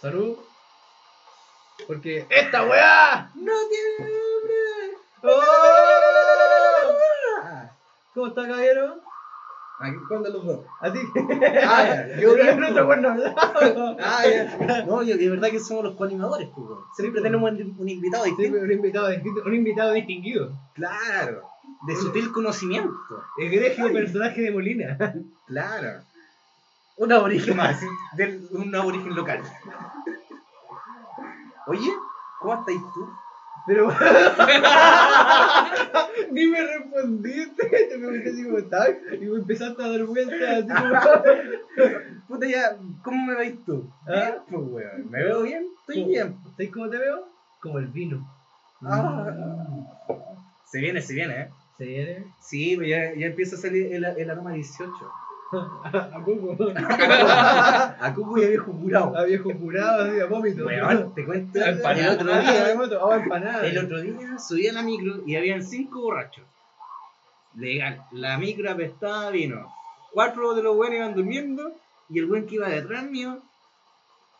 Salud. Porque esta weá. No tiene nombre. ¡Oh! ¿Cómo está, caballero? aquí, ¿Cuál de los dos? Así. Ah, ya. Yo bien, bien, no. Ah, ya. No, yo, de verdad que somos los coanimadores, pues. Siempre Sí, tenemos un, un invitado distinto. un invitado distinto, un invitado distinguido. Claro. De sutil conocimiento. Egregio personaje de Molina. Claro. Un aborigen más. De un aborigen local. Oye, ¿cómo estáis tú? Pero. Ni me respondiste. Te pregunté si cómo estabas y me empezaste a dar vueltas así como. Puta ya, ¿cómo me veis tú? Ah. Pues weón. ¿Me veo bien? Estoy bien. ¿Sabes cómo te veo? Como el vino. Ah. Se viene, se viene, ¿eh? ¿Se viene? Sí, pues ya, ya empieza a salir el, el aroma 18. A poco. A cubo y a viejo curado. A viejo jurado, así, a vómito. Weón, te cuento. El otro día, Agua empanada. el otro día subí a la micro y habían cinco borrachos. Legal. La micro apestaba vino. Cuatro de los buenos iban durmiendo y el buen que iba detrás mío,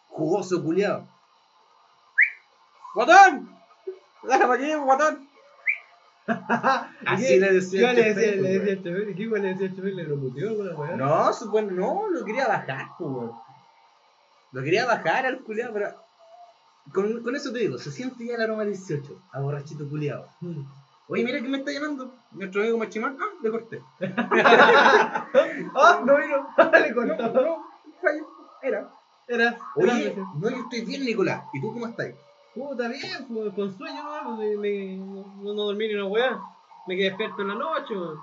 jugoso culiado. ¡Guatón! ¡Déjame aquí, guatón! Así le decía ¿Qué el le decía, chofer, le decía el chofer? ¿Qué le decía el chofer? ¿Le lo puteó alguna weá? No, supongo, no, lo quería bajar, weón. Lo quería bajar al culiado, pero. Con, con eso te digo, se siente ya el aroma 18, a borrachito culiado. Mm. Oye, mira que me está llamando. Nuestro amigo Machimán. Ah, le corté. ¡Ah! No vino. le cortó. no. Era. Era. Oye, era- no, yo estoy bien, Nicolás. ¿Y tú cómo estás? Puta bien, pues, con sueño no, pues, me, no, no dormí ni una weá. Me quedé despierto en la noche, weón.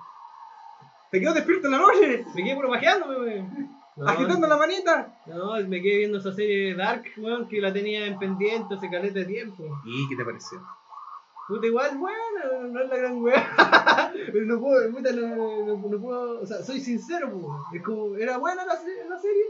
¿Te quedas despierto en la noche? Me quedé puro pajeándome, weón. No, Agitando la manita. No, me quedé viendo esa serie Dark, weón, que la tenía en pendiente hace caleta de tiempo. ¿Y qué te pareció? Puta, igual, bueno, no es la gran weá. Pero no puedo, puta, no, no, no puedo, o sea, soy sincero, pues. Es como, era buena la, la serie,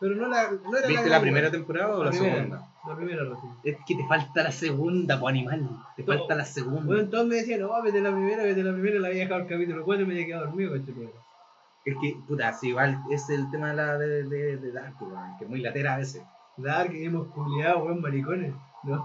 pero no, la, no era ¿Viste la primera temporada o la, segunda? La primera recién. Es que te falta la segunda, po animal. Te falta la segunda. Bueno, todos me decían, no, vete la primera, vete la primera, la había dejado el capítulo 4 y me había quedado dormido, cacho. Es que, puta, sí, igual es el tema de la de, de, de Dark, weón, que es muy latera a veces. Dark, hemos culiado, weón, maricones. No.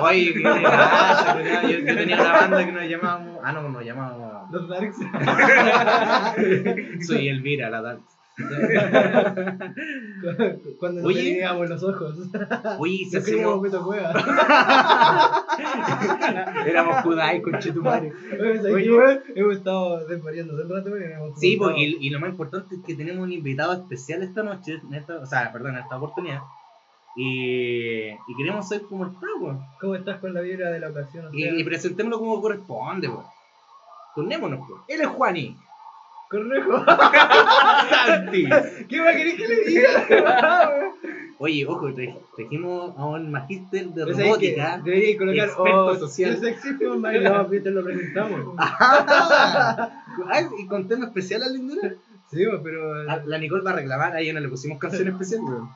Oye, ¿qué pasa, yo, yo tenía una banda que nos llamábamos. Ah, no, nos llamábamos. Los Darks. Soy Elvira, la Dark. Cuando nos teníamos los ojos. Oye. Beto Cueva. Éramos Kudai con Chetumare. Oye, ¿sabes Oye. qué, weón? Hemos estado desvariando todo el rato, weón, y hemos Sí, pues, y, y lo más importante es que tenemos un invitado especial esta noche, en esta, o sea, perdón, en esta oportunidad. Y, y queremos saber cómo está, pues. ¿Cómo estás con la vibra de la ocasión? O Y, sea, y presentémoslo como corresponde, pues. Turnémonos. Él es Juani. Cornejo. Santi. ¿Qué más querés que le diga? Oye, ojo, tra- trajimos a un magíster de Pues robótica. Debería colocar. experto oh, social. fue, man. No, viste, lo presentamos. Ah, y con tema especial a Lindura. Sí, pues, pero. Ah, La Nicole va a reclamar, ahí no le pusimos canción especial, weón.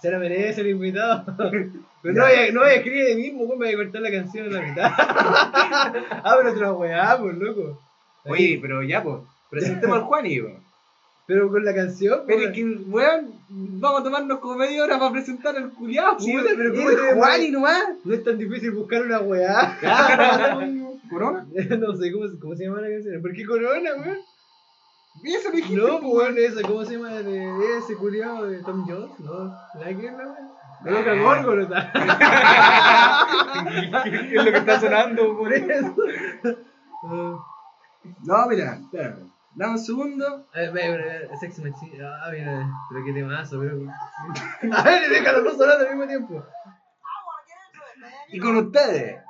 Se la merece el invitado. Pero no vaya, no vaya a escribir de mismo, ¿cómo vaya a cortar la canción en la mitad? ah, pero otra weá, pues loco. Oye, pero ya, pues, presentemos al Juani, weón. Pero con la canción, Pero es que, weón, vamos a tomarnos como media hora para presentar al culiado, Sí, puta, pero ¿cómo es te- Juani nomás. No es tan difícil buscar una weá. ¿Corona? no sé cómo, se- cómo se llama la canción. ¿Por qué Corona, weón? Eso me dijiste, No, po, pues weón, esa, ¿cómo se llama? De ese culiado de Tom Jones, ¿no? ¿La que es la weá? La loca está. ¿Qué es lo que está sonando, Por eso. Ah. No, mira, espérame. Dame un segundo. A ver, ve, Sex Machine. Ah, mira, pero qué temazo, pero. A ver, deja los dos sonando al mismo tiempo. Y con ustedes,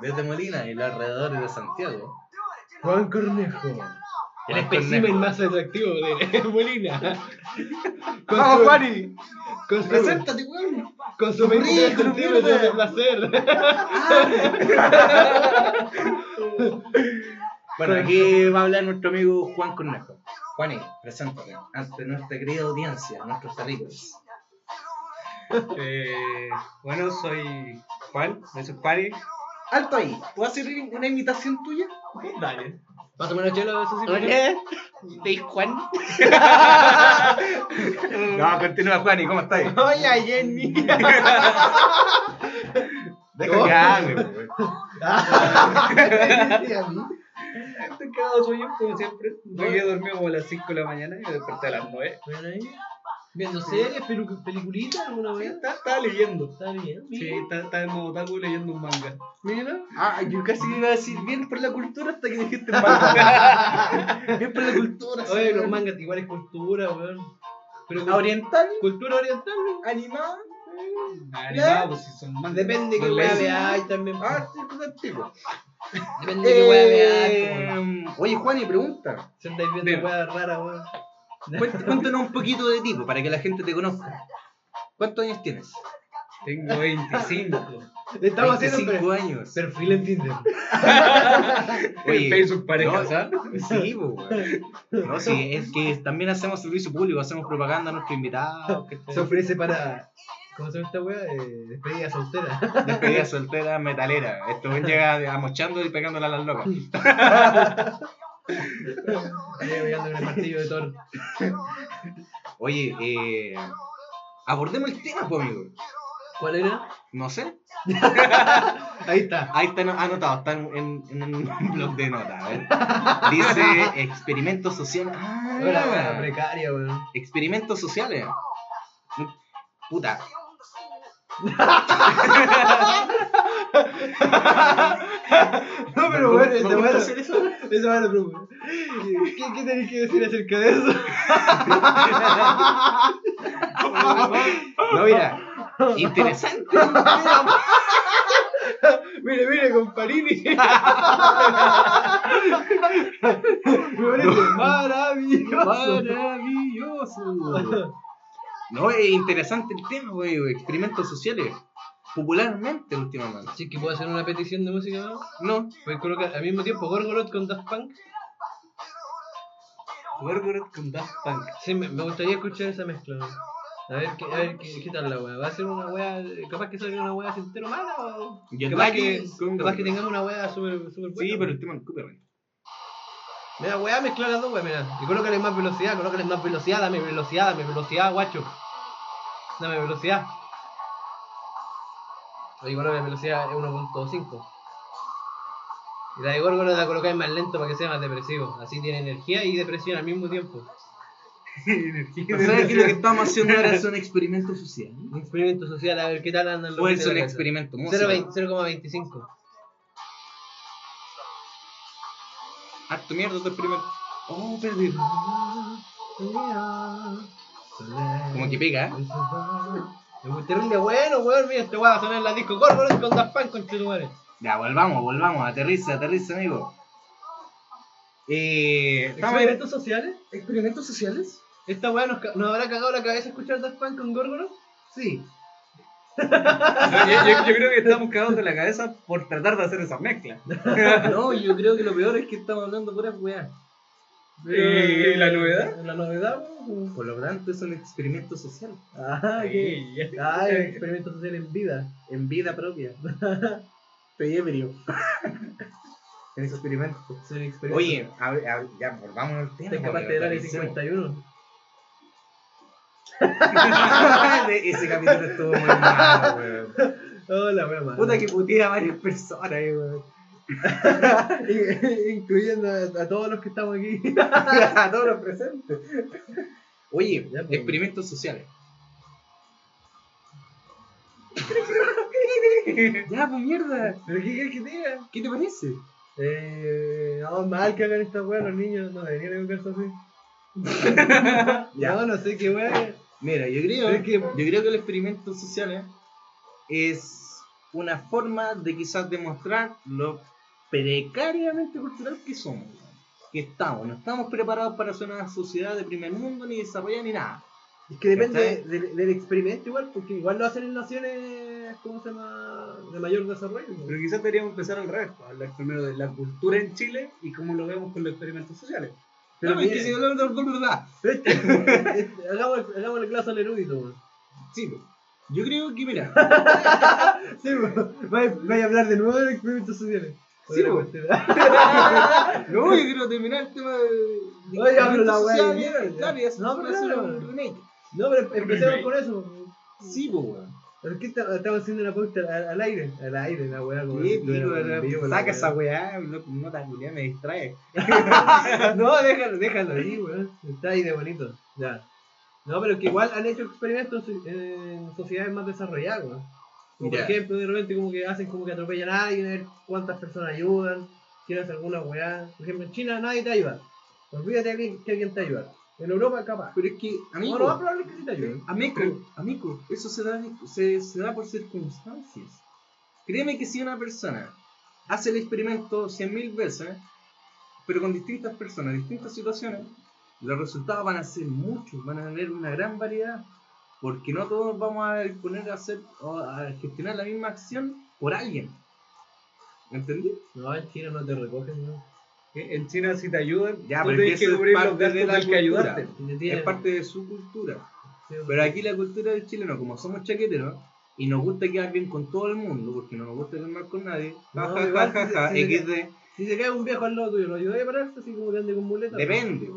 desde Molina y los alrededores de Santiago. Juan Cornejo. El Juan espécimen Cornejo. más atractivo de Molina. Con ¡Vamos, su- Juani! Con su, ¡Preséntate, weón! con su 23 Rico, centímetros de placer. Bueno, aquí va a hablar nuestro amigo Juan Cornejo. Juani, preséntate ante nuestra querida audiencia, nuestros terribles. Eh, bueno, soy Juan, de Supari. Alto ahí, ¿puedo hacer una imitación tuya? Dale. Pásame una chela, eso sí. Soy Juan. No, continúa Juan, ¿y cómo estáis? Hola, Jenny. Deja que hable, weón. Cagado de sueño, como siempre. Llegué dormido como a las 5 de la mañana y me desperté a las 9. Bueno, ahí. Viendo series, pelu- peliculitas, alguna Sí, vez. estaba, estaba leyendo. Está bien. Sí, estaba, estaba en modo otaku leyendo un manga. Mira. Ah, yo casi iba a decir bien por la cultura hasta que dijiste manga. bien por la cultura. sí, Oye, los weón. mangas igual es cultura, weón. Pero Oriental, cultura oriental, ¿no? animado. Pues si son mangas. Depende de qué Los weá veáis también. Ah, sí, pues antiguo. Depende de qué weá veáis. Eh, Oye, Juan, y pregunta. Si andáis viendo weá rara, weón. Cuént- Cuéntanos un poquito de ti, po, para que la gente te conozca. ¿Cuántos años tienes? Tengo 25. Estamos haciendo 25 per- años. perfil en Tinder. En Facebook pareja, no, ¿sabes? Sí, po, weón. No, sí, es que también hacemos servicio público, hacemos propaganda a nuestros invitados. que Se ofrece para. ¿Cómo se llama esta weá? Eh, despedida soltera. Despedida soltera metalera. Esto ven llega amochando y pegándole a las locas. Pegando con el martillo de Thor. Oye, eh, abordemos el tema, pues, amigo. ¿Cuál era? No sé. Ahí está. Ahí está anotado, está en, en un blog de notas. a ver. Dice experimentos sociales. Ah, precaria, weón. experimentos sociales. Puta. No, pero bueno, ¿Me esa gusta weá no- hacer eso? no preocupa. ¿Qué, qué tenéis que decir acerca de eso? No, mira. Interesante. Mire, mire, comparini. Me parece maravilloso. Maravilloso. No, es interesante el tema, güey. Experimentos sociales. Popularmente últimamente. Sí, que puedo hacer una petición de música, ¿no? No. Puedes colocar al mismo tiempo Gorgoroth con Daft Punk. Gorgoroth con Daft Punk. Sí, me, me gustaría escuchar esa mezcla. ¿no? A ver, qué, a ver qué, qué tal la weá. ¿Va a ser una weá, capaz que salga una weá entero mala o capaz que, capaz que tengamos una weá súper super buena? Sí, pero el tema del copyright. Mira, weá, mezclar las dos weá, mira. Y colócale más velocidad, colócale más velocidad, dame velocidad, dame velocidad, guacho. Dame velocidad. Oye, colócale velocidad es 1.5. Y la de Gorgoroth la colocáis más lento para que sea más depresivo. Así tiene energía y depresión al mismo tiempo. O sea, que lo que estamos haciendo ahora son experimentos sociales. Un experimento social, a ver qué tal andan los Puede de ser un experimento musical. 0.20 0,25. Harto mierda tu experimento. Oh, perdí. Como que pega, ¿eh? Muy terrible bueno, weón. Mira, este weón va a sonar en la disco Gorgoroth con Daft Punk con Chetumare. Ya, volvamos, volvamos. Aterriza, aterriza, amigo. Eh, ¿Experimentos sociales? ¿Experimentos sociales? ¿Esta weá nos, ca- nos habrá cagado la cabeza escuchar Daft Punk con Gorgoroth? Sí. Yo, yo- yo creo que estamos cagados de la cabeza por tratar de hacer esa mezcla. No, yo creo que lo peor es que estamos hablando puras weas. ¿Y la novedad? La novedad, weón. Por lo tanto, es un experimento social. Ah. Ah, es experimento social en vida. En vida propia. Estoy ebrio. en experimento. Es un experimento. Oye, a a ya, volvamos al tema. Capaz de dar el analicemos. 51. Ese capítulo estuvo muy malo, weón. Hola, weón. Puta que putea a varias personas, weón. Incluyendo a, a todos los que estamos aquí. a todos los presentes. Oye, Ya, pues. experimentos sociales. ya, pues mierda. ¿Pero qué quieres que te diga? ¿Qué te parece? Eh, no, mal que hagan esta weá, los niños no deberían educarse así. Ya. No, no sé qué weá. Mira, yo creo, es que- yo creo que el experimento social es una forma de quizás demostrar lo precariamente cultural que somos, que estamos, no estamos preparados para ser una sociedad de primer mundo, ni desarrollada, ni nada. Es que depende del, del experimento igual, porque igual lo hacen en naciones, ¿cómo se llama? De mayor desarrollo. ¿no? Pero quizás deberíamos empezar al revés, pues, hablar primero de la cultura en Chile y cómo lo vemos con los experimentos sociales. Pero No, es que si- bla, bla, bla, bla, bla. pero este- este- hagamos, el clase al erudito, weón. Sí, pues. yo creo que, mira, Sí, weón. Vaya, a hablar de nuevo de experimentos sociales. Sí, cuestión. No, yo quiero terminar el tema de. de Oye, hablo la de eso No, pero un remake. No, pero empecemos con eso. Sí, pues, weón. ¿Por qué está- estamos haciendo una pauta al, al aire? Al aire, la weá. como Sí, si pico, la saca esa weá, no, no tan me distrae. no, déjalo, déjalo ahí, weón. Está ahí de bonito. Ya. No, pero que igual han hecho experimentos en sociedades más desarrolladas, weón. Como por ejemplo, de repente como que hacen como que atropellan a alguien, a ver cuántas personas ayudan, quieren hacer alguna weá. Por ejemplo, en China nadie te ayuda. Olvídate que alguien te ayuda. En Europa capaz. Pero es que, amigo, No, lo más probable es que sí te ayuden. amigo, amigo, eso se da, se, se da por circunstancias. Créeme que si una persona hace el experimento 100.000 veces, pero con distintas personas, distintas situaciones, los resultados van a ser muchos, van a haber una gran variedad. Porque no todos vamos a disponer a hacer o a gestionar la misma acción por alguien. ¿Entendí? No, en China no te recogen, ¿no? En China si te ayudan, Ya, tú pero tienes es que es cubrir los parte de gastos la del que ayudaste. Es parte de su cultura. sí, Pero aquí la cultura del chileno, como somos chaqueteros, y nos gusta quedar bien con todo el mundo, porque no nos gusta quedar mal con nadie, ja, No, ja, ja, ja, XD, Si se cae un viejo al lado tuyo, ¿lo ayudáis a pararse así como que ande con muletas? depende.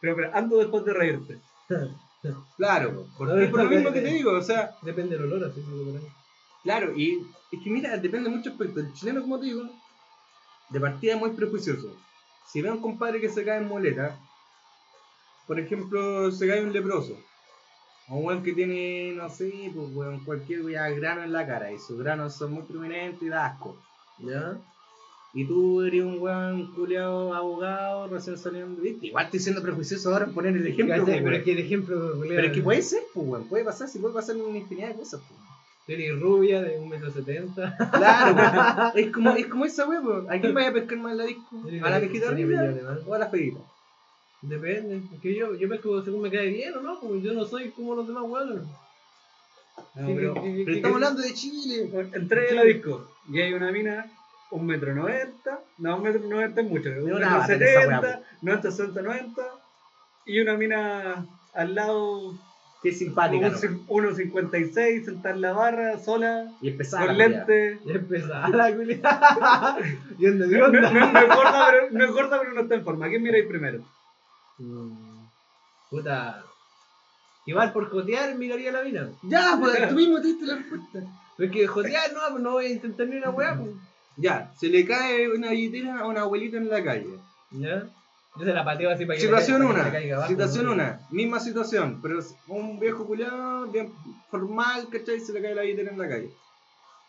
Pero, pero ando después de reírte. Claro, porque por lo mismo que te digo, o sea, Depende del olor, así como claro, y es que mira, depende de muchos aspectos. El chileno, como te digo, de partida es muy prejuicioso. Si ve a un compadre que se cae en muleta, por ejemplo, se cae un leproso, o un weón que tiene, no sé, pues weón, cualquier weón, grano en la cara, y sus granos son muy prominentes y da asco. ¿Ya? Y tú eres un weón culeado abogado recién saliendo. ¿viste? Igual estoy siendo prejuicioso ahora en poner el ejemplo. Pues, pero es que el ejemplo. Pero es que puede ser, pues, weón. Puede pasar, si puede pasar una infinidad de cosas, pues. Eres rubia de 1,70m. Claro, es, como, es como esa weón, pues. ¿A quién vaya a pescar más en la disco? ¿A la millones, ¿no? o a la feita? Depende. Es que yo, yo pesco según me cae bien o no, porque yo no soy como los demás weones. No, Sí, pero- que- que- Pero que- estamos hablando de Chile. Entré a la disco y hay una mina, un metro noventa, no, un metro noventa es mucho, un una metro en setenta, noventa, sesenta, noventa, y una mina al lado, Qué simpática, ¿no? un- 1.56, sentada en la barra, sola, Y con la lente. Ya empezaba la culia. Yendo de No, no, no- no es gorda, pero, no es gorda, pero no está en forma. ¿A quién miráis primero? Mm, Puta. Igual por jotear miraría la mina. Ya, pues tú mismo te diste la respuesta. Pero es que jotear no, pues no voy a intentar ni una weá, pues. Ya, se le cae una billetera a una abuelita en la calle. ¿Ya? Yo se la pateo así para que Situación para que 1, le caiga abajo, situación ¿no? 1, misma situación, pero un viejo culiado, bien formal, ¿cachai? Se le cae la billetera en la calle.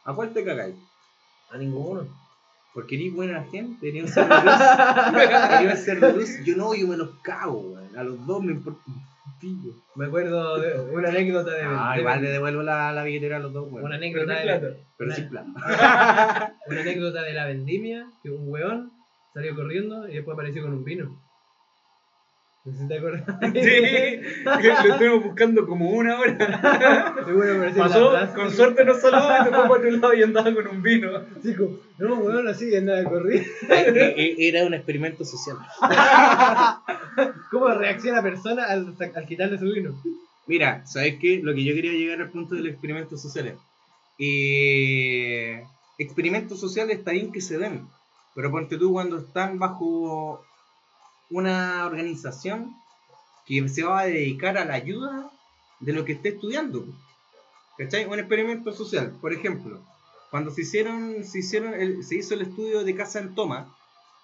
¿A cuál te cagáis? A ninguno. Porque eres buena gente, eres un ser de luz. Eres un ser de luz. Yo no, yo me los cago, weón. A los dos me importa un pico. Me acuerdo de una anécdota de. Ah, de- igual le devuelvo la, la billetera a los dos, weón. Una Pero anécdota sin de, plata. Pero una- sin plata. una anécdota de la vendimia, que un weón salió corriendo y después apareció con un vino. No sé si te acuerdas. Sí, lo estuvimos buscando como una hora. La Pasó, con suerte no saludaba y se fue para otro lado y andaba con un vino. Como, no, weón, así de correr. Era un experimento social. ¿Cómo reacciona la persona al, al quitarle su vino? Mira, ¿sabes qué? Lo que yo quería llegar al punto de los experimentos sociales. Eh, experimentos sociales está bien que se den, pero ponte tú cuando están bajo una organización que se va a dedicar a la ayuda de lo que esté estudiando. ¿Cachai? Un experimento social, por ejemplo, cuando se hicieron, se hicieron el- se hizo el estudio de casa en toma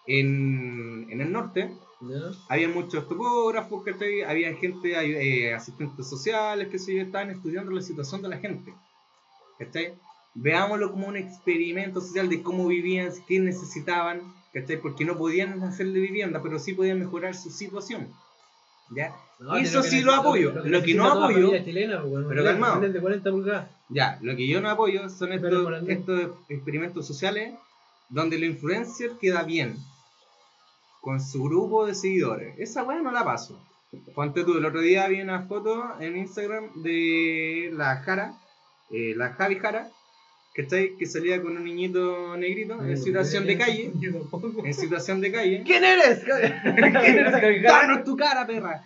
en, en el norte, ¿Ya? había muchos topógrafos, ¿cachai? Había gente, eh, asistentes sociales, que se estaban estudiando la situación de la gente. ¿Cachai? Veámoslo como un experimento social de cómo vivían, qué necesitaban, ¿cachai? Porque no podían hacerle vivienda, pero sí podían mejorar su situación. ¿Ya? No, Eso sí lo apoyo. Lo que no apoyo- chilena, pues, Pero calmado. tele- un de 40 pulgadas. Ya, lo que yo no apoyo son estos experimentos sociales donde el influencer queda bien con su grupo de seguidores. Esa weá no la paso. Ponte tú, el otro día vi una foto en Instagram de la Jara, eh, la Javi Jara, ¿cachai? Que salía con un niñito negrito en situación de calle. En situación de calle. ¿Quién eres? ¿Quién eres? ¡Danos tu cara, perra!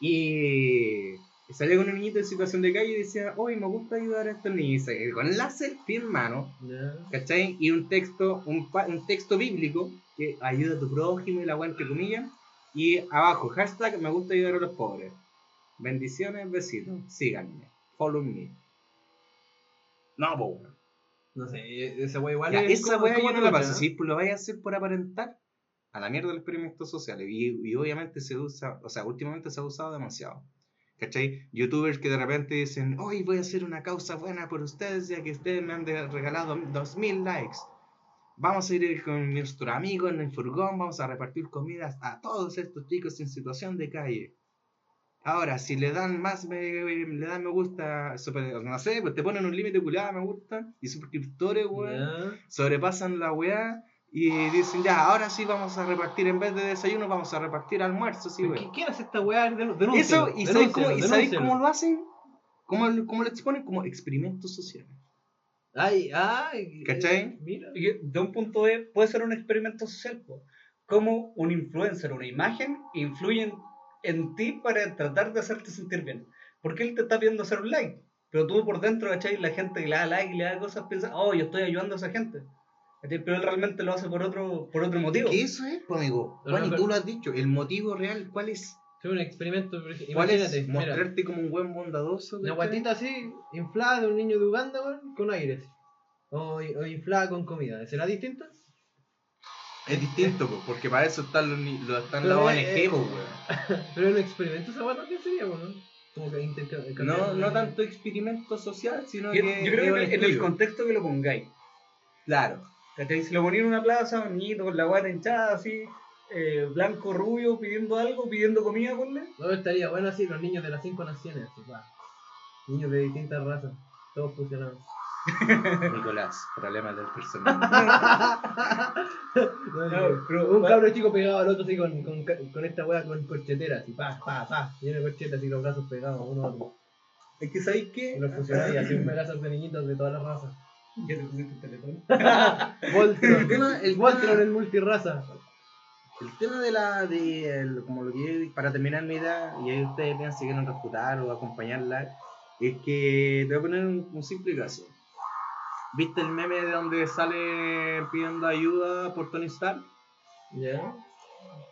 Y salía con un niñito en situación de calle y decía, hoy me gusta ayudar a estos niños. Y Con la selfie en mano. ¿cachai? Y un texto, un, un texto bíblico que ayuda a tu prójimo y la entre comillas. Y abajo, hashtag me gusta ayudar a los pobres. Bendiciones, besitos, síganme, follow me. No, weón. No sé, esa wea igual Ya, es esa como yo no la paso. Si lo vais a hacer por aparentar, a la mierda los experimentos sociales. Y, y obviamente se usa, o sea, últimamente se ha usado demasiado. ¿Cachai? Youtubers que de repente dicen, hoy voy a hacer una causa buena por ustedes, ya que ustedes me han regalado 2000 likes. Vamos a ir con nuestro amigo en el furgón, vamos a repartir comidas a todos estos chicos en situación de calle. Ahora, si le dan más me, le dan me gusta, super- no sé, pues te ponen un límite culiado me gusta y suscriptores, weón Ya. sobrepasan la weá y dicen ya, ahora sí vamos a repartir, en vez de desayuno, vamos a repartir almuerzo, sí, ¿Qué- weá. ¿Quién hace esta weá? Denú- denúncialo, Eso, ¿y sabéis cómo, ¿y sabéis cómo lo hacen? ¿Cómo, cómo lo exponen? Como experimentos sociales. Ay, ay. ¿Cachai? eh, Mira. Y que de un punto de puede ser un experimento social. po. Cómo un influencer, una imagen, influyen en ti para tratar de hacerte sentir bien. Porque él te está pidiendo hacer un like. Pero tú por dentro, ¿cachai? La gente que le da like y le da cosas piensa, oh, yo estoy ayudando a esa gente. ¿Cachai? Pero él realmente lo hace por otro, por otro motivo. ¿Qué eso es, pues, amigo? Juan, y tú lo has dicho, el motivo real, ¿cuál es? Es un experimento. ejemplo, ¿Cuál Imagínate, es? mira, Mostrarte como un buen bondadoso. una guatita así, inflada de un niño de Uganda, con aires. O, o inflada con comida. ¿Será distinto? Es distinto, pues, porque para eso están los, los- están las ONG, eh, pues, weón. Pero es un experimento esa guata, ¿qué sería, weón? Como que intercambiar. No, no tanto experimento social, sino Yo, que. yo creo que en el estudio. contexto que lo pongáis. Claro. ¿Cachai? Si lo ponía en una plaza, un niñito con la guata hinchada así, eh, blanco, rubio, pidiendo algo, pidiendo comida, ponle. No, estaría bueno así, los niños de las cinco naciones, así. Niños de distintas razas, todos fusionados. Nicolás, problemas del personal. No, pero- un cabro chico pegado al otro así con, con, con esta weá con corchetera, así, pa, pa, pa, lleno de corchetas y los brazos pegados uno a otro. es que sabéis Y qué? los fusionáis y así un megazord de niñitos de todas las razas. ¿Qué te pusiste el teletón? Voltron, El tema- el Voltron multiraza. El tema de la. De, el- como lo que yo- para terminar mi idea, y ahí ustedes vean si quieren refutar o acompañarla, es que te voy a poner un, un simple caso. ¿Viste el meme de donde sale pidiendo ayuda por Tony Stark? ¿Ya?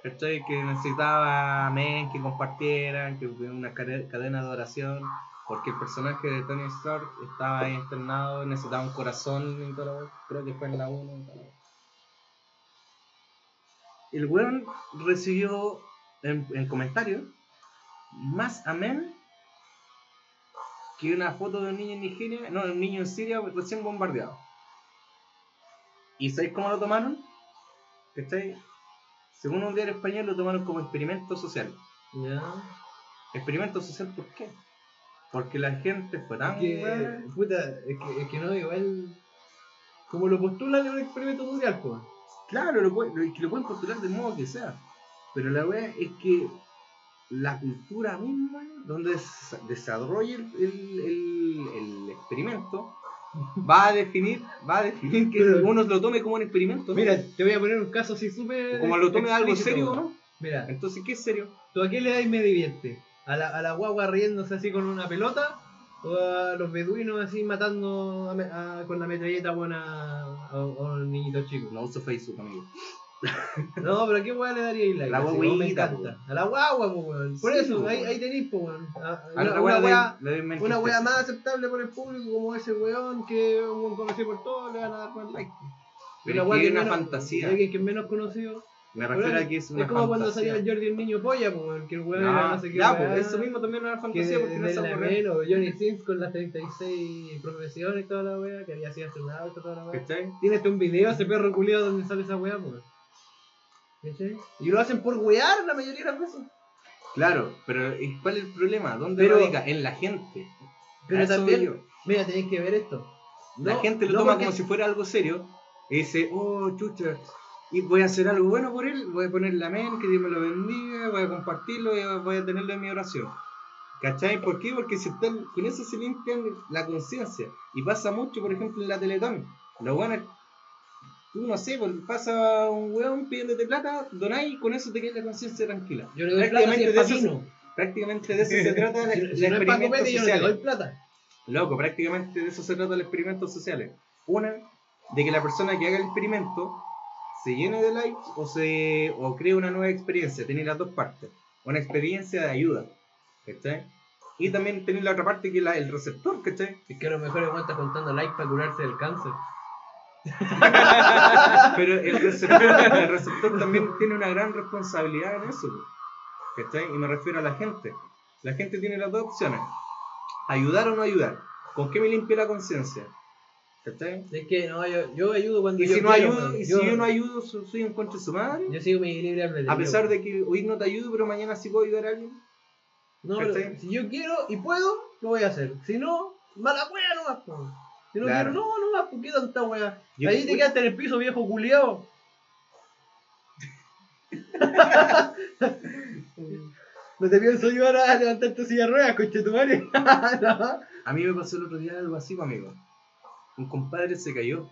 ¿Cachai? Que necesitaba men que compartieran, que hubiera una cade- cadena de oración, porque el personaje de Tony Stark estaba internado, necesitaba un corazón y la wea. creo que fue en la 1. El weón recibió en, en comentarios más amén que una foto de un niño en Nigeria, no, de un niño en Siria recién bombardeado. ¿Y sabéis cómo lo tomaron? ¿Cachai? Según un diario español lo tomaron como experimento social. ¿Ya? ¿Experimento social por qué? Porque la gente fue tan... Que, puta, es que, es que no, igual. Como lo postulan en un experimento social, pues. Claro, lo, puede- lo- pueden postular del modo que sea. Pero la wea es que la cultura misma, donde se desarrolla el, el- el- el experimento, va a definir, va a definir que uno lo tome como un experimento, ¿no? Mira, te voy a poner un caso así súper. Como lo tome algo serio. ¿no? Mira, Entonces, ¿qué es serio? ¿tú a qué le das me divierte? ¿A la, ¿A la guagua riéndose así con una pelota? ¿O a los beduinos así matando a me- a- con la metralleta buena a, a un niñito chico? No uso Facebook, amigo. No, pero ¿a qué guagua le daría like? La oh, me encanta. A la guagua, weón. Por Sí, eso, po, ahí, weón. ahí tenéis, weón. Una, la una wea más aceptable por el público como ese weón que un weón conocido por todos le van a dar más like. Pero una es una menos- fantasía. alguien que es menos conocido. Me refiero a que es una es como cuando fantasía. salía el Jordi el niño polla, weón, que el weón era No, no sé qué. ya, weá, pues eso mismo también es una fantasía porque no real. menos, Johnny Sins con las 36 profesiones y toda la wea, que había sido astronauta y toda la wea. ¿Cachai? Tiene hasta un video ese perro culiado donde sale esa weá, pues. ¿Cachai? Y lo hacen por wear la mayoría de las veces. Claro, pero ¿y ¿cuál es el problema? ¿Dónde Pero- radica? En la gente. Pero A eso también, voy yo. mira, tenéis que ver esto. La No- gente lo no toma porque- como si fuera algo serio y dice, oh, chucha, y voy a hacer algo bueno por él, voy a ponerle amén, que Dios me lo bendiga, voy a compartirlo y voy a tenerlo en mi oración. ¿Cachai? ¿Por qué? Porque si están, con eso se limpian la conciencia. Y pasa mucho, por ejemplo, en la Teletón. Lo bueno es, tú no sé, pues, pasa un weón pidiéndote plata, donáis y con eso te queda la conciencia tranquila. Yo le doy plata si Prácticamente es de eso prácticamente de eso se trata el, el si no experimento no social. doy plata. Loco, prácticamente de eso se trata el experimento sociales. Una, de que la persona que haga el experimento se llene de likes o se o cree una nueva experiencia. Tiene las dos partes. Una experiencia de ayuda. ¿Cachai? Y también tiene la otra parte que es la- el receptor, ¿cachai? Es que a lo mejor está contando likes para curarse del cáncer. Pero el receptor, el receptor también tiene una gran responsabilidad en eso. ¿Cachai? Y me refiero a la gente. La gente tiene las dos opciones. Ayudar o no ayudar. ¿Con qué me limpio la conciencia? ¿Cachai? Es que no, yo, yo ayudo cuando Y yo si no quiero, ayudo, y si yo, yo no ayudo, so- soy un contra de su madre. yo sigo mi libre albedrío. A pesar de que hoy no te ayudo, pero mañana sí puedo ayudar a alguien. No, pero si yo quiero y puedo, lo voy a hacer. Si no, mala wea nomás. Si no Claro. quiero, no, nomás, ¿por qué tanta wea? Yo- Ahí te quedaste en el piso, viejo culiao. no te pienso ayudar a levantar tu silla de ruedas, coche tu madre. No. A mí me pasó el otro día algo así, pues, amigo. Un compadre se cayó.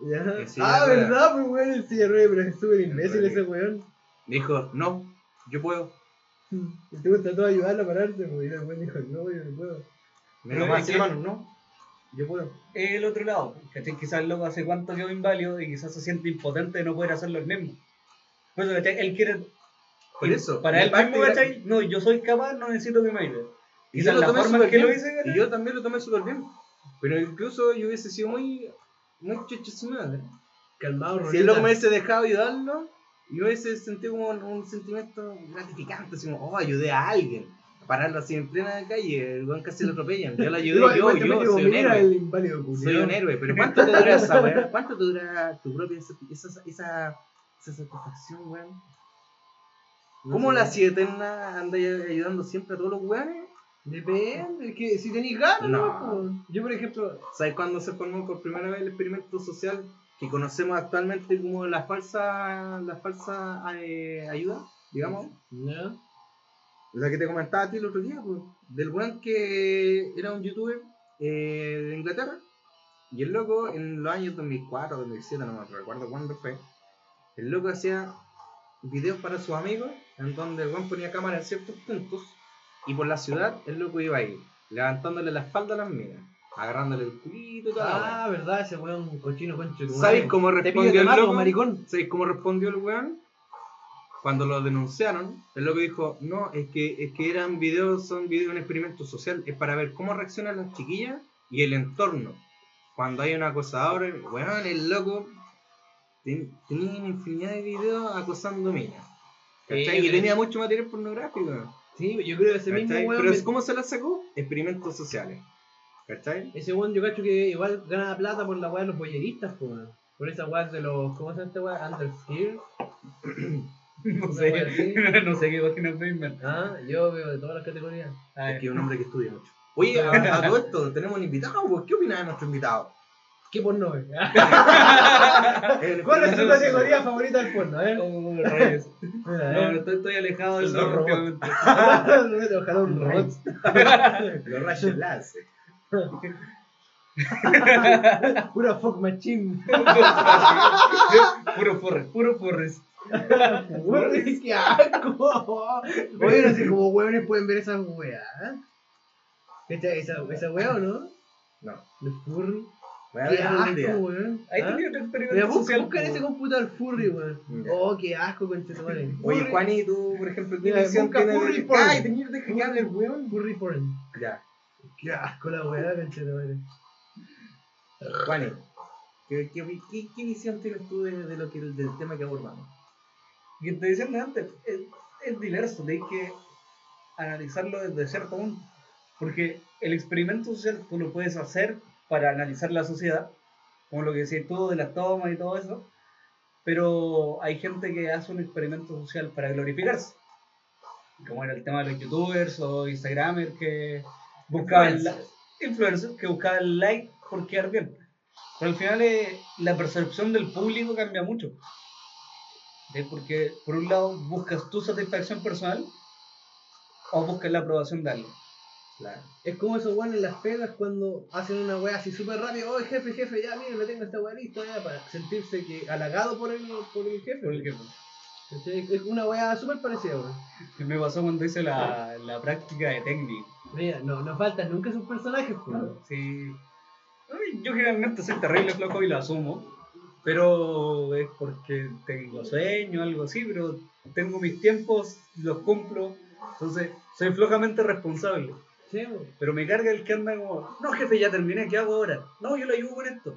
Ya. Ah, ruedas. verdad, pues weón, el silla de ruedas, pero es súper imbécil ese weón. Dijo, no, yo puedo. Y tú trató de ayudarlo a pararse, pues, y el weón dijo, no, yo no puedo. Me Pero tomó es así que- la mano, no, yo puedo. Es el otro lado. ¿cachai? Quizás el loco hace cuánto quedó inválido y quizás se siente impotente de no poder hacerlo él mismo. Por eso, ¿cachai? Él quiere. Por eso. Para él mismo, era- ¿cachai? No, yo soy capaz, no necesito que me ayude. Y Quizás yo lo la tomé forma que lo hice. Y yo también lo tomé súper bien. Pero incluso yo hubiese sido muy. Muy chucho su madre. Calmado, Si el loco me hubiese dejado ayudarlo, yo hubiese sentido como un, un sentimiento gratificante. Así como, oh, ayudé a alguien. Pararlo así en plena calle, el weón casi lo atropellan. Yo lo ayudé, yo, yo, soy un héroe. Soy un héroe, pero ¿cuánto te dura esa weá? ¿Cuánto te dura tu propia esa, esa, esa, satisfacción, weón? No ¿Cómo la siete eterna anda ayudando siempre a todos los weones? Depende, es que si tenéis ganas, No. no. pues. Yo, por ejemplo, ¿Sabes cuándo se formó por primera vez el experimento social que conocemos actualmente como la falsa, la falsa eh, ayuda, digamos? ¿no? La que te comentaba a ti el otro día, pues, del weón que era un youtuber eh, de Inglaterra. Y el loco, en los años 2004, 2007, no me recuerdo cuándo fue, el loco hacía videos para sus amigos en donde el weón ponía cámara en ciertos puntos y por la ciudad el loco iba ahí, levantándole la espalda a las minas, agarrándole el culito y weá. Ah, verdad, ese weón cochino concho. de tu ¿Sabes madre. cómo respondió el mato, loco? maricón. ¿Sabéis cómo respondió el weón? Cuando lo denunciaron, el loco dijo, no, es que, es que eran videos, son videos de un experimento social, es para ver cómo reaccionan las chiquillas y el entorno. Cuando hay un acosador, weón, el loco ten- tenía una infinidad de videos acosando minas. ¿Cachai? Y tenía mucho material pornográfico. Sí, yo creo que ese mismo ¿cachai? weón. Pero me- ¿cómo se la sacó? Experimentos sociales. ¿Cachai? Ese weón yo cacho que igual gana plata por la weá de los boyeristas, weón. Por esa weá de los. ¿Cómo se llama esta weá? Underskill. No sé, no sé qué página Feynman. Ah, yo veo de todas las categorías. Ah, Es que es un hombre que estudia mucho. Oye, a, a todo esto, tenemos un invitado, pues, ¿qué opinas de nuestro invitado? ¿Qué porno es? ¿Cuál es tu categoría favorita del porno? Eh? oh, rayos. Mira, No, eh. estoy, estoy alejado del Los robot. robots. Ojalá un robot. Los rayos láser. Pura fuck machine. puro forres, puro forres. Weón, qué asco. Oye, no sé cómo hueones pueden ver esa weá. ¿Esa, esa, esa weá o no? No. De furry. Voy a Qué asco, weón. Ahí ¿Ah? tenía otro experimento busca, busca en ese computador furry, weón. Oh, qué asco, conchetumare. Oye, Juan, y tú, por ejemplo, ¿qué visión tienes furry porn. Ay, tenías de que hablar, weón. Furry porn. Ya. Qué asco la weá, conchetumare. Juan, ¿qué, qué, qué, qué visión tienes tú de, de lo que, del tema que abordamos? Que te diciendo antes, es, es diverso, tenéis que analizarlo desde cierto punto. Porque el experimento social tú lo puedes hacer para analizar la sociedad, como lo que decís tú de las tomas y todo eso, pero hay gente que hace un experimento social para glorificarse, como era el tema de los youtubers o instagramers que buscaban la- influencers que buscaban like por quedar bien. Pero al final eh, la percepción del público cambia mucho. ¿Sí? Porque por un lado buscas tu satisfacción personal o buscas la aprobación de alguien. Claro. Es como esos weones en las pegas cuando hacen una weá así súper rápido. Oh, jefe, jefe, ya, mire, le tengo esta weá lista ya para sentirse que halagado por el, por el jefe. Por el ¿Cachai? Es una weá súper parecida, weón. Me pasó cuando hice la, la práctica de técnica. Mira, no, no faltan nunca sus personajes, pues. Sí. Ay, Yo generalmente soy terrible flojo y lo asumo. Pero es porque tengo sueño, algo así, pero tengo mis tiempos, los cumplo. Entonces, soy flojamente responsable. Sí. Pero me carga el que anda como, no jefe, ya terminé, ¿qué hago ahora? No, yo le ayudo con esto.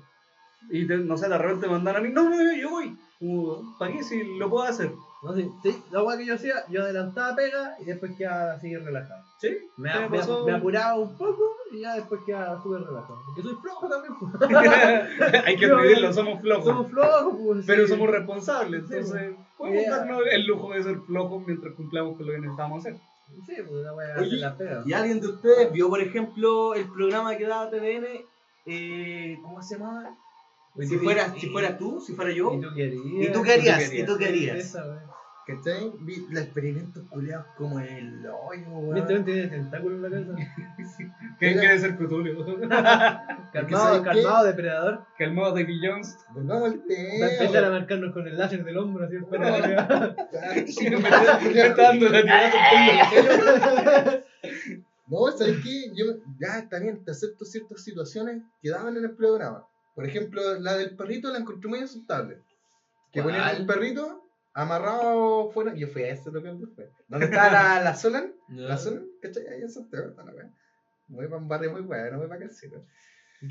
Y te- no sé, de repente mandan a mí, no, no, yo, yo voy. Como, ¿Para qué si lo puedo hacer? No, sí, sí, la weá que yo hacía, yo adelantaba pega y después quedaba así relajado. ¿Sí? Me, ¿Qué me- pasó? me apuraba un poco y ya después quedaba súper relajado. Porque soy flojo también. Hay que admitirlo, somos flojos. Somos flojos, pues. pero sí. somos responsables, Sí, entonces podemos Yeah. darnos el lujo de ser flojos mientras cumplamos con lo que necesitamos hacer. Sí, pues la weá Oye, se la pega. ¿Y alguien de ustedes vio, por ejemplo, el programa que daba TVN? Eh, ¿Cómo se llamaba? Si fuera, si fuera tú, si fuera yo. ¿Y tú querías? ¿Y tú qué harías? querías? ¿Y tú qué harías? ¿Cachai? Los experimentos culiados como el hoyo, weón. Viste, tiene tentáculos en la cabeza. ¿Quién Mira. quiere ser Cthulhu? Calmado, ¿sabes qué? calmado, depredador. de Davy Jones. Volvamos al Va a empezar a tema. marcarnos con el láser del hombro, así fuera de arriba. me está dando la tirada No, ¿sabes qué? Yo, ya bien, te acepto ciertas situaciones que daban en el programa. Por ejemplo, la del perrito la encontré muy aceptable. Que ponían el perrito amarrado fuera. Yo fui a ese local después. ¿Dónde está la, la Solan? La Solan, ¿cachai? Ahí en Santiago está la wea. Voy para un barrio muy bueno, voy para casino.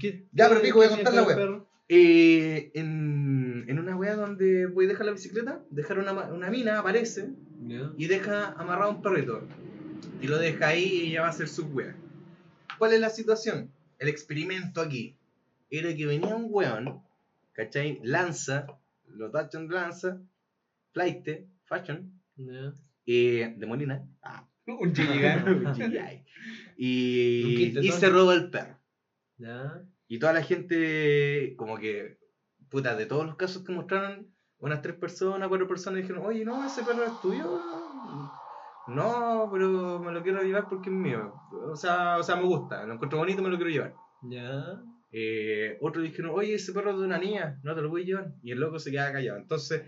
¿Qué- Ya, pero pico, voy a contar la perro? Eh, en, en una wea donde voy a dejar la bicicleta, dejar una, una mina, aparece, y deja amarrado un perrito. Y lo deja ahí y ella va a hacer su wea. ¿Cuál es la situación? El experimento aquí era que venía un weón, ¿cachai? Lanza, lo tachan de lanza, flight, fashion, Ya. eh, de Molina. Ah, Un Gilligan. un GI. Un y, y se roba el perro. Ya. Y toda la gente, como que, puta, de todos los casos que mostraron, unas tres personas, cuatro personas dijeron, oye, no, ese perro es tuyo. No, pero me lo quiero llevar porque es mío. O sea, o sea me gusta, lo encuentro bonito, me lo quiero llevar. Ya. Eh, otros dijeron, oye, ese perro es de una niña, no te lo voy a llevar. Y el loco se queda callado. Entonces,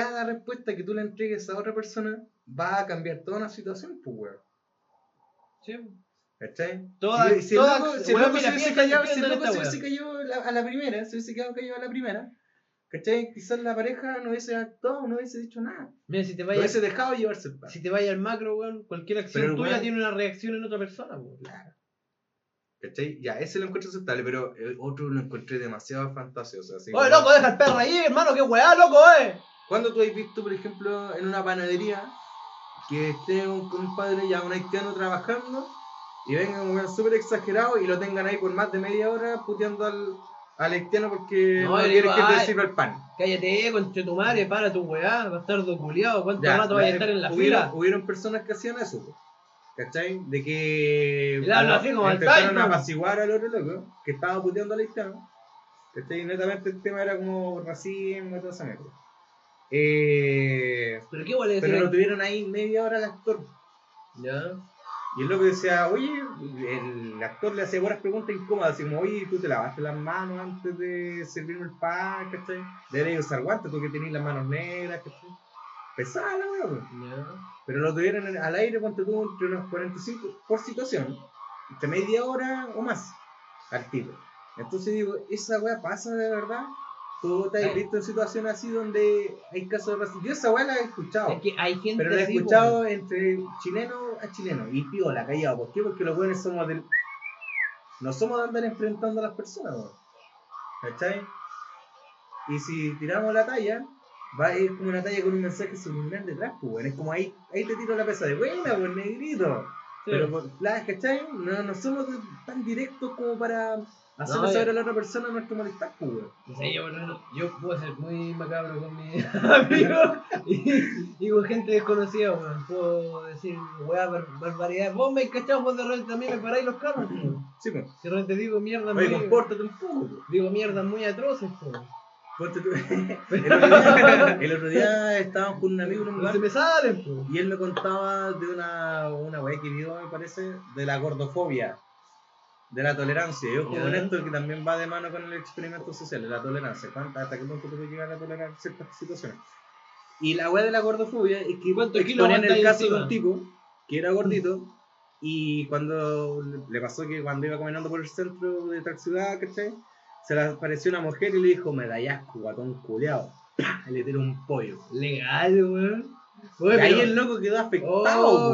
cada respuesta que tú le entregues a otra persona va a cambiar toda una situación, pues, weón. Sí. ¿Cachai? Si, si el loco, si el loco se hubiese callado, si piensa el en loco esta se weá. hubiese callado la- a la primera, se hubiese quedado callado a la primera, ¿cachai? Quizás la pareja no hubiese actuado, no hubiese dicho nada. Mira, si te vayas hubiese dejado llevarse el pan. si te vayas al macro, weón, cualquier acción Pero tuya weón- tiene una reacción en otra persona, weón. ¿Cachai? Ya, ese lo encuentro aceptable, pero el otro lo encontré demasiado fantasioso. Así Oye, como- loco, deja el perro ahí, hermano, qué weá, loco, eh. ¿Cuándo tú has visto, por ejemplo, en una panadería que esté un compadre ya un haitiano trabajando y venga un weón súper exagerado y lo tengan ahí por más de media hora puteando al, al haitiano porque No, no, quiere digo, que te sirva el pan? Cállate, conche tu madre, para tu weá, bastardo culiado, ¿cuánto Ya, rato vas a estar en la hubieron, fila? hubieron personas que hacían eso, ¿cachai? De que Le hablo a- así como empezaron a apaciguar al otro loco que estaba puteando al haitiano. ¿Cachai? Y netamente el tema era como racismo y toda esa mierda. Eh, Pero qué pero lo tuvieron ahí media hora al actor. Ya. Y el loco decía, oye, el actor le hacía buenas preguntas incómodas, así como, oye, tú te lavaste las manos antes de servirme el pan, ¿cachai? Deberías usar guantes, tú que tenés las manos negras, ¿cachai? Pesada la weá, pues. Ya. Pero lo tuvieron al aire, ponte tú, entre unos 45 por situación, entre media hora o más, al tiro. Entonces digo, ¿esa weá pasa de verdad? ¿Tú te has visto en situaciones así donde hay casos de racismo? Yo esa weá la he escuchado. Es que hay gente Pero lo he así, escuchado entre chileno a chileno y piola, callado. ¿Por qué? Porque los buenos somos del. No somos de andar enfrentando a las personas, weón. ¿Cachai? Y si tiramos la talla, va es como una talla con un mensaje subliminal detrás, pues, weón. Es como ahí, ahí te tiro la pesa de buena, pues, negrito. Sí. Pero, por- la- ¿cachai? No, no somos tan directos como para hacerle No, saber a la otra persona nuestro malestar, pues, weón. No sé, yo, puedo ser muy macabro con mis amigos y, y con gente desconocida, weón. Puedo decir, weá, bar barbaridad. Vos me cachado, vos de repente también me paráis los carros, weón. Sí, pues. Si de repente digo mierda Oye, muy, compórtate un poco, pues. digo mierdas muy atroces, weón. El, otro día, el otro día estábamos con un amigo en un No lugar se me salen, weón. y él me contaba de una, una weá que vio, me parece, de la gordofobia, de la tolerancia. Y ojo Ya. con esto que también va de mano con el experimento social, de la tolerancia. ¿Cuánta- ¿Hasta qué punto tú puedes llegar a tolerar ciertas situaciones? Y la weá de la gordofobia es que ¿Cuántos kilos exponían el caso de encima? un tipo que era gordito y cuando le pasó que cuando iba caminando por el centro de tal ciudad, ¿cachai? Se le apareció una mujer y le dijo, me da asco, guatón culeado. Y le tiró un pollo. Legal, weón. Y ahí pero- el loco quedó afectado. Oh,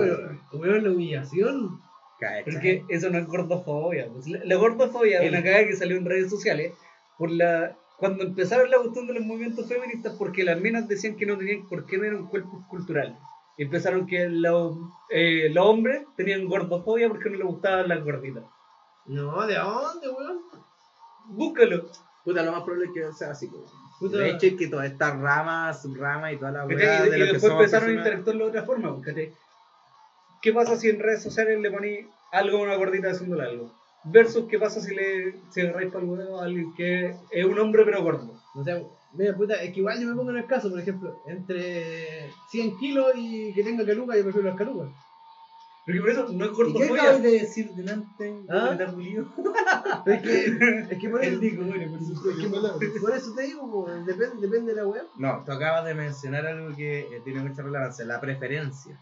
weón, la humillación. ¿Cachai? Pero es que eso no es gordofobia. pues. La, la gordofobia es una cagada que salió en redes sociales por la cuando empezaron la cuestión de los movimientos feministas porque las minas decían que no tenían por qué no eran cuerpos culturales. Empezaron que los, eh, los hombres tenían gordofobia porque no les gustaban las gorditas. No, ¿de dónde, weón? Búscalo. Puta, lo más probable es que sea así. Puta. De hecho, es que todas estas ramas, subramas y toda la weá Y, de y lo que después empezaron a interactuar de otra forma. pues, ¿cachai? ¿Qué pasa si en redes sociales le ponéis algo a una gordita haciéndole algo? Versus qué pasa si le si agarráis para el huevo a alguien que es un hombre pero gordo. O sea, mira, puta, es que igual yo me pongo en el caso, por ejemplo, entre 100 kilos y que tenga caluga, yo prefiero las calugas. Porque por eso no es ¿Y qué acabas de decir delante? ¿Ah? ¿Ah? Pero es que, es que por eso, Nico, bueno, por supuesto. es que por, por eso te digo, po, depende, depende de la weá. No, tú acabas de mencionar algo que eh, tiene mucha relevancia, la preferencia.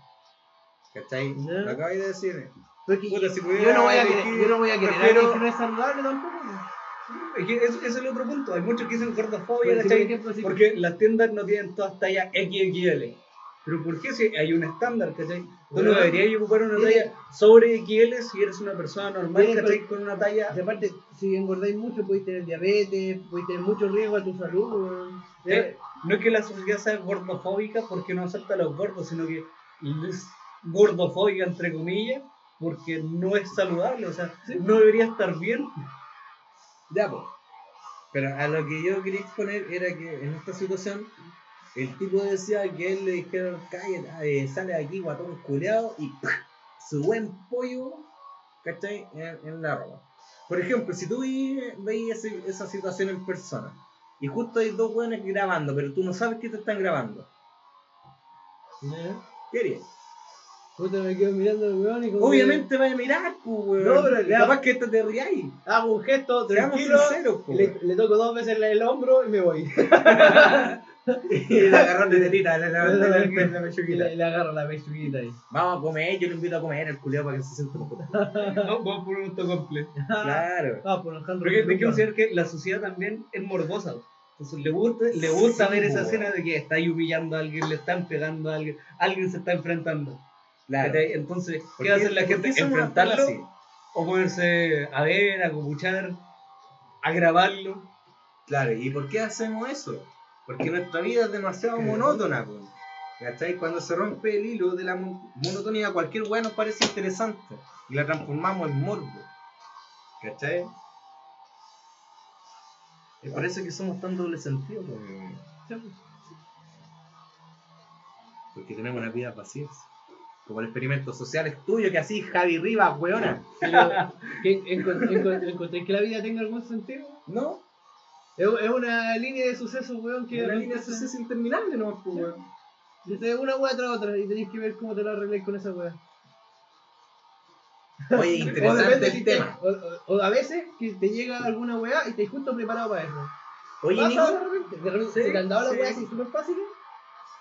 ¿Cachai? Ya. Lo acabas de decir. Puta, si yo, no voy a elegir, querer, yo no voy a querer prefiero- que no es saludable tampoco. po. Es que eso, eso es el otro punto. Hay muchos que dicen gordofobia, por ¿cachai? ejemplo, Porque las tiendas no tienen todas tallas XXL. Pero ¿por qué si hay un estándar, ¿cachai? Tú no deberías ocupar una talla sobre XL si eres una persona normal, ¿cachai? Con una talla... Y aparte, si engordáis mucho, podéis tener diabetes, podéis tener mucho riesgo a tu salud. Eh, No es que la sociedad sea gordofóbica porque no acepta a los gordos, sino que gordofóbica, entre comillas, porque no es saludable. O sea, Sí. no debería estar bien. Ya, pues. Pero a lo que yo quería exponer era que en esta situación, el tipo decía que él le dijeron, cállate, sale de aquí, guatón culeado, y ¡pah! su buen pollo, ¿cachai? En, en la ropa. Por ejemplo, si tú ve- veis ese- esa situación en persona, y justo hay dos buenos grabando, pero tú no sabes que te están grabando. ¿qué harías? Puta, me quedo mirando al weón y como Obviamente vaya a mirar, pues, weón. No, pero le capaz que te riáis. hago un gesto Seamos tranquilo, sinceros, pues. le, le toco dos veces el hombro y me voy. Y le agarran de tetita, le levantan la, la y pechuguita. le, le agarro la pechuguita ahí. Vamos a comer, yo le invito a comer el culiao para que se sienta mejor. Vamos por un autocomple. Claro. Ah, por Alejandro. Porque hay que considerar que la sociedad también es morbosa. Entonces le gusta, le gusta Sí, ver esa po. escena de que está ahí humillando a alguien, le están pegando a alguien, alguien se está enfrentando. Entonces, ¿Por ¿qué va a hacer la gente? ¿Enfrentarlo? así? O ponerse a ver, a copuchar, a grabarlo. Claro, ¿y por qué hacemos eso? Porque nuestra vida es demasiado monótona, po. ¿Cachai? Cuando se rompe el hilo de la mon- monotonía, cualquier weá nos parece interesante. Y la transformamos en morbo. ¿Cachai? Por eso que somos tan doble sentido, po, weón. Porque tenemos una vida vacías. Como el experimento social es tuyo que así Javi Rivas, weona. Pero, ¿qué- encon- encon- ¿Encontréis que la vida tenga algún sentido? ¿No? Es, es una línea de sucesos, weón, que Una línea de suceso interminable, ¿no? Pues, weón. Desde una weá tras otra y tenéis que ver cómo te la arregláis con esa weá. Oye, O interesante el te- tema. o, a veces que te llega alguna weá y estás justo preparado para eso. Oye, Nico, de repente, de repente Sí, se te han dado las sí. weas así súper fáciles.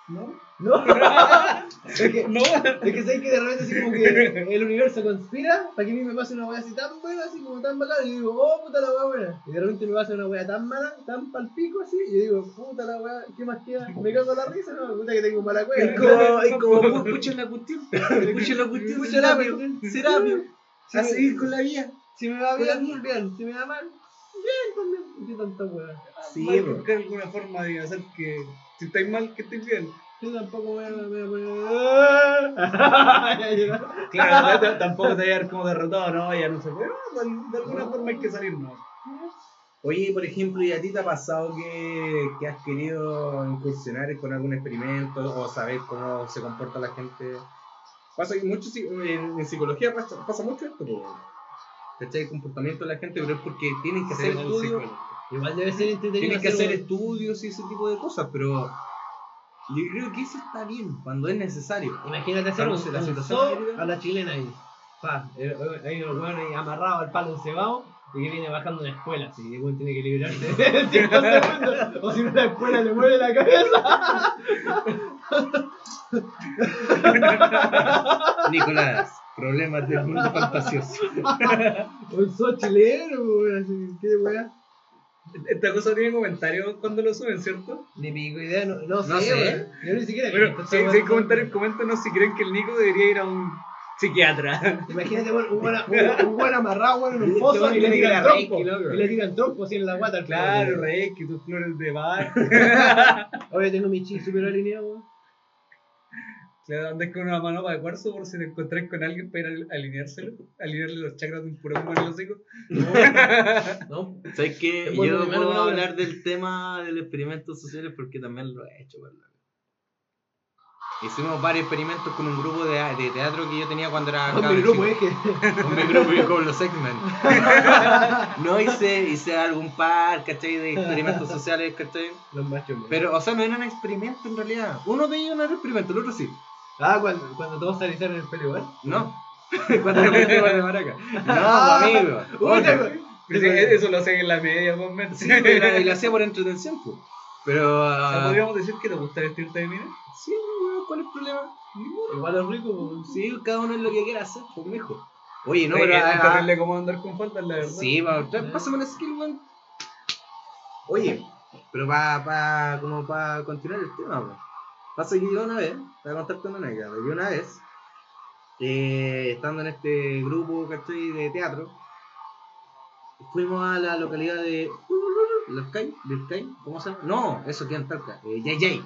¿No? No. es que, No. es que sabes que de repente así como que el universo conspira para que a mí me pase una wea así tan buena, así como tan bacana, y yo digo, oh puta la wea buena. Y de repente me pasa una wea tan mala, tan palpico así, y yo digo, puta la wea, ¿qué más queda? Me cago en la risa, no, puta que tengo mala es wea. como, es como, escuchen la cuestión, escuchen la cuestión, Escucha la cuestión. Serapio, Sí, a me- seguir con la vida. Si me va bien, bien, si me va mal, bien también. ¿Y ¿Qué tanta wea? Sí, bro. buscar alguna forma de hacer que si estáis mal, que estéis bien. Yo tampoco voy a poner. Ya llorar. Claro, t- tampoco te voy a dar como derrotado, no, ya no se puede. No, de, de alguna forma hay que salir, ¿no? Oye, por ejemplo, ¿y a ti te ha pasado que, que has querido incursionar con algún experimento o saber cómo se comporta la gente? Pasa que mucho, en, en psicología pasa, pasa mucho esto, po. ¿Cachai? El comportamiento de la gente, pero es porque tienen que hacer estudios, Igual debe ser entretenido. tienen que hacer un- estudios y ese tipo de cosas, pero yo creo que eso está bien cuando es necesario. Imagínate hacer un, la un situación a la chilena ahí. Pa, eh, eh, hay unos weones ahí amarrados al palo encebado y que viene bajando una escuela. Así que el weón tiene que librarse en 5 segundos. O si no, la escuela le mueve la cabeza. Nicolás, problemas del mundo fantasioso. Un sol chileno, weón, así, qué weá. Esta cosa tiene comentarios cuando lo suben, ¿cierto? Ni pico idea, no, no, No sé, sé. weón. Yo ni siquiera. Bueno, si, si hay no- comentarios, coméntanos si creen que el Nico debería ir a un psiquiatra. Imagínate, weón, un buen, un, un buen amarrado, weón, en un foso weón y le tiran trompo. Y le tiran trompo así en la guata al Claro, weón. rey, que tus flores de bar. Oye, tengo mi chi super alineado, weón. Claro, andas con una mano de cuarzo por si te encontrás con alguien para ir a alineárselo, alinearle los chakras de un puro en el hocico. No, ¿Sabes qué? Yo mano, puedo hablar del tema de los experimentos sociales porque también lo he hecho, weón. Hicimos varios experimentos con un grupo de, de teatro que yo tenía cuando era con mi grupo, chico. es Con mi grupo y con los X-Men. No hice, hice algún par, ¿cachai? De experimentos sociales, ¿cachai? Los machos, weón. Pero, o sea, no eran experimentos en realidad. Uno de ellos no era experimento, el otro sí. Ah, cuando, cuando todos se alisaron el pelo igual. No. Cuando le metimos de maraca. No, amigo. Uy, Otro. Eso, lo hacen en la media, pues, men. Sí, y la- y lo hacía por entretención, pues. Pero. O sea, ah, ¿Podríamos decir que te gusta vestirte de mina? Sí, ¿cuál es el problema? Igual es rico. Sí, cada uno es lo que quiera hacer, pues, mijo. Oye, no, pero. es ah, terrible cómo andar con faltas, la verdad. Sí, tra- pásame una skill, weón. Oye, pero para pa, como para continuar el tema, weón. Pasa que yo una vez, para contarte una anécdota, yo una vez, eh, estando en este grupo, ¿cachai? De teatro, fuimos a la localidad de Lefkay, Lefkay, ¿cómo se llama? No, eso queda en Talca, eh, Yay.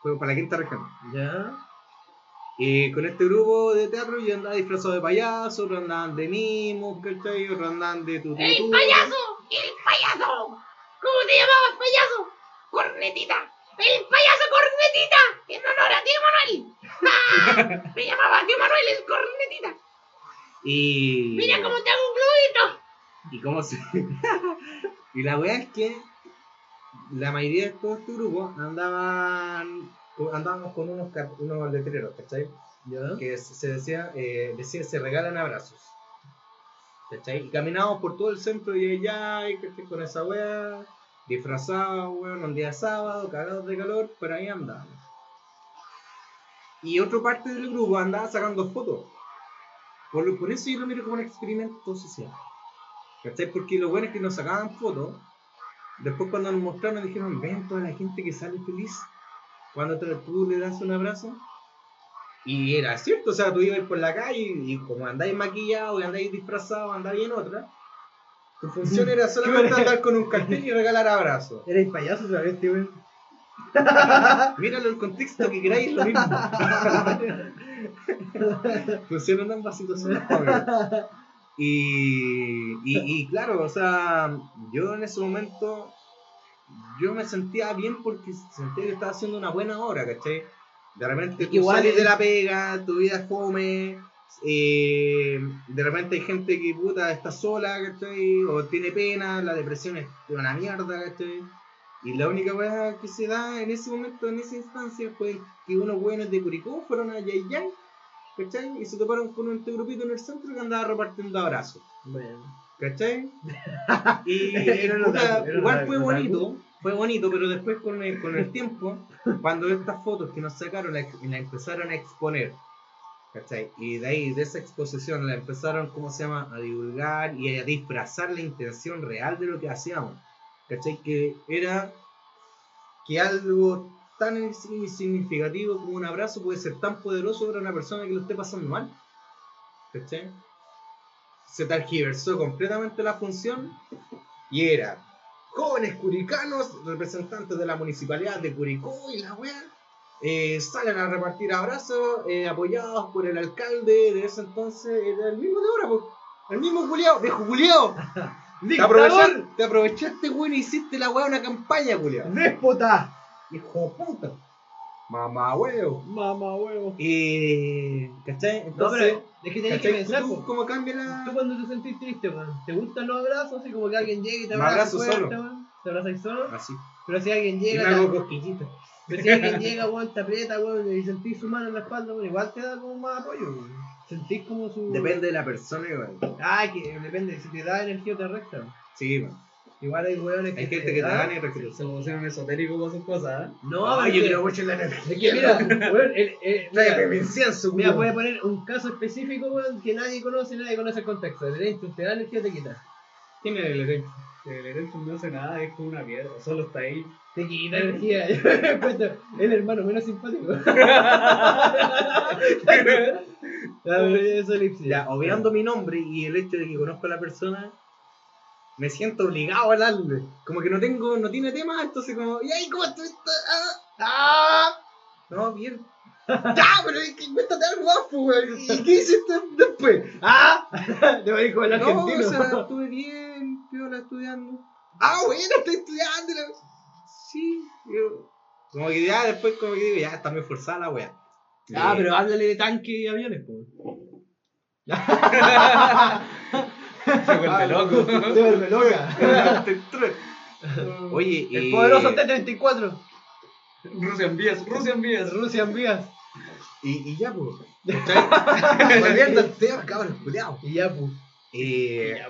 Fuimos para la quinta región. Ya. Y con este grupo de teatro yo andaba disfrazado de payaso, otros andaban de mimos, ¿cachai? Otros andaban de tutú. ¡El payaso! ¡El payaso! ¿Cómo te llamabas, payaso? ¡Cornetita! ¡El payaso Cornetita! En honor a tío Manuel. ¡Ah! Me llamaba tío Manuel el Cornetita. Y. Mira cómo te hago un globito. Y cómo se. y la weá es que la mayoría de todo este grupo andaban. Andábamos con unos, unos letreros, ¿cachai? Ya. Que se decía, eh, decía se regalan abrazos. ¿Cachai? Y caminábamos por todo el centro y allá, y con esa weá, disfrazados, weón, un día sábado, cagados de calor, pero ahí andábamos. Y otra parte del grupo andaba sacando fotos. Por, lo- por eso yo lo miro como un experimento social. ¿Cachai? Porque lo bueno es que nos sacaban fotos. Después cuando nos mostraron dijeron, ven toda la gente que sale feliz cuando tú le das un abrazo. Y era cierto, o sea, tú ibas por la calle y, y como andáis maquillado y andáis disfrazado, andáis en otra. Tu función era solamente andar con un cartel y regalar abrazos. Eres payaso otra vez, tío. Míralo el contexto que queráis, lo mismo. Funcionan ambas situaciones. Y, y, y claro, o sea, yo en ese momento, yo me sentía bien porque sentía que estaba haciendo una buena obra, ¿cachai? De repente tú Igual sales es- de la pega, tu vida es fome, eh, de repente hay gente que puta está sola, ¿cachai? O tiene pena, la depresión es una mierda, ¿cachai? Y la única weá que se da en ese momento, en esa instancia, fue que unos weones de Curicó fueron a Yay Yay, ¿cachai? Y se toparon con este grupito en el centro que andaba repartiendo abrazos, Bueno. ¿cachai? Y Era puta, era igual fue bonito, fue bonito, pero después con el, con el tiempo, cuando estas fotos que nos sacaron la, la empezaron a exponer, ¿cachai? Y de ahí, de esa exposición, la empezaron, ¿cómo se llama?, a divulgar y a disfrazar la intención real de lo que hacíamos, ¿cachai? Que era que algo tan insignificativo como un abrazo puede ser tan poderoso para una persona que lo esté pasando mal, ¿cachai? Se tergiversó completamente la función y era jóvenes curicanos, representantes de la municipalidad de Curicó y la wea, eh, salen a repartir abrazos eh, apoyados por el alcalde de ese entonces, era el mismo de ahora, po. el mismo culiao, viejo culiao. Te aprovechaste, te aprovechaste, weón, y hiciste la weá una campaña, culiao. ¡Déspota! Hijo puta. Mamá, huevo. Mamá, huevo. Y. ¿Cachai? No, Entonces, pero es que tenés que pensar, ¿Tú. ¿Cómo cambia la.? Tú cuando te sentís triste, weón, ¿te gustan los abrazos? Así como que alguien llegue y te Me abraza abrazo fuerte, solo. ¿Te abrazas solo? Así. Pero si alguien Y me llega, hago te- cosquillitas. Pero si alguien llega, weón, te aprieta, weón, y sentís su mano en la espalda, weón, igual te da como más apoyo, weón. Sentís como su... Depende de la persona, igual. Ah, que depende, si te da energía o te resta. Sí, weón. Igual hay hueones que. Hay gente que te gana y recluta. Se pusieron esotérico con sus cosas, ¿eh? No, yo quiero mucho la energía. Es que mira, weón, el- el- incienso, Mira, voy a poner un caso específico, weón, que nadie conoce, nadie conoce el contexto. El te da energía, te quita. ¿Quién es el herecho? El Erenchun no hace nada, es como una piedra, solo está ahí. Te quita energía. Yo me el hermano menos simpático. Ya, obviando mi nombre y el hecho de que conozco a la persona, me siento obligado a hablarle. Como que no tengo, no tiene tema, entonces como, ¿y ahí cómo estás? Ah, ah. No, bien. Ya, pero es que cuéntate algo más, pues. ¿Y qué hiciste después? ¡Ah! Te voy a ir con el No, argentino. o sea, estuve bien, piola estudiando. Ah, bueno, estoy estudiando. la- Sí, yo. Como que ya después, como que digo, ya está muy forzada la wea. Ah, Eh, pero háblale de tanque y aviones, pues. Se vuelve loco. Se vuelve loca. Oye, El eh, poderoso T-34. Russian Vías, Russian Vías. Rusia en vías. Y, y ya, pues. Volviendo al tema, cabrón, culiao. Y ya, pues. Eh,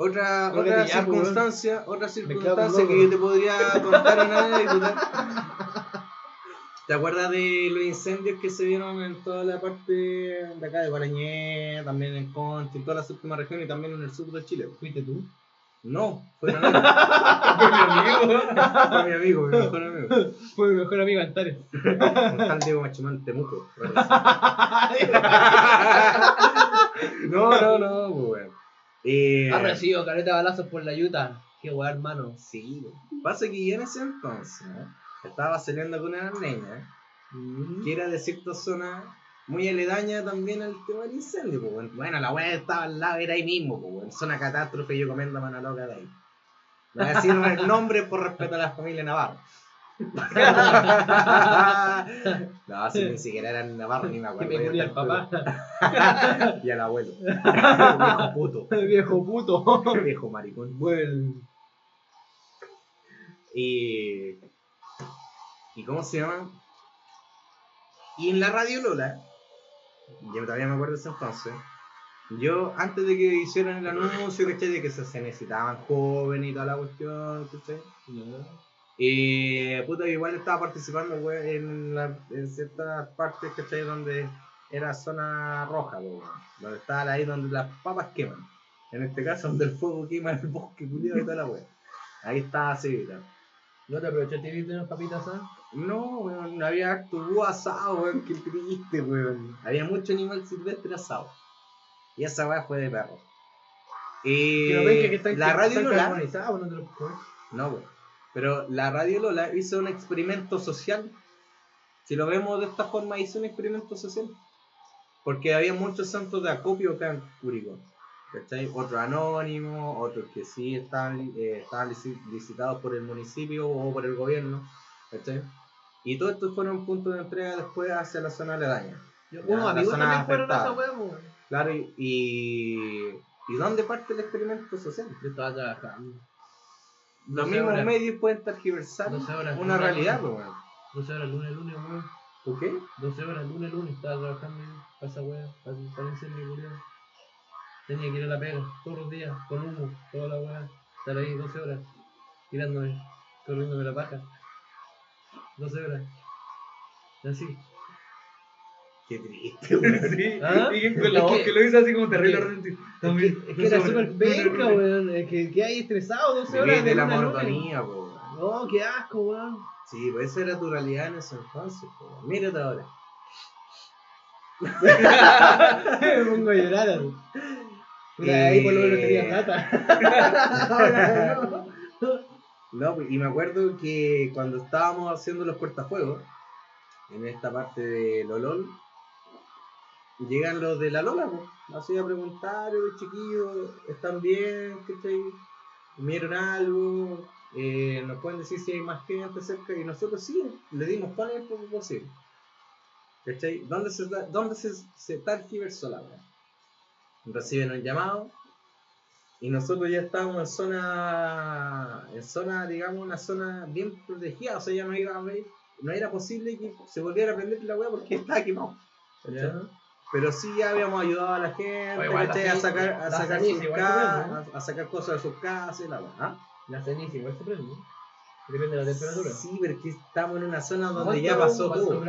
otra, Creo otra llamo, circunstancia, otra circunstancia que yo te podría contar una anécdota. ¿Te acuerdas de los incendios que se vieron en toda la parte de acá de Guarañé, también en Concha, en toda la séptima región y también en el sur de Chile? ¿Fuiste tú? No, fue. Fue mi amigo. fue mi amigo, mi mejor amigo. Fue mi mejor amigo Antares. Tal Diego Machimán Temuco. No, no, no, pues weón. Eh, Ha recibido careta de balazos por la yuta. Qué weá, hermano. Sí, pasa que yo en ese entonces ¿no? estaba saliendo con una niña que era de cierta zona muy aledaña también al tema del incendio. Pues, bueno, la weá estaba al lado, era ahí mismo, pues, weón. zona catástrofe, yo comiendo a mano loca de ahí. No voy a decir el nombre por respeto a la familia Navarro. No, si ni siquiera eran Navarro, ni me Que acuerdo. me culia el está papá. Y al abuelo. Viejo puto. Viejo puto. Viejo maricón. Bueno. Y. ¿Y cómo se llama? Y en la radio Lola, yo todavía me acuerdo de ese entonces, yo antes de que hicieran el anuncio, ¿cachai? De que se, necesitaban jóvenes y toda la cuestión, ¿cachai? Y puta, igual estaba participando güey, en, la- en ciertas partes, ¿cachai? Donde era zona roja, weón. donde estaba ahí donde las papas queman. En este caso, donde el fuego quema el bosque, culiado y toda la wea. Ahí estaba así, ¿No te aprovechaste de irte unas papitas asadas? no, weón, había harto búho asado, weón, qué triste, weón. Había mucho animal silvestre asado. Y esa weá fue de perro. Y Que que están la radio no puedo no, weón. Pero la radio Lola hizo un experimento social. Si lo vemos de esta forma, hizo un experimento social. Porque había muchos santos de acopio acá en Curicó. ¿Cachai? Otros anónimos, otros que sí estaban, eh, lici- licitados por el municipio o por el gobierno. ¿Cachai? Y todos estos fueron puntos de entrega después hacia la zona aledaña. Unos amigos también fueron a esa pues. Claro, y, y, ¿y dónde parte el experimento social? Yo estaba trabajando. Los 12 mismos horas. medios pueden tergiversar 12 horas. una realidad, pues, weón. 12 horas lunes, lunes, weón. ¿Por qué? 12 horas lunes, lunes. Estaba trabajando esa weá, para, incendio, culiao. Tenía que ir a la pega todos los días, con humo, toda la weá. Estar ahí 12 horas, tirándome, corriéndome la paja. 12 horas. Así. Qué triste, weón. Sí, ¿Ah? y con la voz que- que lo hizo así como terrible es que- arrepentido. Es También. que, es que era súper penca, weón. Es que, que hay estresado 12 horas. De la monotonía, weón. No, qué asco, weón. Sí, pues esa era tu realidad en ese entonces, po, weón. Mírate ahora. Me pongo a llorar. así. Puta, ahí por lo menos tenía Eh. plata. Ahora no. No, pues, y me acuerdo que cuando estábamos haciendo los cortafuegos, en esta parte de Lolol, llegan los de la Lola, pues, así a preguntar, "Oye, chiquillos, ¿están bien? ¿Cachai? ¿Comieron algo? Eh, ¿Nos pueden decir si hay más gente cerca? Y nosotros sí, le dimos toda la info posible. ¿Cachai? ¿Dónde se, dónde se, se tergiversó la? Reciben un llamado, y nosotros ya estábamos en zona, en zona, digamos, una zona bien protegida, o sea, ya no iba a haber- no era posible que se volviera a prender la weá porque estaba quemado. ¿cachai? Ya. Pero sí ya habíamos ayudado a la gente a sacar, a sacar, ceniza sus igual se ca- prende, a, a sacar cosas de sus casas y la. ¿ah? La ceniza igual se prende. Depende de la temperatura. Sí, pero es que estamos en una zona donde ¿Cuánto- ya pasó todo.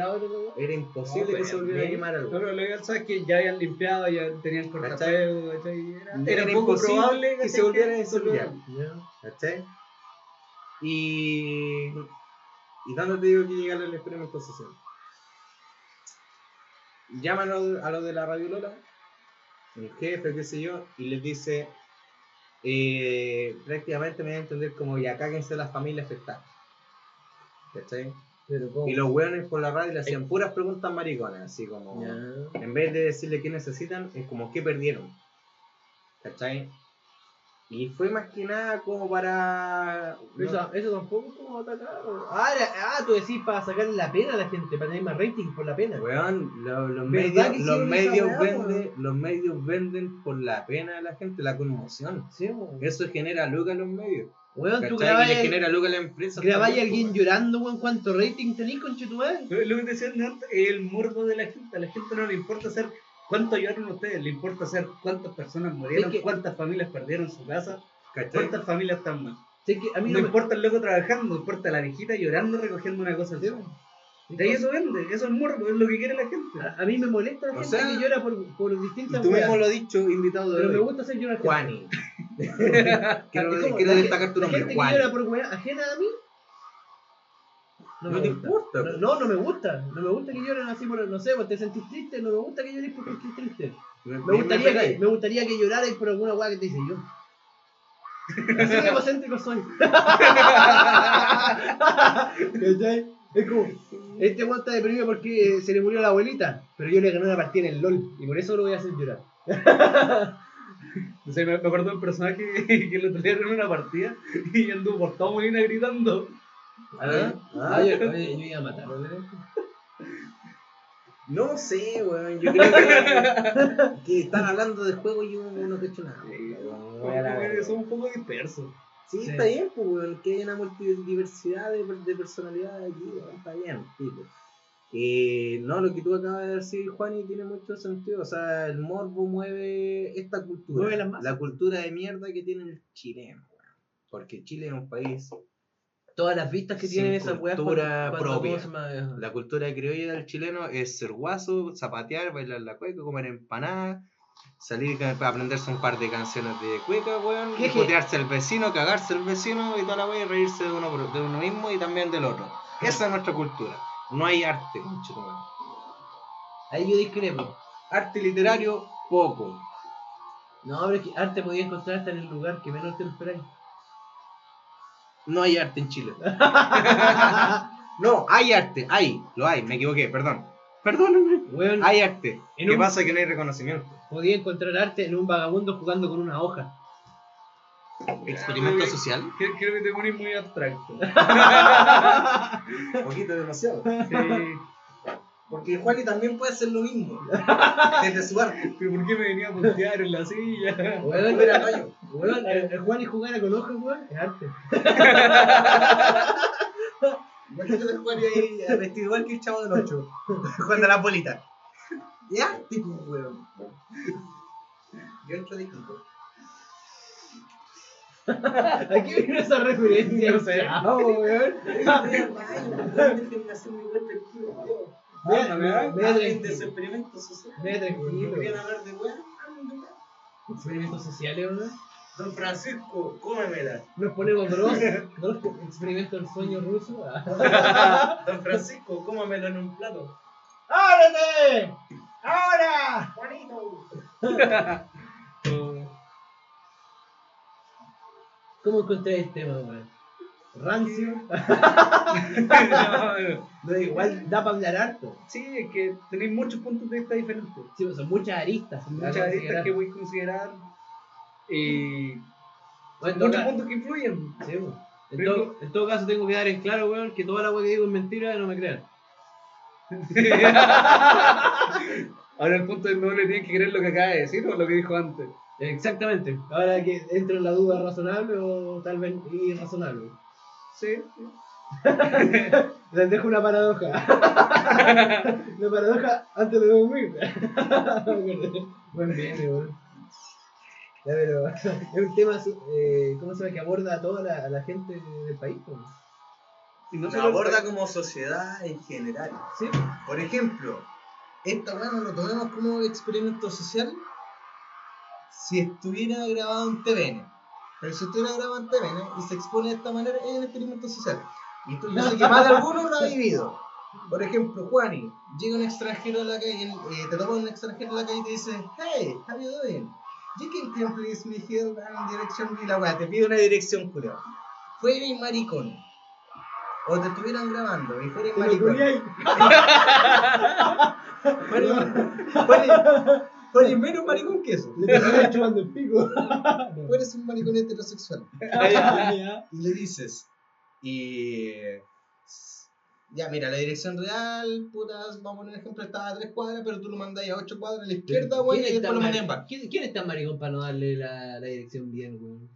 Era imposible No, que se volviera a quemar No, algo. pero lo ideal sabes que ya habían limpiado, ya tenían cortafuego. Era, Era era poco imposible probable que se volviera a. Ya. ¿Cachai? Y. ¿Y dónde te digo que llega el experimento social? Llaman a lo- a los de la Radio Lola, el jefe, qué sé yo, y les dice. eh, prácticamente me voy a entender como ya cáguense las familias afectadas. ¿Cachai? Pero ¿cómo? Y los weones por la radio le hacían puras preguntas mariconas, así como. En vez de decirle qué necesitan, es como qué perdieron. ¿Cachai? Y fue más que nada como para. Eso, eso tampoco es como atacar. o- Ah, era- ah, tú decís para sacarle la pena a la gente, para tener más rating por la pena. Weón, lo- los, ¿Verdad medios, los, medios venden, los medios venden por la pena de la gente, la conmoción. Sí. Eso genera lucas a los medios. Weón, tú ¿cachai? Y le genera lucas a la empresa. grabáis a también, alguien weón. llorando, weón, ¿cuánto rating tenés con madre? Lo lo que te decían antes es el morbo de la gente. A la gente no le importa hacer cuánto lloraron ustedes, le importa hacer cuántas personas murieron, que- cuántas familias perdieron su casa, ¿Cachai? cuántas familias están mal. Que a mí No, no, me importa el loco trabajando, importa la viejita llorando recogiendo una cosa al Sí, sol. weón. De ahí eso vende, eso es morbo, es lo que quiere la gente. A, a mí me molesta la O gente sea, que llora por, por Y distintas tú mismo lo has dicho, invitado de Pero me hoy. gusta hacer llorar gente. Juani. Quiero quiero destacar tu La nombre, gente que Juani. llora por weas ajena a mí. No me te importa, No, no, no me gusta. No me gusta que lloren así por, no sé, pues te sentís triste. No me gusta que llores porque estés triste. Me gustaría, que, me gustaría que llorarais por alguna weá que te hice yo. Así de egocéntrico soy. ¿Cachai? Es como, este weón está deprimido porque se le murió la abuelita, pero yo le gané una partida en el LOL y por eso lo voy a hacer llorar. O sea, me, me acuerdo de un personaje que lo trajeron en una partida y anduvo por toda Molina gritando. Ah, Ah, yo, oye, yo iba a matarlo. ¿no? Sé, weón. Yo creo que, que están hablando de juego y uno no te hecho nada. weón. La. Son un poco dispersos. Sí, Sí. está bien, pues, weón, que haya una multidiversidad de, de personalidades aquí, weón, está bien, tipo. Eh, no, lo que tú acabas de decir, Juani, tiene mucho sentido. O sea, el morbo mueve esta cultura. Mueve las masas. la cultura de mierda que tiene el chileno, weón. Porque Chile es un país. Todas las vistas que tienen esas weas cultura propia. La cultura criolla del chileno es ser guaso, zapatear, bailar la cueca, comer empanadas, salir para aprenderse un par de canciones de cueca, weón, ¿Qué, y putearse al vecino, cagarse al vecino y toda la wea y reírse de uno, de uno mismo y también del otro. Esa es nuestra cultura. No hay arte, conchetumare. Ahí yo discrepo. Arte literario, poco. No, pero es que arte podía encontrar hasta en el lugar que menos te esperáis. No hay arte en Chile. No, hay arte, hay, lo hay, me equivoqué, perdón. Perdónenme. Weón, Hay arte. En ¿Qué un- pasa? Que no hay reconocimiento. podía encontrar arte en un vagabundo jugando con una hoja. Experimento social. Creo, creo que te pones muy abstracto. Un poquito demasiado. Sí. Porque Juani también puede hacer lo mismo. Desde su arte. ¿Pero por qué me venía a puntear en la silla? Weón, Fuera rayo. Weón, el, el Juan y jugar con hojas, weón, es arte. Imagínate a Juani ahí eh, vestido igual que el chavo del 8. Jugando a la bolita. Es arte, pues, weón. Yo entro de Kiko. Aquí viene esa referencia. No sé. Chao, weón. De tranquilo. su experimento social. Mira, ¿No tranquilo. querían hablar de weón? Hablen de weón. Experimentos sociales, weón. Don Francisco, cómemela. Nos ponemos bros. Bros, experimento del sueño ruso. Don Francisco, cómemelo en un plato. ¡Ábrete! ¡Ahora! Juanito. ¿Cómo encontré el tema, weón? Rancio. No, igual da para hablar harto. Sí, es que tenéis muchos puntos de vista diferentes. Sí, pues son muchas aristas. son Muchas a aristas considerar. que voy a considerar. Y Bueno, muchos puntos que influyen. sí, pues. en, Pero- todo, en todo caso tengo que dar en claro, weón, que toda la weá que digo es mentira no me crean. Ahora el punto es no le tienen que creer lo que acaba de decir o lo que dijo antes. Exactamente. Ahora que entro en la duda razonable o tal vez irrazonable. Sí. Les dejo una paradoja. La paradoja antes de dormir. Buen meme, weón. Ya, pero es un tema, eh, ¿cómo se llama? Que aborda a toda la, a la gente del país. pues. Y no Nos aborda como sociedad en general. Sí, Por ejemplo, esta weá no lo tomemos como experimento social si estuviera grabado en TVN. Pero si estuviera grabado en TVN y se expone de esta manera, es un experimento social. Y esto yo sé que más de alguno lo ha vivido. Por ejemplo, Juani, llega un extranjero a la calle, eh, te topa un extranjero en la calle y te dice, Hey, how you doing? You can come please me here and direction y la weá, te pide una dirección culiao. Fuera y maricón. O te estuvieran grabando y lo maricón. fuera menos maricón que eso. Le termináis chupando el pico. Tú eres un maricón heterosexual. Y le dices, y. Ya, mira, la dirección real, putas, vamos a poner un ejemplo, estaba a 3 cuadras, pero tú lo mandas a 8 cuadras a la izquierda, güey, y ¿Quién es después lo mari- bar. ¿Quién, quién es tan maricón para no darle la, la dirección bien, weón?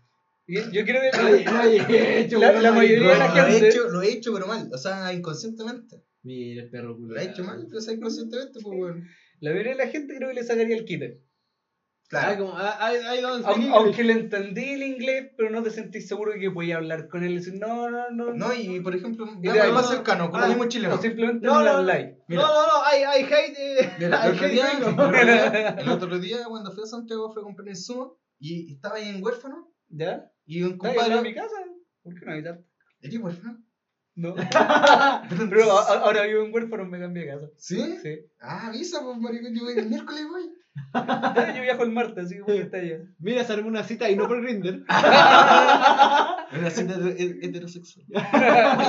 Yo creo que hecho, La- weón, la mayoría de la maricón. Lo he gente- hecho, lo he hecho, pero mal, o sea, inconscientemente. Mira el perro culo. Lo he hecho mal, pero o sea, inconscientemente, pues, weón. la mayoría de la gente creo que le sacaría el quite. Ah, Claro. como, ah, I, I don't speak Aunque, English. aunque le entendí el inglés, pero no te sentís seguro de que podía hablar con él y decir, no, no, no. No, y por ejemplo, Y más cercano, con ah, mismo chileno. Simplemente No, no, no, no. habláis. Mira. No, no, no, I, I hate. eh, Mira, I el otro, hate día, el, otro cuando fui a Santiago, fui a comprar el sumo y estaba ahí en huérfano ¿Ya? y un ¿Estás en mi compadre. casa? ¿Por qué no avisaste? ¿Eres huérfano? No. Pero a- a- ahora vivo en huérfano, me cambié de casa. ¿Sí? Sí. Ah, avisa, pues, maricón, yo voy el miércoles, voy. Ya, Yo viajo el martes, así que voy a estar allá. Mira, se armó una cita y no por Grindr. Una cita heter- he- heterosexual.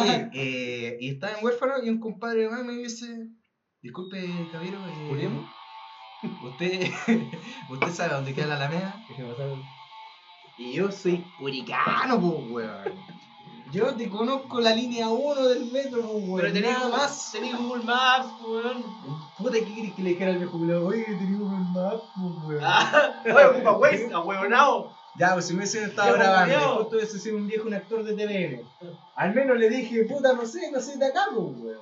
Oye, eh, y estaba en huérfano y un compadre más me dice, disculpe, caballero, eh, ¿Julián? usted, usted sabe dónde queda la Alameda. Y yo soy curicano, pues, weón. Yo te conozco la línea 1 del metro, pues, weón. Pero tenés nada Google- más. tenés Google Maps, weón. Puta, ¿qué querés que le dijera al viejo culo? Oye, tenía un map, pues, weón. Ah, oye, ocupa Waze, ahueonao. Ya, pues si me hubiesen estado grabando, justo hubiese sido un viejo, un actor de TVN. Al menos le dije, puta, no sé, no sé de acá, pues, weón.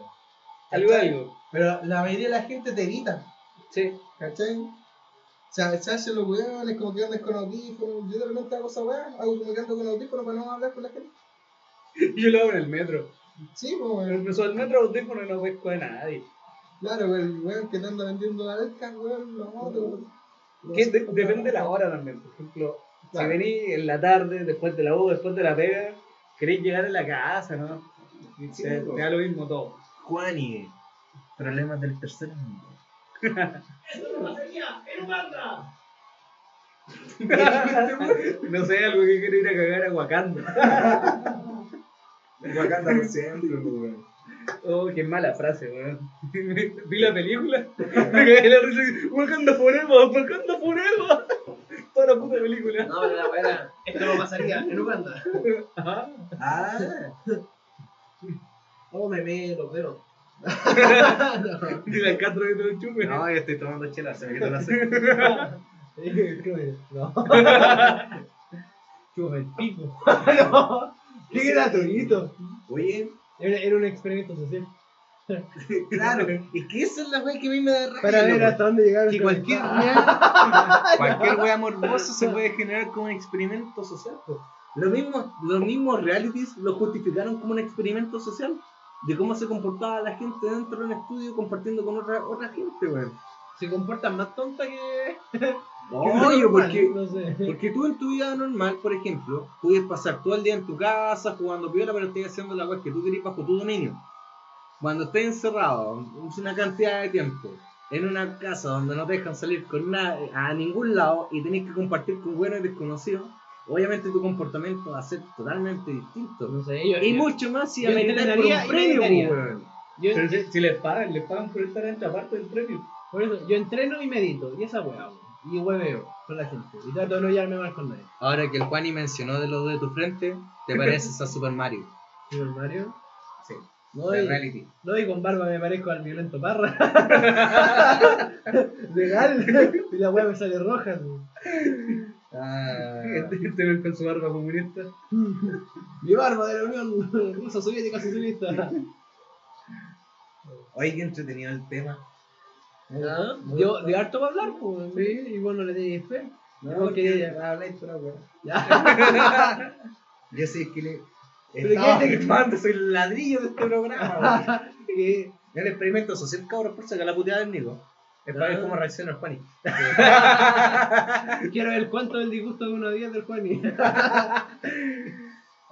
Algo, algo. Pero la mayoría de la gente te evita, Sí. ¿cachai? O sea, se hacen los weones como que andas con audífonos. Yo de repente hago esa weá, hago como que ando con audífonos para no hablar con la gente. Yo lo hago en el metro. Sí, pues, weón. Me subo al metro audífono y no pesco de nadie. Claro, el weón que te anda vendiendo alcas, weón, no, te- Que de- depende de la hora también. Por ejemplo, Claro. si venís en la tarde, después de la U, después de la pega, queréis llegar a la casa, ¿no? Y Sí, te, da lo mismo todo. Juan y problemas del tercer mundo. no sé, algo que quiero ir a cagar a Wakanda. Wakanda por siempre, weón. Oh, qué mala frase, weón. Vi la película, me cagué la risa y Wakanda forever, Wakanda forever. Toda la puta película. No, pero la weá esto no pasaría en Uganda. Ajá. Ah, Oh, me ve los dedos. Y la Castro que te lo chupe. no, yo estoy tomando chela, se me quitó la sed. No. Chupa el pico. No. Qué gratuito. Oye, Era, era un experimento social. claro, es que esa es la weá que a mí me da rabia. Para ver hasta dónde llegaron. que cualquier wea, cualquier wea morbosa se puede generar como un experimento social. Los mismos, los mismos realities lo justificaron como un experimento social de cómo se comportaba la gente dentro de un estudio compartiendo con otra, otra gente, weón. Se comportan más tonta que. Oye, porque, No sé. porque tú en tu vida normal, por ejemplo, puedes pasar todo el día en tu casa jugando piola, pero estás haciendo la wea que tú querés bajo tu dominio. Cuando estés encerrado una cantidad de tiempo en una casa donde no te dejan salir con nadie, a ningún lado y tenés que compartir con buenos y desconocidos, obviamente tu comportamiento va a ser totalmente distinto. No sé, yo. Y yo- mucho más si yo ameritas por un premio, yo- Pero si, si les pagan, les pagan por estar en esta parte del premio. Por eso, yo entreno y medito. Y esa weá. Y hueveo con la gente. Y trato de no llevarme mal con nadie. Ahora que el Juani mencionó de lo de tu frente, te pareces a Super Mario. Super Mario. Sí. No, de y, reality. no, y con barba me parezco al violento parra. Legal. y la weá me sale roja. Ah, Este este con su barba comunista. Mi barba de la Unión Rusa Soviética Socialista. oye, qué entretenido el tema. Ah, Yo, de harto va a hablar, pues. Sí, y bueno, le tenéis fe. No, No, porque que- habláis pura weá. Ya. Yo sé que le. Pero ¿qué te- soy el ladrillo de este programa. Que- El experimento social, cabros, por sacar la puteada del Nico. Es para ver Ah. cómo reacciona el Juani. Quiero ver cuánto es el disgusto de unos días del Juani.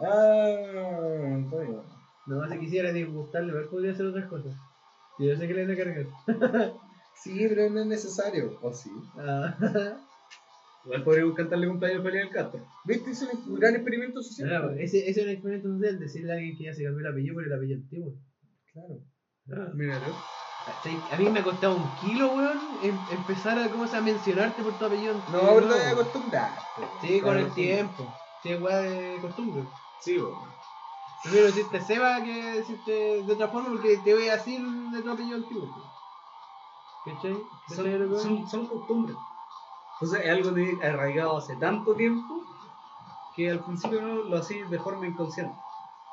Ah, Antonio. No, si quisiera disgustarle, ver, podría hacer otras cosas. Y yo sé que le van a cargar. Sí, pero no es necesario. ¿O sí? Ah. Igual podríamos cantarle cumpleaños feliz al Castro. ¿Viste? Es un gran experimento social. Pues, ese, ese es un experimento social, decirle a alguien que ya se cambió el apellido por el apellido antiguo. Claro. Ah. Mira, ¿no? Sí, A mí me ha costado un kilo, weón, em- empezar a, ¿cómo se llama? mencionarte por tu apellido No, antiguo. pero te voy a acostumbrar. Sí, con el tiempo. Sí, es weá de costumbre. Sí, weón. Prefiero decirte Seba que decirte de otra forma porque te voy a decir de tu apellido antiguo. ¿Cachai? ¿Cachai lo que Son, son, son costumbres. Entonces es algo de, arraigado hace tanto tiempo que al principio no lo hacía de forma inconsciente.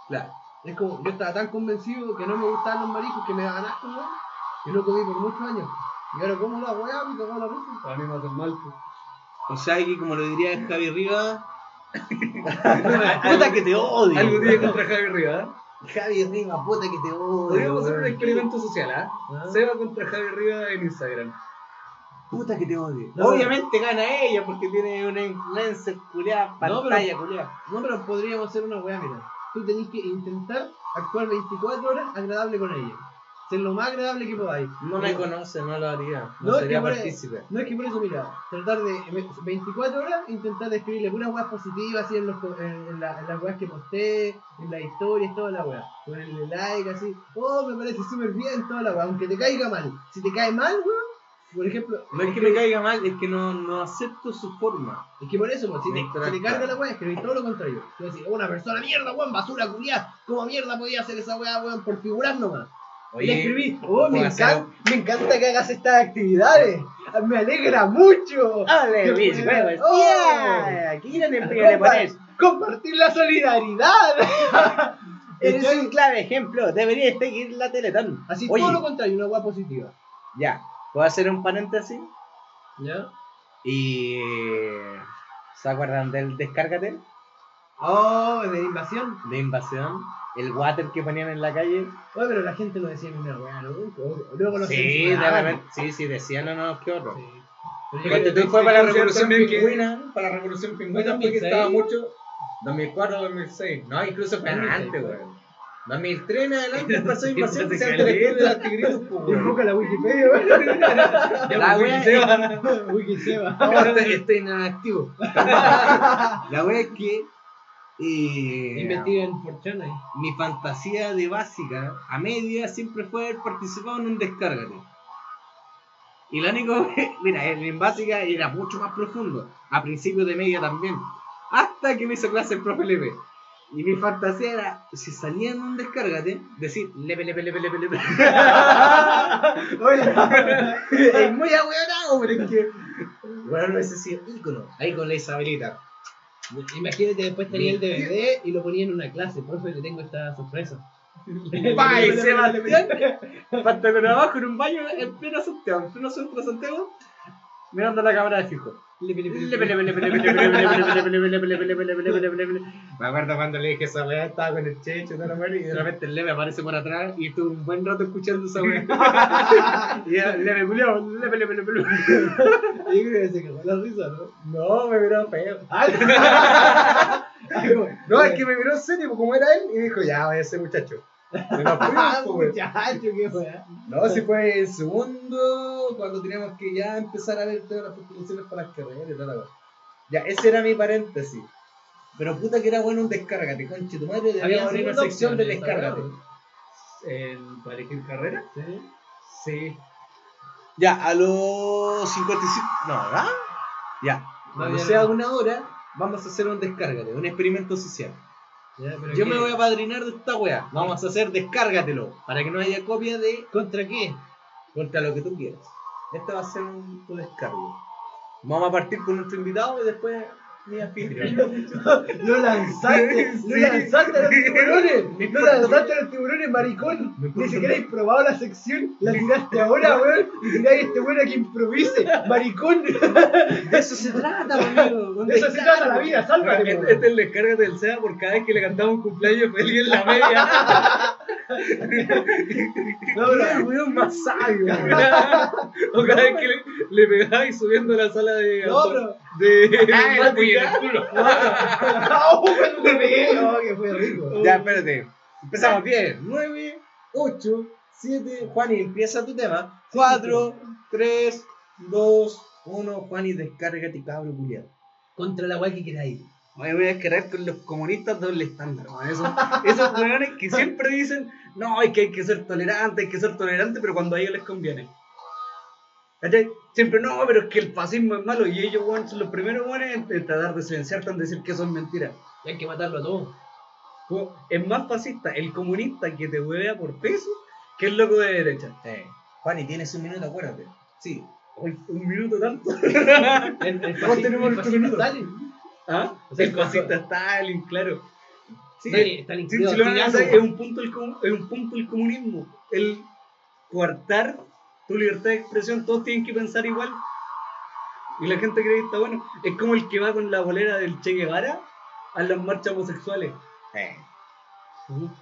Claro. Es como, yo estaba tan convencido que no me gustaban los mariscos que me daban asco, weón. Y no comí por muchos años. Y ahora como la weá, me cagó la risa. Para mí me hacen mal. pues. O sea, que como lo diría Javi Riva. puta que te odio. Algo tiene contra Javi Rivas. Javi Riva, puta que te odio. Podríamos hacer un experimento social, ¿ah? Ah. Seba contra Javi Rivas en Instagram. Puta que te odio. No, Obviamente gana ella porque tiene una influencer culiada, No, pantalla culiada. No, pero podríamos hacer una weá, mira. Tú tenés que intentar actuar 24 horas agradable con ella. Ser lo más agradable que podáis. No me conoce, no lo haría. No, sería partícipe. No es que por eso, mira, tratar de 24 horas intentar escribirle puras weas positivas así en, los, en, en la- en las weas que posté, en las historias, toda la wea. Ponerle like así, oh, me parece súper bien toda la wea, aunque te caiga mal. Si te cae mal, weón, por ejemplo, No es que me caiga mal, es que no, no acepto su forma. es que por eso, pues, si, te, si te carga la wea, escribís todo lo contrario. Tú decís, una persona mierda, weón, basura culiada, ¿cómo mierda podía hacer esa wea, weón, por figurar nomás? Y le escribí, oh, me, encanta, me encanta que hagas estas actividades, me alegra mucho. ¡Ole, Qué mis huevos! Oh. ¡Yeah! Aquí empeño le pones. compartir la solidaridad. Eres ¿Cachai? un clave ejemplo. Deberías seguir la Teletón. Así Oye, todo lo contrario, una weá positiva. ya. ¿Puedo hacer un paréntesis? ¿Ya? Y. ¿Se acuerdan del Descárgate? Oh, de invasión. De invasión. El water que ponían en la calle. Oye, pero la gente no decía ni una weá, ¿no? Luego lo Sí, de sí, sí, decían no, no, qué otro. Sí. Yo- tú fue para la ¿Cómo se llama revolución pingüina. Para la revolución pingüina porque 2006. estaba mucho. 2004 2006. No, incluso fue 2006, antes, weón. 2003 en adelante a invasión se de los tigritos, pues, weón. Invoca la Wikipedia, weón. La wea Wikiseba. No, estoy inactivo. La wea es que. Eh, Investiga en Fortune ahí. mi fantasía de básica a media siempre fue haber participado en un descárgate. Y lo único, mira, en básica era mucho más profundo, a principio de media también, hasta que me hizo clase el profe Lepe. Y mi fantasía era, si salía en un descárgate, decir, lepe, lepe, lepe, lepe, lepe. es muy ahueonado, pero es que, bueno, ese sí ícono, ahí con la Isabelita. Imagínate después tenía el DVD y lo ponía en una clase. Profe, le tengo esta sorpresa. ¡Pay, Sebastián! Pantalón abajo en un baño en pleno Santiago, en pleno centro de Santiago, mirando la cámara de fijo. Me acuerdo cuando le dije esa weá, estaba con el checho toda la y de repente el leve aparece por atrás y estuve un buen rato escuchando esa weá. y leve culiao, leve, leve, leve, leve. Y creo que se cagó la risa, ¿no? No, me miró feo. Ah. no, es que me miró serio, como era él, y dijo, ya, ese muchacho. Ah, pues, weón. muchacho, qué weá. No, si fue el segundo, cuando teníamos que ya empezar a ver todas las postulaciones para las carreras y toda la cosa. Ya, ese era mi paréntesis. Pero puta que era bueno un descárgate, conche tu madre, Había debía haber una sección de descárgate. ¿En- ¿Para elegir carrera? Sí. Sí. Ya, a los 55. No, ¿verdad? Ya, cuando ya sea no. una hora, vamos a hacer un descárgate, un experimento social. Ya, pero Yo ¿qué? me voy a padrinar de esta wea. Vamos a hacer descárgatelo, para que no haya copia de ¿Contra qué? contra lo que tú quieras. Este va a ser un tu descargo. Vamos a partir con nuestro invitado y después Lo lanzaste, lanzaste a los tiburones, lo lanzaste a los tiburones, maricón. Ni siquiera has probado la sección, la tiraste ahora, weón. Y tiráis este weón a que improvise, maricón. De eso se trata, amigo. De eso se trata la vida, sálvate, Este, weón. este es el descarga del SEA por cada vez que le cantamos un cumpleaños feliz en la media. No, pero- el weón más sabio, o cada vez que le, le pegáis subiendo a la sala de. No, pero. de Ah, en el culo. ¡Oh, que fue rico! Ya, espérate. Empezamos bien. 9, 8, 7. Juani, empieza tu tema. 4, 3, 2, 1. Juani, descárgate, cabro culiado. Contra la weá que queráis. Me voy a descargar con los comunistas doble estándar. Esos, esos weones que siempre dicen, no, es que hay que ser tolerante, hay que ser tolerante, pero cuando a ellos les conviene. ¿Cachai? Siempre, no, pero es que el fascismo es malo y ellos weón, son los primeros weones en, en tratar de silenciarte, en decir que eso es mentira. Y hay que matarlo a todos. Como, Es más fascista el comunista que te huevea por peso que el loco de derecha. Eh. Juani, tienes un minuto, acuérdate. Sí. Uy, un minuto tanto. El, el Todos fasci- tenemos el el fascista minuto. Stalin. ¿Ah? O sea, el fascista Stalin, claro. Sí, Stalin, Stalin, Sí, si lo van a cuidado. hacer, es un punto el, es un punto el comunismo. El coartar tu libertad de expresión, todos tienen que pensar igual. Y la gente cree que está bueno. Es como el que va con la bolera del Che Guevara a las marchas homosexuales. Eh.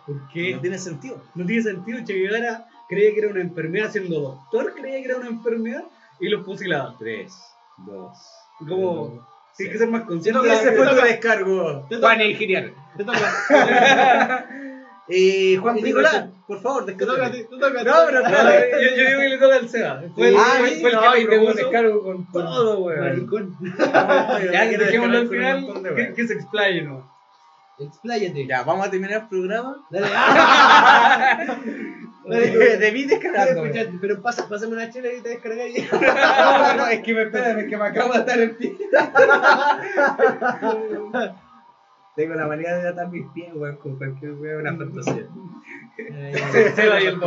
¿Por qué? No tiene sentido. No tiene sentido. Che Guevara creía que era una enfermedad siendo doctor, creía que era una enfermedad y los fusilaba. 3, 2. Como. Tienes que ser más consciente. toca- Ese fue tu descargo. Toca. Juani, genial. Te toca. Eh, Juan Nicolás, por favor, descárgate. te toca. No, pero yo, yo digo que le toca al Seba. Fue el, Ah, fue- fue el no, que me descargo con todo, weón. Maricón. Ya que dejémoslo al final, que se explaye, ¿no? Expláyate. Ya, vamos a terminar el programa. Dale. De, de mí Dale, descargando. escuchate, Pero pasa, pásame una chela y te descargáis. No, no, no, es que me espérame, es que me acabo de atar el pie. Tengo la manera de atar mis pies, weón, con cualquier weón, una fantasía. Se, se va y el.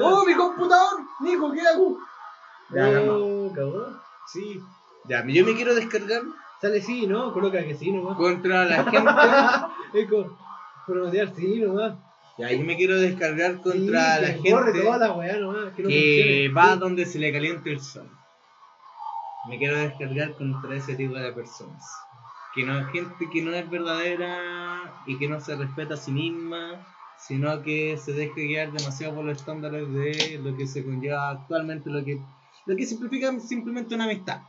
¡Oh, mi computador! Nico, ¿qué hago? Ya. Oh, cagó. Sí. Ya, yo me quiero descargar Sale sí, ¿no? Coloca que sí nomás. contra la gente. Eco. Promotear sí nomás. Ya, yo me quiero descargar contra Sí, la gente toda la weá nomás. Que no que va donde se le caliente el sol. Me quiero descargar contra ese tipo de personas. Que no es gente que no es verdadera y que no se respeta a sí misma, sino que se deja guiar demasiado por los estándares de lo que se conlleva actualmente, lo que, lo que simplifica simplemente una amistad.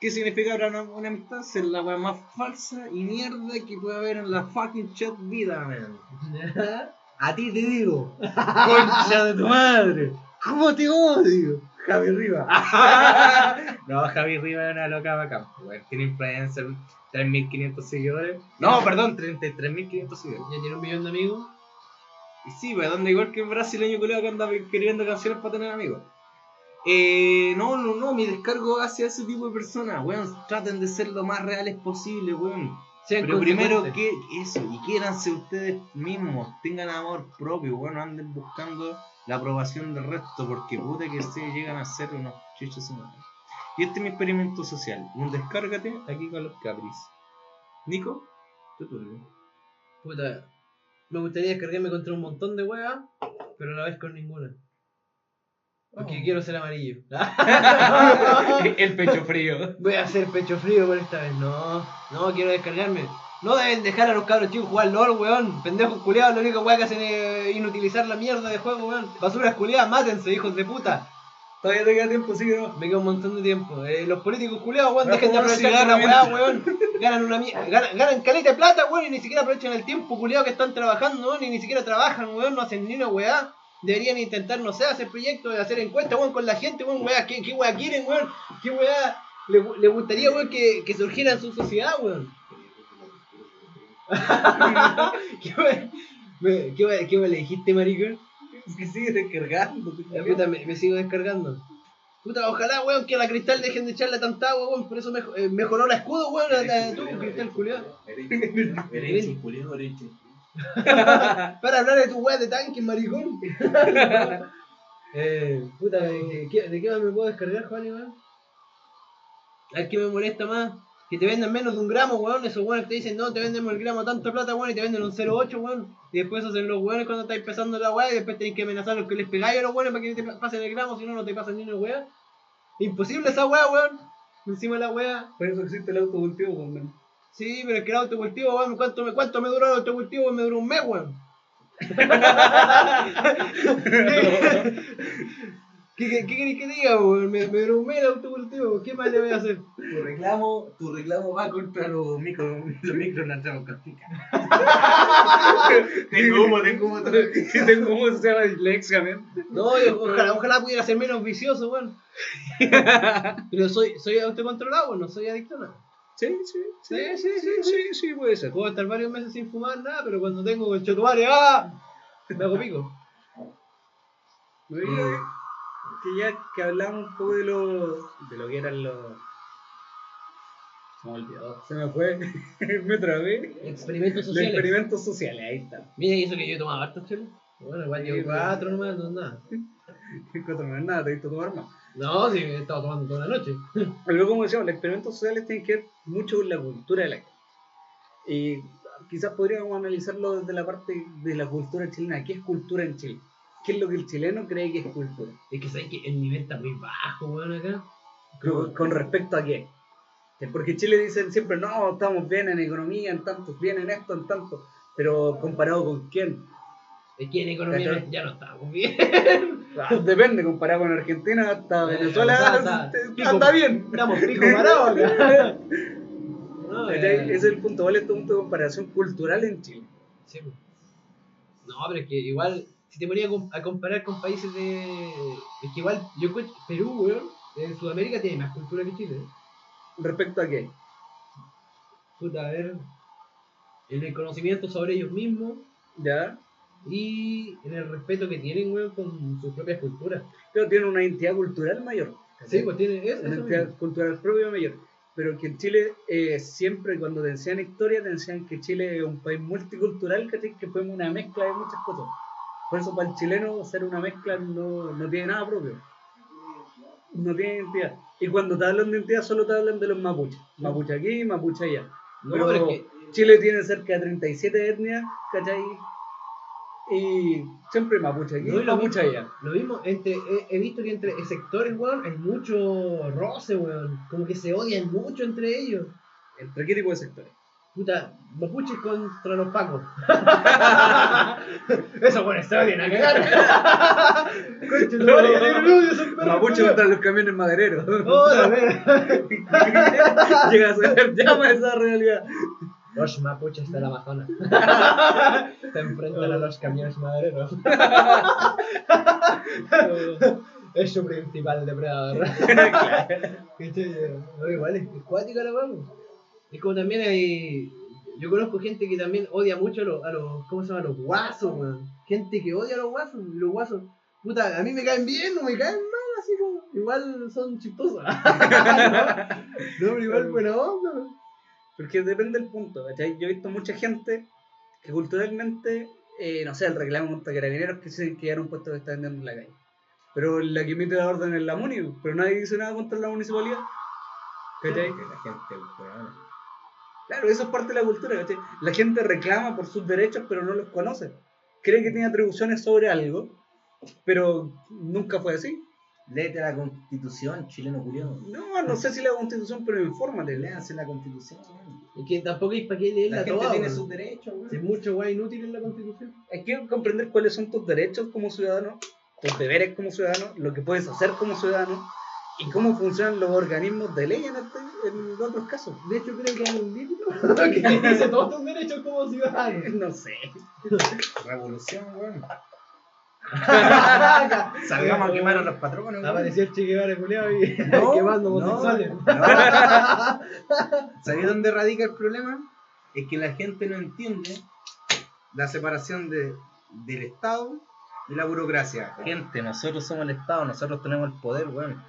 ¿Qué significa ahora una, una amistad? Ser la weá más falsa y mierda que puede haber en la fucking chat vida, man. A ti te digo, concha de tu madre, ¿cómo te odio? Javi Riva. no, Javi Riva es una loca bacán. Bueno, tiene influencer, 3.500 seguidores. No, perdón, 33.500 seguidores. Ya tiene un millón de amigos. Y sí, pues anda igual que el brasileño culiao que anda escribiendo canciones para tener amigos. Eh, no, no, no, mi descargo hacia ese tipo de personas, weón. Traten de ser lo más reales posible, weón. Sean Pero primero que eso, y quiéranse ustedes mismos, tengan amor propio, bueno, anden buscando la aprobación del resto, porque puta que se llegan a ser unos chichos humanos. Y este es mi experimento social, un descárgate aquí con los cabris. Nico, tu turno. Puta. Me gustaría descargarme contra un montón de weas, pero a la vez con ninguna. Porque Oh. quiero ser amarillo. el pecho frío. Voy a hacer pecho frío por esta vez. No, no quiero descargarme. No deben dejar a los cabros chicos jugar LOL, weón. Pendejos culiados, lo único weón que hacen es inutilizar la mierda de juego, weón. Basuras culiadas, mátense, hijos de puta. Todavía te queda tiempo, sí que no. Me queda un montón de tiempo. Eh, los políticos culiados, weón, dejen de aprovechar la weá, weón. Ganan una mierda. Ganan, ganan caleta de plata, weón, y ni siquiera aprovechan el tiempo culiado que están trabajando, weón, y ni siquiera trabajan, weón, no hacen ni una weá. Deberían intentar, no sé, hacer proyectos, hacer encuestas, weón, con la gente, weón, weá, ¿qué, qué weá quieren, weón? ¿Qué weá le, le gustaría, weón, que, que surgiera en su sociedad, weón? ¿Qué weá? me- ¿Qué qué weá le dijiste, maricón? Que sigue descargando. Puta, me, me sigo descargando. Puta, ojalá, weón, que a la cristal dejen de echarle tanta agua, weón. Por eso mejo- eh, mejoró la escudo, weón. La, la, tú, cristal culiado. Eres eres Para hablar de tu weá de tanque, maricón. eh, puta, ¿de qué, de qué más me puedo descargar, Juan, weón? A ver qué me molesta más. que te venden menos de un gramo, weón. Esos weones te dicen, no, te vendemos el gramo tanta plata, weón, y te venden un 0,8, weón. Y después hacen los weones cuando estáis empezando la weá, y después tenéis que amenazar a los que les pegáis a los weones para que te pasen el gramo, si no, no te pasan ni una weá. Imposible esa weá, weón. Encima de la weá. Por eso existe el autocultivo, man. Sí, pero es que el autocultivo, weón, ¿cuánto me, cuánto me duró el autocultivo? Me duró un mes, weón. ¿Qué, qué, qué querés que diga, weón? Me, me duró un mes el autocultivo, ¿qué más le voy a hacer? Tu reclamo, tu reclamo va contra los micro, los micro narcotraficantes. tengo humo, tengo humo. Tengo como se llama dislexia, man. No, yo- ojalá, ojalá pudiera ser menos vicioso, weón. Pero soy, soy autocontrolado, weón, no soy adicto a nada. Sí, sí, sí, sí, sí, sí, sí, puede ser. Puedo estar varios meses sin fumar nada, pero cuando tengo el chotomare, ¡ah! Me hago pico. Me digo que- ya que hablamos un poco de lo, de lo que eran los... Se me olvidó, se me fue, me trabé. Experimentos Los sociales. experimentos sociales, ahí está. Mira, y eso que yo he tomado hartos chelos. Bueno, igual llevo cuatro nomás, no es nada. Cuatro no es nada, te he visto tomar más. No, sí, he estado tomando toda la noche. Pero como decíamos, los experimentos sociales tienen que ver mucho con la cultura de la. Y quizás podríamos analizarlo desde la parte de la cultura chilena. ¿Qué es cultura en Chile? ¿Qué es lo que el chileno cree que es cultura? Es que sabes que el nivel está muy bajo, weón, acá. ¿Con, con respecto a qué? Que Porque Chile dicen siempre, no, estamos bien en economía, en tanto, bien en esto, en tanto. Pero comparado con quién? Es que en economía ya no estamos bien. Depende, comparado con Argentina, hasta Eh, Venezuela está- bien. Estamos pico parados acá. No, ¿Cachai? eh, Ese es el punto, ¿vale? Este punto de comparación cultural en Chile. Sí, po. No, pero es que igual, si te ponía a com- a comparar con países de. Es que igual, yo encuentro. Perú, weón, en Sudamérica tiene más cultura que Chile. ¿eh? ¿Respecto a qué? Puta, a ver. En el conocimiento sobre ellos mismos ¿Ya? Y en el respeto que tienen, weón, con sus propias culturas. Pero tiene una identidad cultural mayor. Sí, pues tiene eso. una eso identidad mismo. cultural propia mayor. Pero que en Chile eh, siempre cuando te enseñan historia te enseñan que Chile es un país multicultural, ¿cachai? que fue una mezcla de muchas cosas. Por eso para el chileno ser una mezcla no, no tiene nada propio. No tiene identidad. Y cuando te hablan de identidad solo te hablan de los mapuches. Mapuche aquí, mapuche allá. No, Pero pero es que. Chile tiene cerca de 37 etnias, ¿cachai? Y siempre mapuche aquí, No, y lo mapuche mismo, allá. lo mismo entre, he, he visto que entre sectores, weón, hay mucho roce, weón. Como que se odian mucho entre ellos. ¿Entre qué tipo de sectores? Puta, mapuches contra los pacos. Eso bueno, está bien a cagar. Concha tu madre, que tienen odio, esos perros Mapuche culiados. contra los camiones madereros. Ver. Llega a ser llama esa realidad. Los mapuches del Amazonas. Se enfrentan a los camiones madereros. es su principal depredador. Igual es cuática la weón. Es como también hay. Yo conozco gente que también odia mucho a los, a los ¿cómo se llama? A los guasos, weón. Gente que odia a los guasos. Los guasos, puta, a mí me caen bien, no me caen mal, así como. Igual son chistosos. no, pero igual buena onda. Porque depende del punto, ¿cachai? Yo he visto mucha gente que culturalmente, eh, no sé, el reclamo contra carabineros que dicen que ya era un puesto que está vendiendo en la calle. Pero la que emite la orden es la MUNI, pero nadie dice nada contra la municipalidad. ¿Cachai? La gente, weón. Claro, eso es parte de la cultura, ¿cachai? La gente reclama por sus derechos, pero no los conoce. Cree que tiene atribuciones sobre algo, pero nunca fue así. Léete la constitución, chileno curioso. No, no sé si la constitución, pero infórmate. Léanse la constitución. Es que tampoco hay para qué leerla La gente toda, tiene sus derechos, weón. Hay mucho guay inútil en la constitución. Hay que comprender cuáles son tus derechos como ciudadano, tus deberes como ciudadano, lo que puedes hacer como ciudadano y cómo funcionan los organismos de ley en, este- en otros casos. De hecho, creo que hay un libro que dice todos tus derechos como ciudadano. No sé. Revolución, weón. Salgamos a quemar a los patrones. Apareció el Che Guevara culiao y No, quemando no, homosexuales. no. ¿Sabéis dónde radica el problema? Es que la gente no entiende la separación de, del Estado y la burocracia. Gente, nosotros somos el Estado, nosotros tenemos el poder, weón.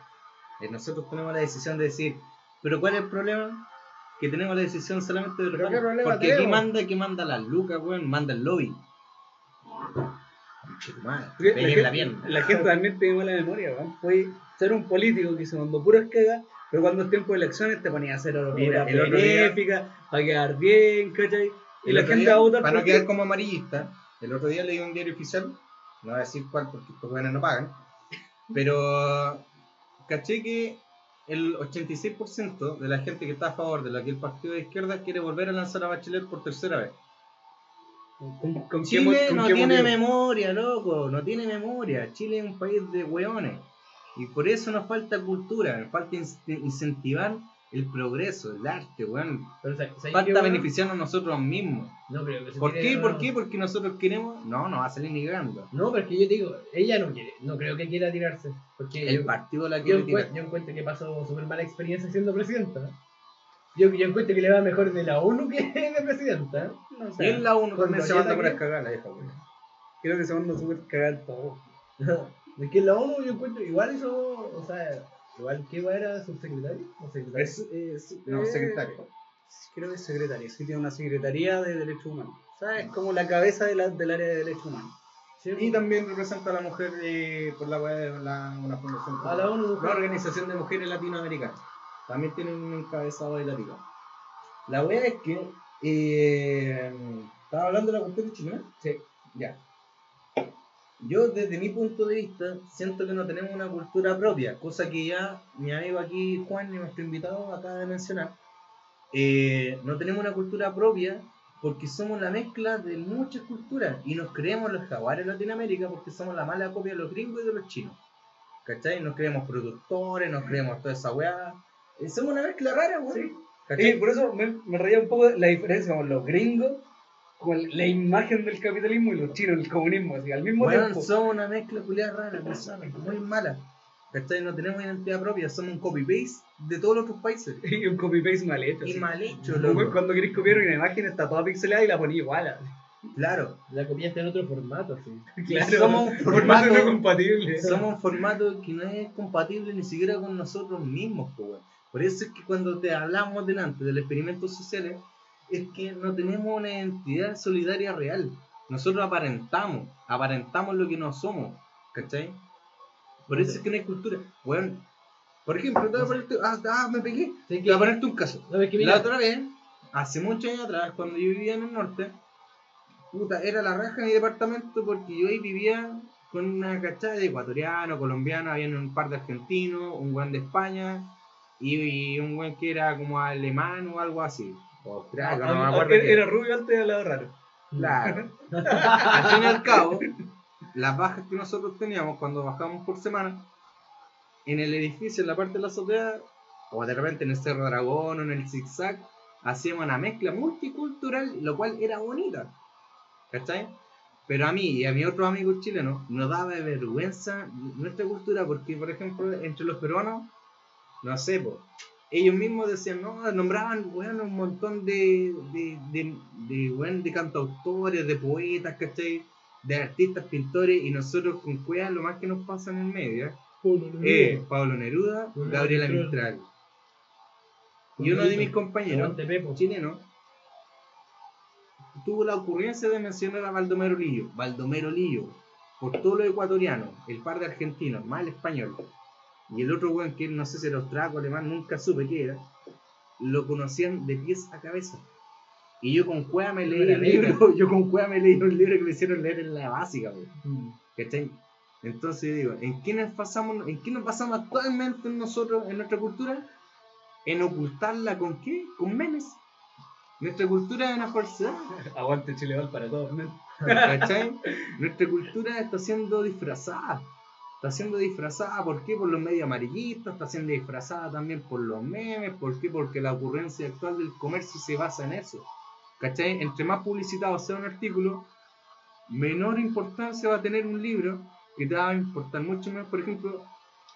Eh, Nosotros tenemos la decisión de decir, pero ¿cuál es el problema? Que tenemos la decisión solamente de los ¿Pero qué bancos. problema Porque aquí manda, que manda las lucas, weón, manda el lobby. La gente, pierna. la gente también tiene mala memoria. Puede ser un político que se mandó puras cagas Pero cuando es tiempo de elecciones te ponía a hacer obras benéficas, para quedar bien, ¿cachai? Y El la gente día, va a votar Para no quedar como amarillista, el otro día leí un diario oficial, no voy a decir cuál porque estos buenos no pagan, pero caché que el 86% de la gente que está a favor de la que el partido de izquierda quiere volver a lanzar a Bachelet por tercera vez. ¿Con, con qué mo- Chile con no qué tiene motivo? memoria, loco, no tiene memoria. Chile es un país de hueones. Y por eso nos falta cultura, nos falta in- incentivar el progreso, el arte, weón. Pero, ¿sabes- sabes qué, Falta beneficiarnos nosotros mismos. No que se ¿Por qué? ¿Por qué? Porque nosotros queremos. No, no va a salir ni cagando. No, pero es que yo digo, ella no quiere, no creo que quiera tirarse. Porque El yo, partido la yo, quiere encuentro, tirar. yo encuentro que pasó súper mala experiencia siendo presidenta. Yo, yo encuentro que le va mejor de la ONU que de presidenta. No Y sé. en la 1 Cuando también se manda por ataque- cagar la vieja, weón. Creo que se van a súper cagar todo. Es que en la ONU yo encuentro, igual eso, o sea, igual que era subsecretario o secretario. Es, es- No, eh, secretario. Creo que es secretario, sí tiene una secretaría de derechos humanos. O sea, es como la cabeza de la- del área de derechos humanos. Sí, Y también representa a la mujer eh, por la de la, una fundación. A la ONU. La Organización de Mujeres Latinoamericanas. También tienen un encabezado de latino. La weá es que. Eh, ¿Estaba hablando de la cuestión chilena? Sí, ya. Yo, desde mi punto de vista, siento que no tenemos una cultura propia, cosa que ya mi amigo aquí, Juan, nuestro invitado, acaba de mencionar. Eh, no tenemos una cultura propia porque somos la mezcla de muchas culturas y nos creemos los jaguares de Latinoamérica porque somos la mala copia de los gringos y de los chinos. ¿Cachai? Nos creemos productores, nos creemos toda esa weá. Somos una mezcla rara, weón. ¿Cachai? Y por eso me, me reía un poco la diferencia con los gringos, con la imagen del capitalismo y los chinos, el comunismo, así, al mismo tiempo. somos una mezcla culiada rara, bizarra, muy mala. ¿Cachai? No tenemos identidad propia, somos un copy-paste de todos los otros países. Y un copy-paste mal hecho. Y así. mal hecho, loco. Cuando querés copiar una imagen está toda pixelada y la ponís igual. así. Claro. La copiaste en otro formato, sí. Claro. somos un formato no formato, compatible. somos un formato que no es compatible ni siquiera con nosotros mismos, weón. Por eso es que cuando te hablamos delante de los experimentos sociales, es que no tenemos una identidad solidaria real. Nosotros aparentamos, aparentamos lo que no somos, ¿cachai? Por eso es que no hay cultura. Bueno, por ejemplo, te voy a ponerte, ah, ah, me pegué. Te voy a ponerte un caso. No, es que La otra vez, hace muchos años atrás, cuando yo vivía en el norte, puta, era la raja en mi departamento porque yo ahí vivía con una cachada de ecuatoriano, colombiano, había un par de argentinos, un buen de España y, y un buen que era como alemán o algo así. O austriaco, no me acuerdo. era, era rubio antes y hablaba raro. Claro. al fin y al cabo, las bajas que nosotros teníamos cuando bajábamos por semana, en el edificio, en la parte de la azotea, o de repente en el Cerro Dragón o en el Zigzag, hacíamos una mezcla multicultural, lo cual era bonita. ¿Cachai? Pero a mí y a mis otros amigos chilenos nos daba vergüenza nuestra cultura porque, por ejemplo, entre los peruanos, no sé, po, ellos mismos decían, no, nombraban, weón, un montón de, de, de, de, de cantautores, de poetas, ¿cachai? De artistas, pintores, y nosotros con cueva lo más que nos pasa en el medio es Pablo Neruda, Pablo Gabriela Mistral. Mistral. Y uno de mis compañeros chileno tuvo la ocurrencia de mencionar a Baldomero Lillo. Baldomero Lillo, por todo lo ecuatoriano, el par de argentinos, más el español, y el otro weón que no sé si era austraco, alemán, nunca supe qué era, lo conocían de pies a cabeza. Y yo con cueva me leí el libro, yo con cueva me leí un libro que me hicieron leer en la básica, weón. Mm. ¿Cachai? Entonces digo, ¿en qué nos pasamos, en qué nos pasamos actualmente nosotros, en nuestra cultura? En ocultarla con qué? Con memes. Nuestra cultura es una falsedad. Aguante Chile para todos. men. ¿Cachai? Nuestra cultura está siendo disfrazada. Está siendo disfrazada, ¿por qué? Por los medios amarillistas, está siendo disfrazada también por los memes, ¿por qué? Porque la ocurrencia actual del comercio se basa en eso. ¿Cachai? Entre más publicitado sea un artículo, menor importancia va a tener un libro que te va a importar mucho menos. Por ejemplo,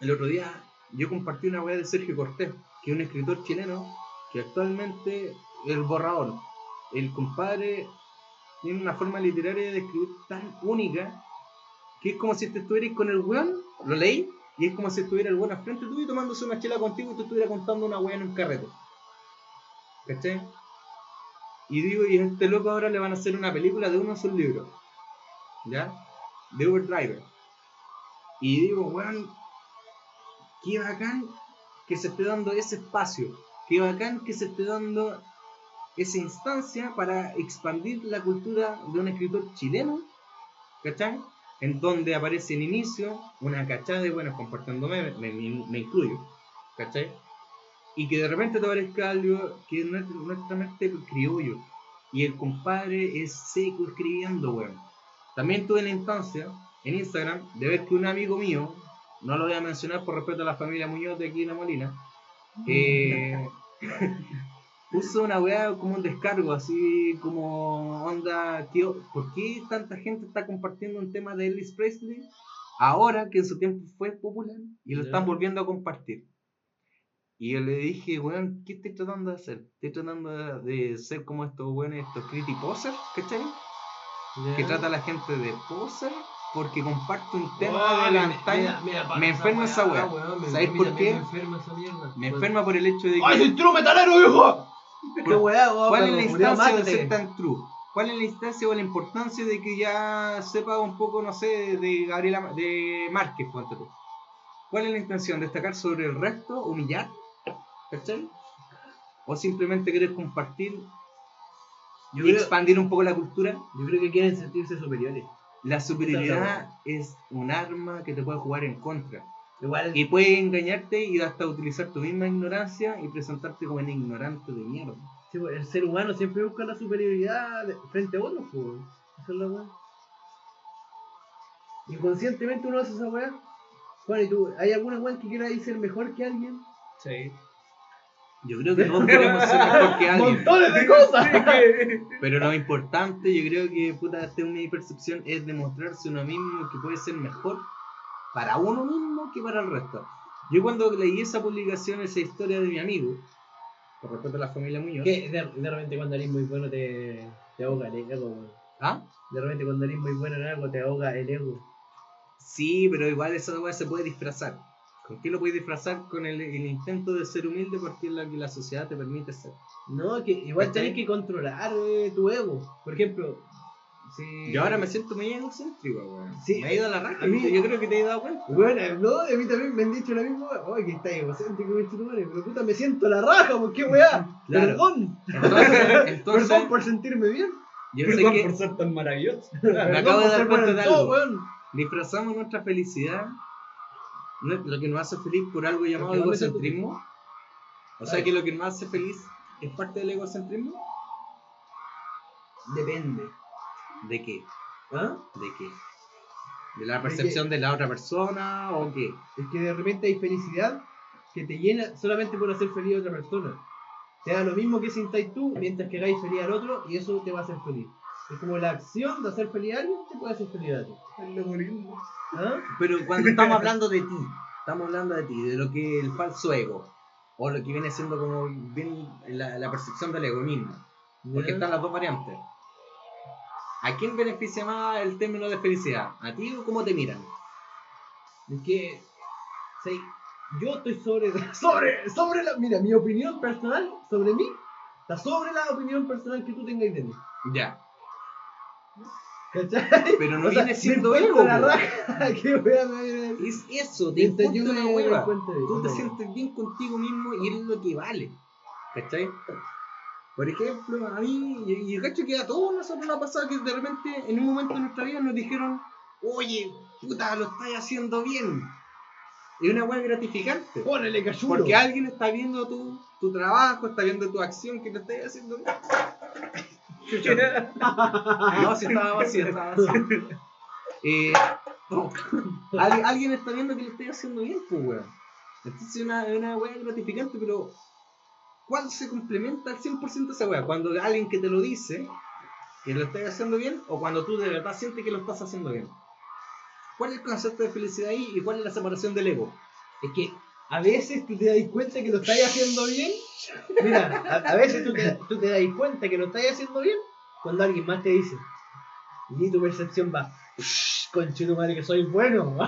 el otro día yo compartí una weá de Sergio Cortés, que es un escritor chileno que actualmente el borrador. El compadre tiene una forma literaria de escribir tan única que es como si te estuvieras con el weón, lo leí, y es como si estuviera el weón al frente tuyo tomándose una chela contigo y te estuviera contando una weá en un carrete. ¿Cachai? Y digo, y a este loco ahora le van a hacer una película de uno de sus libros. ¿Ya? De Uber Driver. Y digo, weón, qué bacán que se esté dando ese espacio. Qué bacán que se esté dando esa instancia para expandir la cultura de un escritor chileno, ¿cachai? En donde aparece en inicio una cachada de buenos comportándome, me, me- me incluyo, ¿cachai? Y que de repente te aparezca algo que es nuestra- nuestramente criollo. Y el compadre es seco escribiendo, weón. También tuve la instancia en Instagram de ver que un amigo mío, no lo voy a mencionar por respeto a la familia Muñoz de aquí en La Molina, eh, puso una weá como un descargo, así como onda, tío, ¿por qué tanta gente está compartiendo un tema de Elvis Presley ahora que en su tiempo fue popular y lo están volviendo a compartir? Y yo le dije, weón, ¿qué estoy tratando de hacer? Estoy tratando de, ser como estos weones, estos criti posers, ¿cachai? Ya. Que trata a la gente de poser porque comparte un Oh, tema de la antaña. me- enferma esa weá. weón, me- ¿Sabes a mí por qué? Me enferma esa mierda. Me enferma por el hecho de que. ¡Ay, soy true metalero, viejo! ¡Qué weá, weón! ¿Cuál es la instancia de ser tan true? ¿Cuál es la instancia o la importancia de que ya sepa un poco, no sé, de Gabriela de Márquez, ponte tú? ¿Cuál es la intención? ¿Destacar sobre el resto? ¿Humillar? ¿Cachai? ¿O simplemente querer compartir y creo, expandir un poco la cultura? yo creo que quieren sentirse superiores. La superioridad es un arma que te puede jugar en contra. Igual, Y puede engañarte y hasta utilizar tu misma ignorancia y presentarte como un ignorante de mierda. sí, pues, el ser humano siempre busca la superioridad frente a otros, pues. Esa es la weá. Inconscientemente uno hace esa weá. Bueno, ¿y tú? ¿Hay alguna weá que quiera ser mejor que alguien? Sí. Yo creo que todos queremos ser mejor que alguien. ¡Montones de cosas! Pero lo importante, yo creo que, puta, esta es mi percepción, es demostrarse uno mismo que puede ser mejor para uno mismo que para el resto. Yo cuando leí esa publicación, esa historia de mi amigo, por respeto a la familia Muñoz, que de, de repente cuando eres muy bueno te, te ahoga el ego. ¿ah? De repente cuando eres muy bueno en algo te ahoga el ego. Sí, pero igual esa weá se puede disfrazar. ¿Con qué lo puedes disfrazar? Con el, el intento de ser humilde porque es lo que la sociedad te permite ser. No, que igual tenés que controlar eh, tu ego. Por ejemplo, si... Yo ahora me siento muy egocéntrico, weón. Sí. Me ha ido a la raja. A mí- yo creo que te he dado cuenta. Bueno, no, a mí también me han dicho lo mismo. Oye, que está egocéntrico, conche tu madre, pero puta, me siento la raja, ¿por qué weá? Claro. Perdón. Entonces, entonces Perdón por sentirme bien. yo sé Perdón que por ser tan maravilloso. Perdón acabo de dar ser cuenta de algo. weón. disfrazamos nuestra felicidad, lo que nos hace feliz por algo llamado me egocentrismo. O sea que lo que nos hace feliz es parte del egocentrismo. Depende. ¿De qué? ¿Ah? ¿De qué? ¿De la percepción de la otra persona o qué? Es que de repente hay felicidad que te llena solamente por hacer feliz a otra persona. Te da lo mismo que sintáis tú mientras que hagáis feliz al otro y eso te va a hacer feliz. Es como la acción de hacer feliz a alguien te puede hacer feliz a ti. El egoísmo. ¿Ah? Pero cuando estamos hablando de ti, estamos hablando de ti, de lo que el falso ego, o lo que viene siendo como bien la, la percepción del ego mismo. Porque están las dos variantes. ¿A quién beneficia más el término de felicidad? ¿A ti o cómo te miran? Es que sí, yo estoy sobre, sobre, sobre la, mira, mi opinión personal sobre mí está sobre la opinión personal que tú tengáis de mí. Ya. ¿Cachai? Pero no O sea, viene siendo me importa ego. la po. raja que wea me viene a decir. Es eso, te importa una hueva. Tú te sientes bien contigo mismo y es lo que vale. ¿Cachai? Por ejemplo, a mí, y y yo cacho que a todos nosotros nos ha pasado que de repente en un momento de nuestra vida nos dijeron, oye, puta, lo estás haciendo bien. Es una hueá gratificante. Ponele cachulo. Porque alguien está viendo tu, tu trabajo, está viendo tu acción que lo estás haciendo bien. No, si estaba vacío, estaba vacío. Eh, no. Alguien, está viendo que lo estoy haciendo bien, pues, weón. Entonces es una, una weá gratificante, pero ¿cuál se complementa al 100% esa weá? Cuando alguien que te lo dice que lo estás haciendo bien o cuando tú de verdad sientes que lo estás haciendo bien. ¿Cuál es el concepto de felicidad ahí y cuál es la separación del ego? Es que a veces tú te das cuenta que lo estás haciendo bien. Mira, a, a veces tú te, tú te das cuenta que lo estás haciendo bien cuando alguien más te dice. Y tu percepción va. Conche tu madre que soy bueno.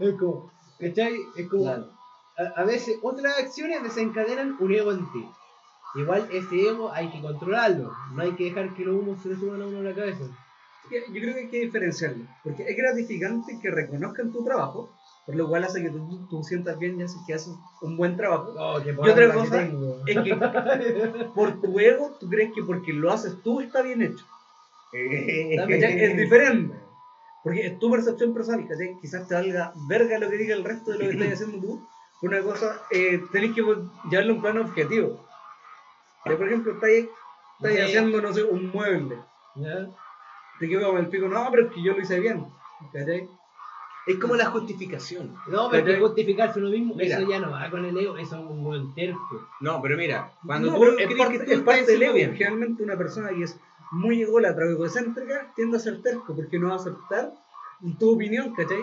es como, ¿cachai? Es como. Claro. A, a veces otras acciones desencadenan un ego en ti. Igual ese ego hay que controlarlo. No hay que dejar que los humos se le suban a uno a la cabeza. Que Yo creo que hay que diferenciarlo. Porque es gratificante que reconozcan tu trabajo, por lo cual hace que tú, tú sientas bien y haces que haces un buen trabajo. Oh, Y otra que cosa tengo. Es que por tu ego, tú crees que porque lo haces tú está bien hecho. Es diferente. Porque es tu percepción personal, ¿cachai? Quizás te valga verga lo que diga el resto de lo que estás haciendo tú. Una cosa, eh, tenés que llevarlo a un plano objetivo. Que, por ejemplo, estás, estás Sí. haciendo, no sé, un mueble. ¿Ya? Te quedo con el pico, no, pero es que yo lo hice bien. ¿Cachai? Es como la justificación. No, pero hay que ¿Cachai? justificarse uno mismo. Mira. Eso ya no va con el ego, eso es un buen terco. No, pero mira, cuando No, tú es parte, que tú es parte del ego. bien. Generalmente una persona que es muy ególatra o egocéntrica tiende a ser terco porque no va a aceptar tu opinión, ¿cachai?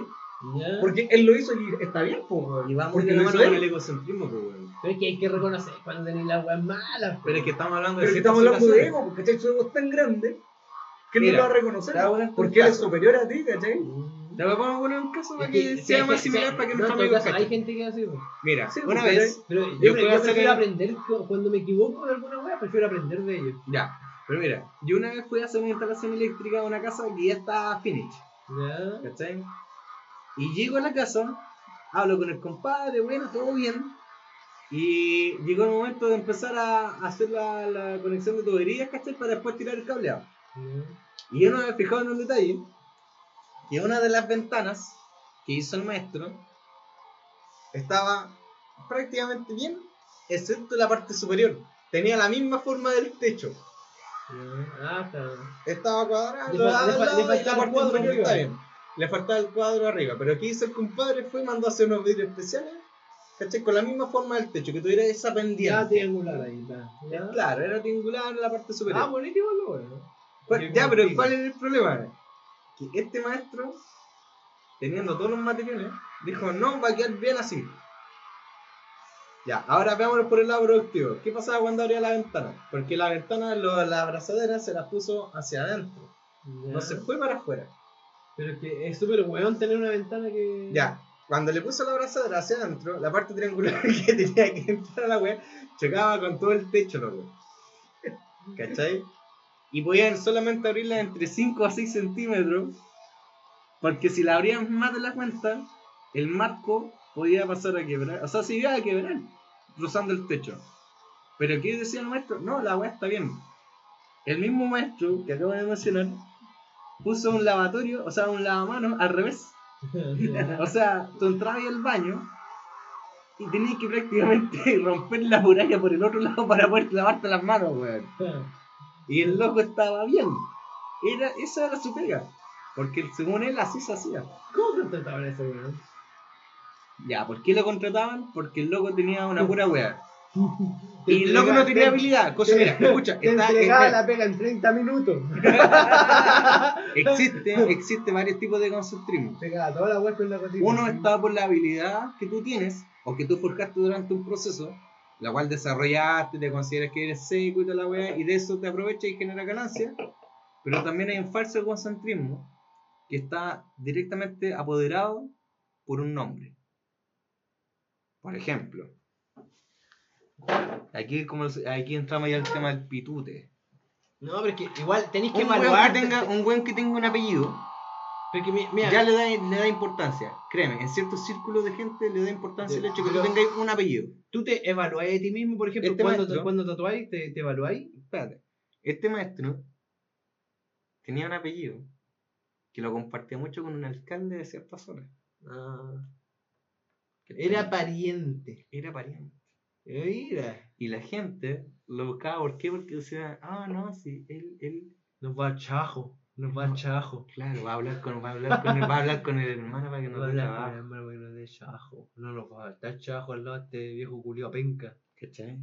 Porque él lo hizo y está bien, pues, weón. Y va muy Porque de lo hizo con el egocentrismo, pues, weón. Pero es que hay que reconocer cuando tenéis las weas malas. Pero es que estamos hablando de Pero estamos hablando de ego, porque ¿cachai? Su ego es tan grande que no lo va a reconocer. Porque él es superior a ti, ¿cachai? Te voy a poner un caso para que sea más similar si- para que amigos caso, Hay gente que hace. Mira, una vez. Pero Yo prefiero aprender cu- cuando me equivoco de alguna wea, prefiero aprender de ellos. Ya, pero mira, yo una vez fui a hacer una instalación eléctrica a una casa que ya está finish. ¿Ya? ¿Cachai? Y llego a la casa, hablo con el compadre, bueno, todo bien. Y llegó el momento de empezar a hacer la, la conexión de tuberías, ¿cachai? Para después tirar el cableado. Y yo no me había fijado en un detalle, que una de las ventanas que hizo el maestro estaba prácticamente bien, excepto la parte superior. Tenía la misma forma del techo. Ah, está. Estaba Le le le faltaba la parte superior está bien. Le faltaba el cuadro arriba, pero aquí hizo el compadre, fue y mandó a hacer unos vidrios especiales, ¿cachai? Con la misma forma del techo, que tuviera esa Ya pendiente. triangular ahí. ¿Ya? Claro, era triangular en la parte superior. Ah, bonito igual, bueno. ¿Cuál- Qué ya, pero. ¿cuál es el problema? Que este maestro, teniendo todos los materiales, dijo, no, va a quedar bien así. Ya, ahora veámoslo por el lado productivo. ¿Qué pasaba cuando abría la ventana? Porque la ventana, lo- la abrazadera se la puso hacia adentro. Ya. No se fue para afuera. Pero es que es súper weón tener una ventana que. Ya, cuando le puso la abrazadera hacia adentro, la parte triangular que tenía que entrar a la wea chocaba con todo el techo, loco. ¿Cachai? Y podían solamente abrirla entre 5 a 6 centímetros, porque si la abrían más de la cuenta, el marco podía pasar a quebrar, o sea, se iba a quebrar, cruzando el techo. Pero ¿qué decía el maestro? No, la wea está bien. El mismo maestro que acabo de mencionar puso un lavatorio, o sea, un lavamanos al revés. O sea, tú entrabas al baño y tenías que prácticamente romper la muralla por el otro lado para poder lavarte las manos, weón. Y el loco estaba bien. Era, esa era su pega. Porque según él así se hacía. ¿Cómo contrataban a ese weón? Ya, ¿por qué lo contrataban? Porque el loco tenía una pura wea. Y el loco no tenía te- habilidad. Cosa, mira, escucha, Te está- entregaba está- la pega en 30 minutos. existe, existe varios tipos de consultrismo. Pegaba toda la con la. Uno está por la habilidad que tú tienes o que tú forjaste durante un proceso, la cual desarrollaste, te consideras que eres seco y toda la weá, y de eso te aprovechas y genera ganancias. Pero también hay un falso egocentrismo que está directamente apoderado por un nombre. Por ejemplo, aquí, como, aquí entramos ya al tema del pitute. No, pero es que igual tenéis que Un evaluar. que tenga, un weón que tenga un apellido Porque mi- mira, ya le da, le da importancia. Créeme, en ciertos círculos de gente le da importancia el hecho de que tú tengas un apellido. tú te evaluáis a ti mismo, por ejemplo, Este cuando, maestro- cuando tatuáis, te, te evaluáis. Espérate. Este maestro tenía un apellido que lo compartía mucho con un alcalde de cierta zona. Era pariente. Era pariente. Mira. Y la gente lo buscaba, ¿por qué? Porque decía, ah, no, sí, él, él, Nos va a chajo. Nos va a chajo. claro, va a hablar con, va a hablar con, el, va a hablar con el hermano para que Nos no va a dé hablar con el trabajo. hermano para que nos dé chajo. No nos va a estar chajo al lado de este viejo culiao penca. ¿Cachai?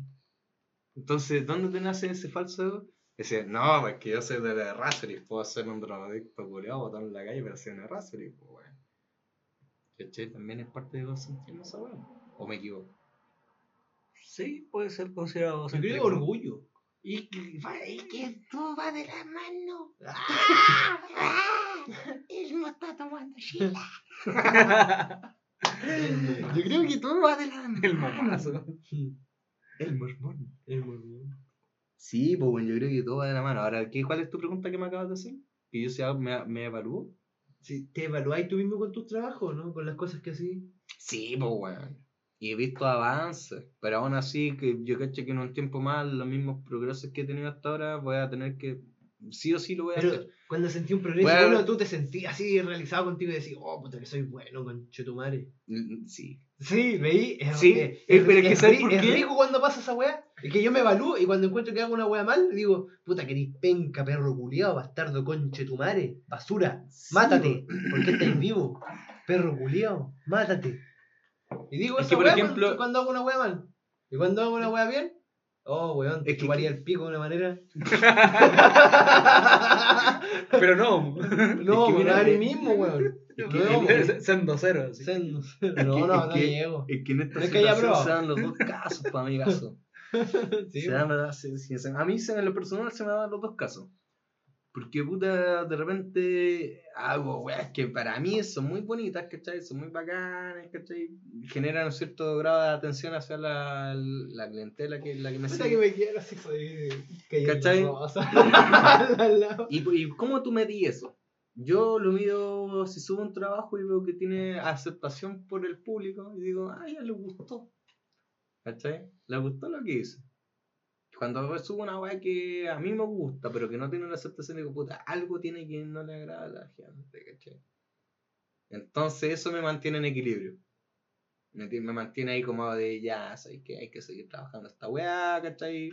Entonces, ¿dónde te nace ese falso ego? Decía, no, pues que yo soy de la Raspberry, puedo ser un drogadicto culiado, botar en la calle, pero soy una Raspberry, pues weón. ¿Cachai? También es parte de egocentrismo esa weón. ¿O me equivoco? Sí, puede ser considerado Yo creo egocéntrico. orgullo. Y que, va- y que todo va de la mano. ¡Ah! ¡Ah! Él no está tomando chila. Yo creo que todo va de la El momazo. El mormón. El mormón. Sí, pues bueno, yo creo que todo va de la mano. Ahora, ¿qué, ¿cuál es tu pregunta que me acabas de hacer? ¿Que yo sea, me, me evalúo? si te evaluáis tú mismo con tus trabajos, ¿no? Con las cosas que así. Sí, pues, weón. Y he visto avances, pero aún así, que yo caché que en un tiempo más, los mismos progresos que he tenido hasta ahora, voy a tener que. Sí o sí lo voy a Pero hacer. cuando sentí un progreso, Bueno. tú te sentías así realizado contigo y decís, oh, puta que soy bueno con Chetumare. Mm, Sí. Sí, veí. Es, Sí, es, eh, pero es que es ¿sabes por es qué? rico cuando pasa esa weá. Es que yo me evalúo y cuando encuentro que hago una weá mal, digo, puta que eres penca, perro culiao, bastardo conche tu madre, basura, mátate, porque estáis vivo, perro culiao, mátate. Y digo Es esa que, por weá ejemplo- cuando, cuando hago una weá mal. Y cuando hago una weá bien, oh weón, te Es que- chuparía el pico de una manera. Pero no. No, que por mira, a mí mismo, weón. es No, que- weón. S- Siendo cero. No, no, no, es no que- llego. Es que en esta es situación se dan los dos casos, para mi caso. Sí, Se dan, ¿verdad? Sí, sí, se- a mí se- en lo personal se me dan los dos casos. Porque puta, de repente hago weas que para mí son muy bonitas, ¿cachai? Son muy bacanas, ¿cachai? Generan un cierto grado de atención hacia la, la clientela que, la que me Puta sigue. que me quiero así soy ¿Cachai? ¿Y, ¿Y cómo tú medí eso? Yo lo mido si subo un trabajo y veo que tiene aceptación por el público y digo, ah, ya le gustó. ¿Cachai? Le gustó lo que hice. Cuando subo una weá que a mí me gusta, pero que no tiene la aceptación, digo, puta, algo tiene que no le agrada a la gente, ¿cachai? Entonces eso me mantiene en equilibrio. Me, me mantiene ahí como de, ya, sabes que hay que seguir trabajando esta weá, ¿cachai?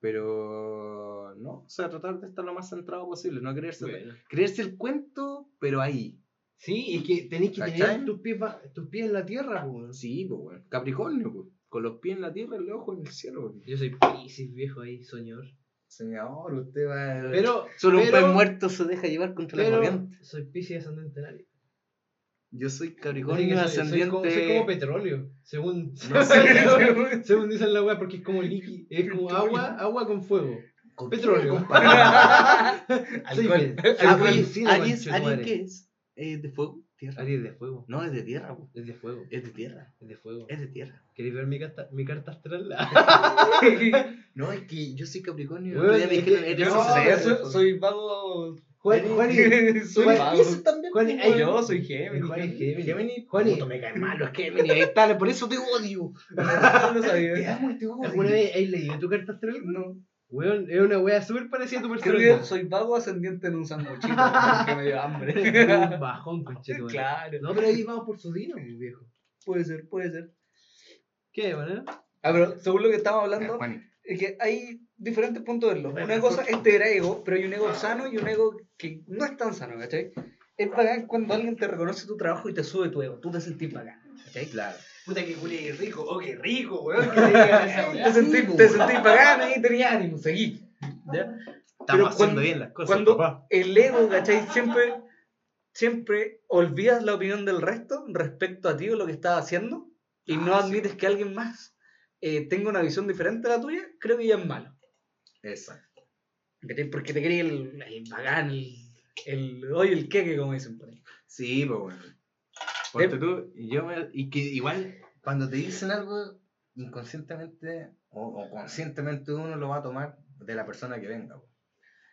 Pero no, o sea, tratar de estar lo más centrado posible, no creerse, Bueno. creerse el cuento, pero ahí. Sí, es que tenéis que ¿Cachai? tener tus pies, tus pies en la tierra, weón. Sí, pues bueno. Capricornio, pues. Con los pies en la tierra y los ojos en el cielo, pues. Yo soy Piscis, viejo ahí, soñor. Señor, usted va. Pero, Solo un pez muerto se deja llevar contra la pero corriente. soy Piscis ascendente en. Yo soy Capricornio soy, soy ascendiente. como, soy como petróleo, según, No sé. según dicen la weá, porque es como líquido, es como agua, agua con fuego. ¿Con Petróleo. tu ¿Aries madre. qué es? ¿Es de fuego? ¿Tierra? Aries de fuego, No, es de tierra, pues. es de fuego, Es de tierra. es de fuego. Es de tierra. ¿Queréis ver mi carta, mi carta astral? No, es que yo soy Capricornio. Bueno, es que- eres Yo No, no sé, pero- soy, soy vago. Juan, soy Juan- vago. también. Juan, Yo soy Géminis. Juan es Géminis. Géminis. Juani. Puta, me caen mal los Géminis. Ahí está, por eso te odio. No Te sabía. amo y te odio. ¿Alguna vez has leído tu carta astral? No. Weón, es una wea súper parecida a tu Creo personalidad. que soy vago ascendiente en un sanguchito porque me dio hambre. Un bajón, conchetumare. claro. No, pero ahí vamos por su dino, pues, viejo. Puede ser, puede ser. ¿Qué, bueno? Ah, pero según lo que estamos hablando, es que hay diferentes puntos de verlo. Una cosa es tener ego, pero hay un ego sano y un ego que no es tan sano, ¿cachai? Es bacán cuando alguien te reconoce tu trabajo y te sube tu ego. Tú te sentís bacán, ¿cachai? Claro. Puta que culé rico, oh, qué rico, weón. Que te Te sentís, te sentís bacán ahí tenías ánimo, seguí. ¿ya? Estamos Pero haciendo cuando- bien las cosas, Cuando papá. el ego, ¿cachai? Siempre, siempre olvidas la opinión del resto respecto a ti o lo que estás haciendo y no Ah, sí. admites que alguien más eh, tenga una visión diferente a la tuya, creo que ya es malo. Exacto. Porque te quería el, el bacán, el, el, oye, el queque, como dicen por ahí. Sí, pues bueno. Ponte tú, y yo me, y que igual cuando te dicen algo inconscientemente o, o conscientemente uno lo va a tomar de la persona que venga.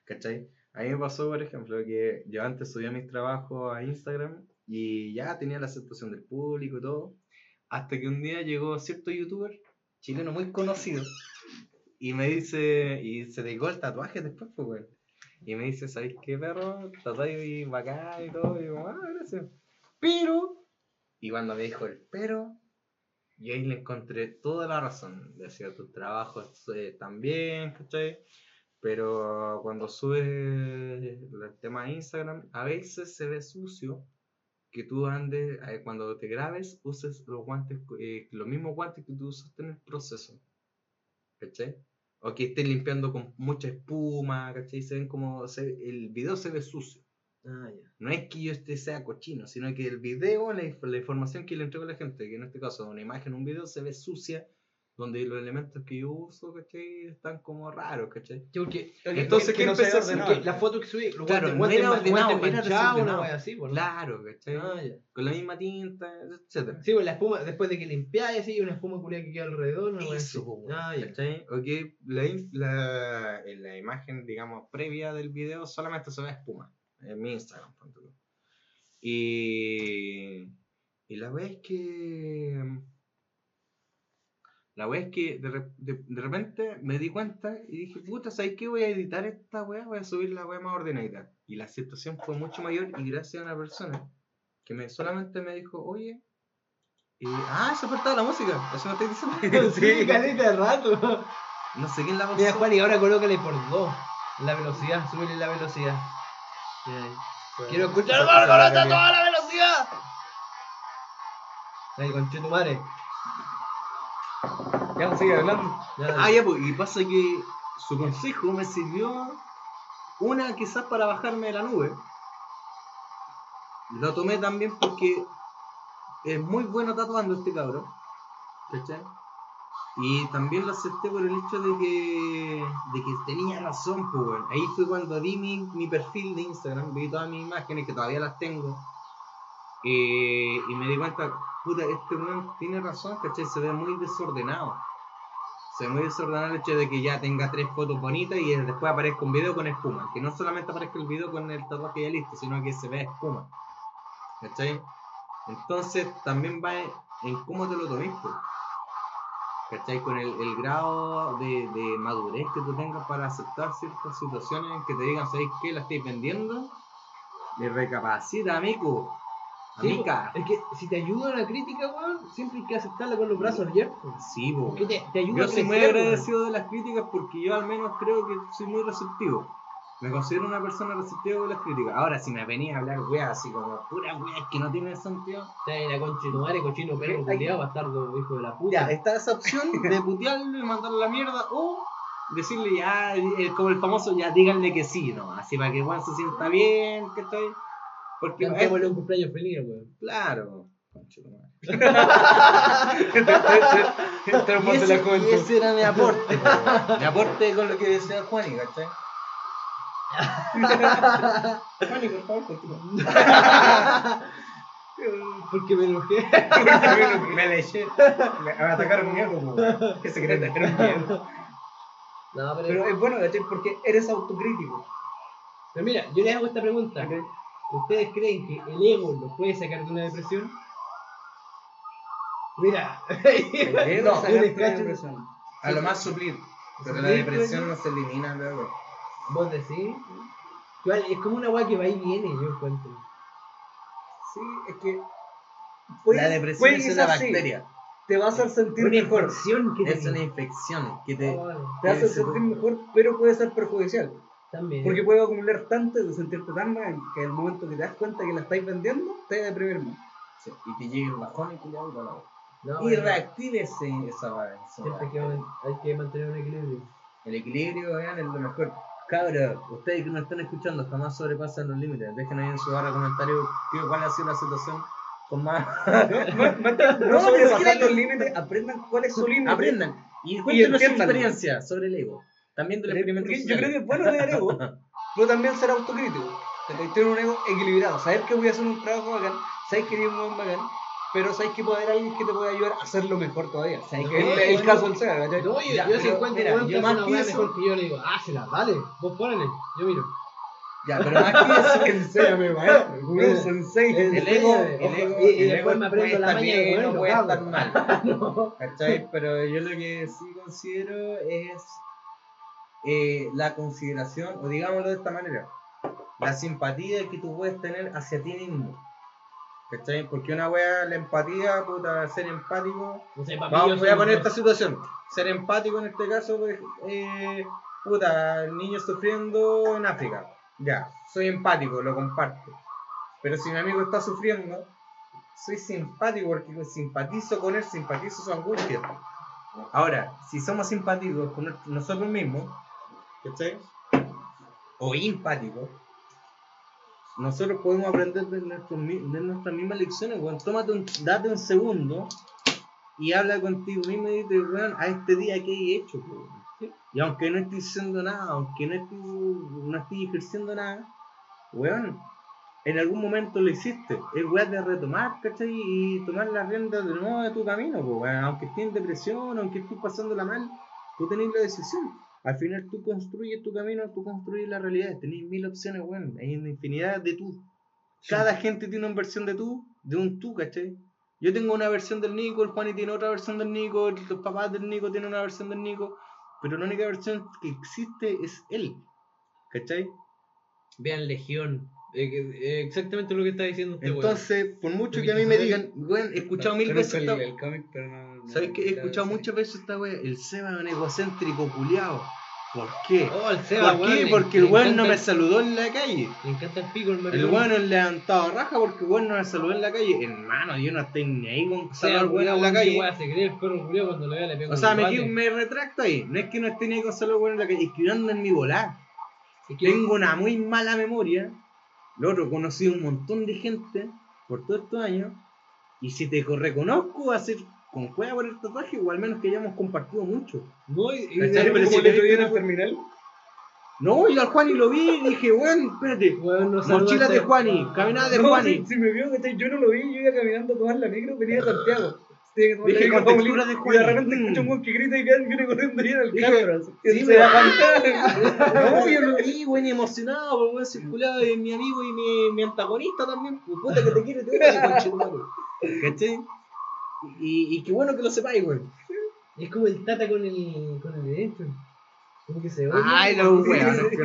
¿Cachai? A mí me pasó, por ejemplo, que yo antes subía mis trabajos a Instagram y ya tenía la aceptación del público y todo, hasta que un día llegó cierto youtuber chileno muy conocido y me dice, y se dedicó al tatuaje después, pues. Y me dice, ¿sabéis qué, perro? Tatuaje bacán y todo. Y yo, ah, gracias. Pero, y cuando me dijo el pero, yo ahí le encontré toda la razón. Decía, tus trabajos eh, también, ¿cachai? Pero cuando subes el tema a Instagram, a veces se ve sucio que tú andes, eh, cuando te grabes, uses los guantes, eh, los mismos guantes que tú usaste en el proceso. ¿Cachai? O que estés limpiando con mucha espuma, ¿cachai? Se ven como, se- el video se ve sucio. Ah, ya. No es que yo este sea cochino, sino que el video, la, la información que le entrego a la gente, que en este caso una imagen, un video, se ve sucia, donde los elementos que yo uso, ¿cachai? Están como raros, ¿cachai? Sí, porque, Entonces, que ¿qué no empecé a hacer? la foto que subí, los Claro, no era ordenado, era desordenado. así, ¿no? Claro, ¿cachai? Ah. Con la misma tinta, etcétera. Sí, pues la espuma, después de que limpiáis así, una espuma culia que queda alrededor, así. Eso, weón, Ah, ya. ¿cachai? Ok, la, la, en la imagen, digamos, previa del video solamente se ve espuma. En mi Instagram. Y, y la wea es que. La wea es que de, de- de repente me di cuenta y dije, puta, ¿sabes qué? Voy a editar esta wea, voy a subir la wea más ordenadita. Y la situación fue mucho mayor y gracias a una persona que me solamente me dijo, oye. eh, ah, se faltaba la música, eso me estoy diciendo. Sí, caleta de rato. No sé quién la pasó. Mira, Juan, y ahora colócale por dos. La velocidad, súbele la velocidad. Quiero escuchar Esa- más esa con es la toda la velocidad. Ahí, conche tu madre. Ya, sigue hablando. Ya. Ah, ya, pues, y pasa que su consejo me sirvió una quizás para bajarme de la nube. Lo tomé también porque es muy bueno tatuando este cabrón. ¿Cachai? Y también lo acepté por el hecho de que, de que tenía razón, pues, weón. Ahí fue cuando vi mi, mi perfil de Instagram, vi todas mis imágenes que todavía las tengo. eh, y me di cuenta, puta, este weón tiene razón, ¿cachai? Se ve muy desordenado. Se ve muy desordenado el hecho de que ya tenga tres fotos bonitas y después aparezca un video con espuma. Que no solamente aparezca el video con el tatuaje ya listo, sino que se vea espuma. ¿Cachai? Entonces también va en, en cómo te lo tomes, pues. ¿Cachai? Con el, el grado de, de madurez que tú tengas para aceptar ciertas situaciones en que te digan, ¿sabéis qué? La estáis vendiendo. Le recapacita, amigo. Sí. Es que si te ayuda una crítica, weón, siempre hay que aceptarla con los brazos abiertos. Sí. Porque te, te ayuda Yo soy muy weón. agradecido de las críticas porque yo al menos creo que soy muy receptivo. Me considero una persona receptiva con las críticas. Ahora, si me venía a hablar weas así como puras weas que no tienen sentido. Está en la concha de tu madre, cochino perro, culiado, bastardo, hijo de la puta. Ya, está esa opción de putearlo y mandarlo a la mierda o decirle ya, como el famoso, ya díganle que sí, ¿no? Así para que Juan se sienta bien, que estoy. Porque, Cantémosle un cumpleaños feliz, weón. claro. Y de la ese, era mi aporte, mi aporte con lo que decía Juan, ¿cachai? Por favor, continúa. Porque me enojé. me leché. Me atacaron miedo. ¿Qué se cree atacar un miedo? No, pero, Pero es bueno, ¿cachai? Porque eres autocrítico. pero mira, yo les hago esta pregunta. ¿Ustedes creen que el ego los puede sacar de una depresión? Mira, No, un Sacarte escacho- de depresión. A lo más suplir. Pero la depresión pues, no se elimina luego. ¿Vos decís? Igual, Es como una weá que va y viene, yo encuentro. Sí, es que. puede- la depresión es una bacteria. Te va a hacer sentir Una mejor. que Es una infección que te. Oh, Te va a hacer sentir mejor, pero puede ser perjudicial. También. Porque puede acumular tanto de sentirte tan mal que al momento que te das cuenta que la estáis vendiendo, te va a deprimir más. Sí, y te llega el bajón y te llama la boca. No, Y bueno, reactívese esa siempre hay que, hay que mantener un equilibrio. El equilibrio, vean, es lo mejor. Cabros, ustedes que nos están escuchando jamás sobrepasan los límites. Dejen ahí en su barra de comentarios qué- cuál ha sido la situación con más. No, que- los límites, aprendan cuál es su límite. Aprendan y cuéntenos su experiencia sobre el ego. También del experimento yo creo que es bueno tener ego, pero también ser autocrítico. Tener un ego equilibrado. Saber que voy a hacer un trabajo bacán, saber que eres un buen bacán, pero sabes que puede haber alguien que te puede ayudar a hacerlo mejor todavía. ¿Sabes No, Que es el, el caso del SEGA, ¿cachai? No, yo, Ya, yo si encuentro un que más que eso- mejor que yo, le digo, hácela, dale, vos ponele, yo miro. Ya, pero más que eso, Enséñame, maestro. Gurú, sensei. El- el ego, el ego, Y- y el después ego me aprendo puede la estar maña de no puede estar mal. No. ¿Cachai? Pero yo lo que sí considero es eh, la consideración, o digámoslo de esta manera, la simpatía que tú puedes tener hacia ti mismo. ¿Cachai? Porque una wea, la empatía, puta, ser empático. No sé, papi, Vamos, voy a poner esta situación. Ser empático en este caso, pues, eh, puta, niños sufriendo en África. Ya, soy empático, lo comparto. Pero si mi amigo está sufriendo, soy simpático porque simpatizo con él, simpatizo su angustia. Ahora, si somos simpáticos con nosotros mismos, ¿cachai? O empáticos, nosotros podemos aprender de, nuestros mi- de nuestras mismas lecciones, weón. Tómate un, date un segundo y habla contigo mismo y dices, weón, a este día que he hecho? Y aunque no estoy haciendo nada, aunque no estoy, no ejerciendo nada, weón, en algún momento lo hiciste. Es weón de retomar, ¿cachai? Y tomar las riendas de nuevo de tu camino, weón. Aunque estés en depresión, aunque estés pasándola mal, tú tenés la decisión. Al final tú construyes tu camino, tú construyes la realidad. Tenés mil opciones, weón. Hay una infinidad de tú. cada gente tiene una versión de tú, de un tú, ¿cachai? Yo tengo una versión del Nico, el Juani tiene otra versión del Nico, los papás del Nico tienen una versión del Nico, pero la única versión que existe es él, ¿cachai? Vean Legión. Eh, eh, exactamente lo que está diciendo usted. Entonces, por mucho que a mí me digan, weón, he escuchado mil Conozco veces esta el cómic, pero no. no- ¿Sabes qué? He escuchado muchas veces esta wea, el Seba es un egocéntrico culiado. ¿Por qué? Oh, el Seba, ¿Por qué? le- Porque le el weón no me saludó en la calle. Le encanta el pico, el El weón es levantado raja porque el weón no me saludó en la calle. Hermano, yo no estoy ni ahí con saludar al weón en la calle. weá se cree el perro culiao cuando lo vea le pega O sea, me, me retracto ahí. No es que no esté ni ahí con saludar al weón en la calle, es que yo ando en mi que- Tengo una muy mala memoria. Lo otro, he conocido un montón de gente por todos estos años. Y si te co- reconozco, va a ser con juega por el tatuaje, o al menos que hayamos compartido mucho. No, y, y Pero si en el terminal. No, yo al Juani lo vi y dije, weón, espérate. weón, no Mochila de Juani, caminada de no, Juani. Si, si me vio, ¿cachai? yo no lo vi, yo iba caminando a tomar la micro, venía de Santiago. Dije, con textura de Y de repente escucho un que grita y viene, viene corriendo y era el cabro. sí, se va a cantar. No, yo lo vi, weón, y emocionado, por weón, circulado de mi amigo y mi, mi antagonista también. Pues, puta que te quiere, te conchetumare. ¿Cachai? Y, y qué bueno que lo sepáis, weón. Es como el tata con el, con el derecho. Como que se odia. Ay, los weones que.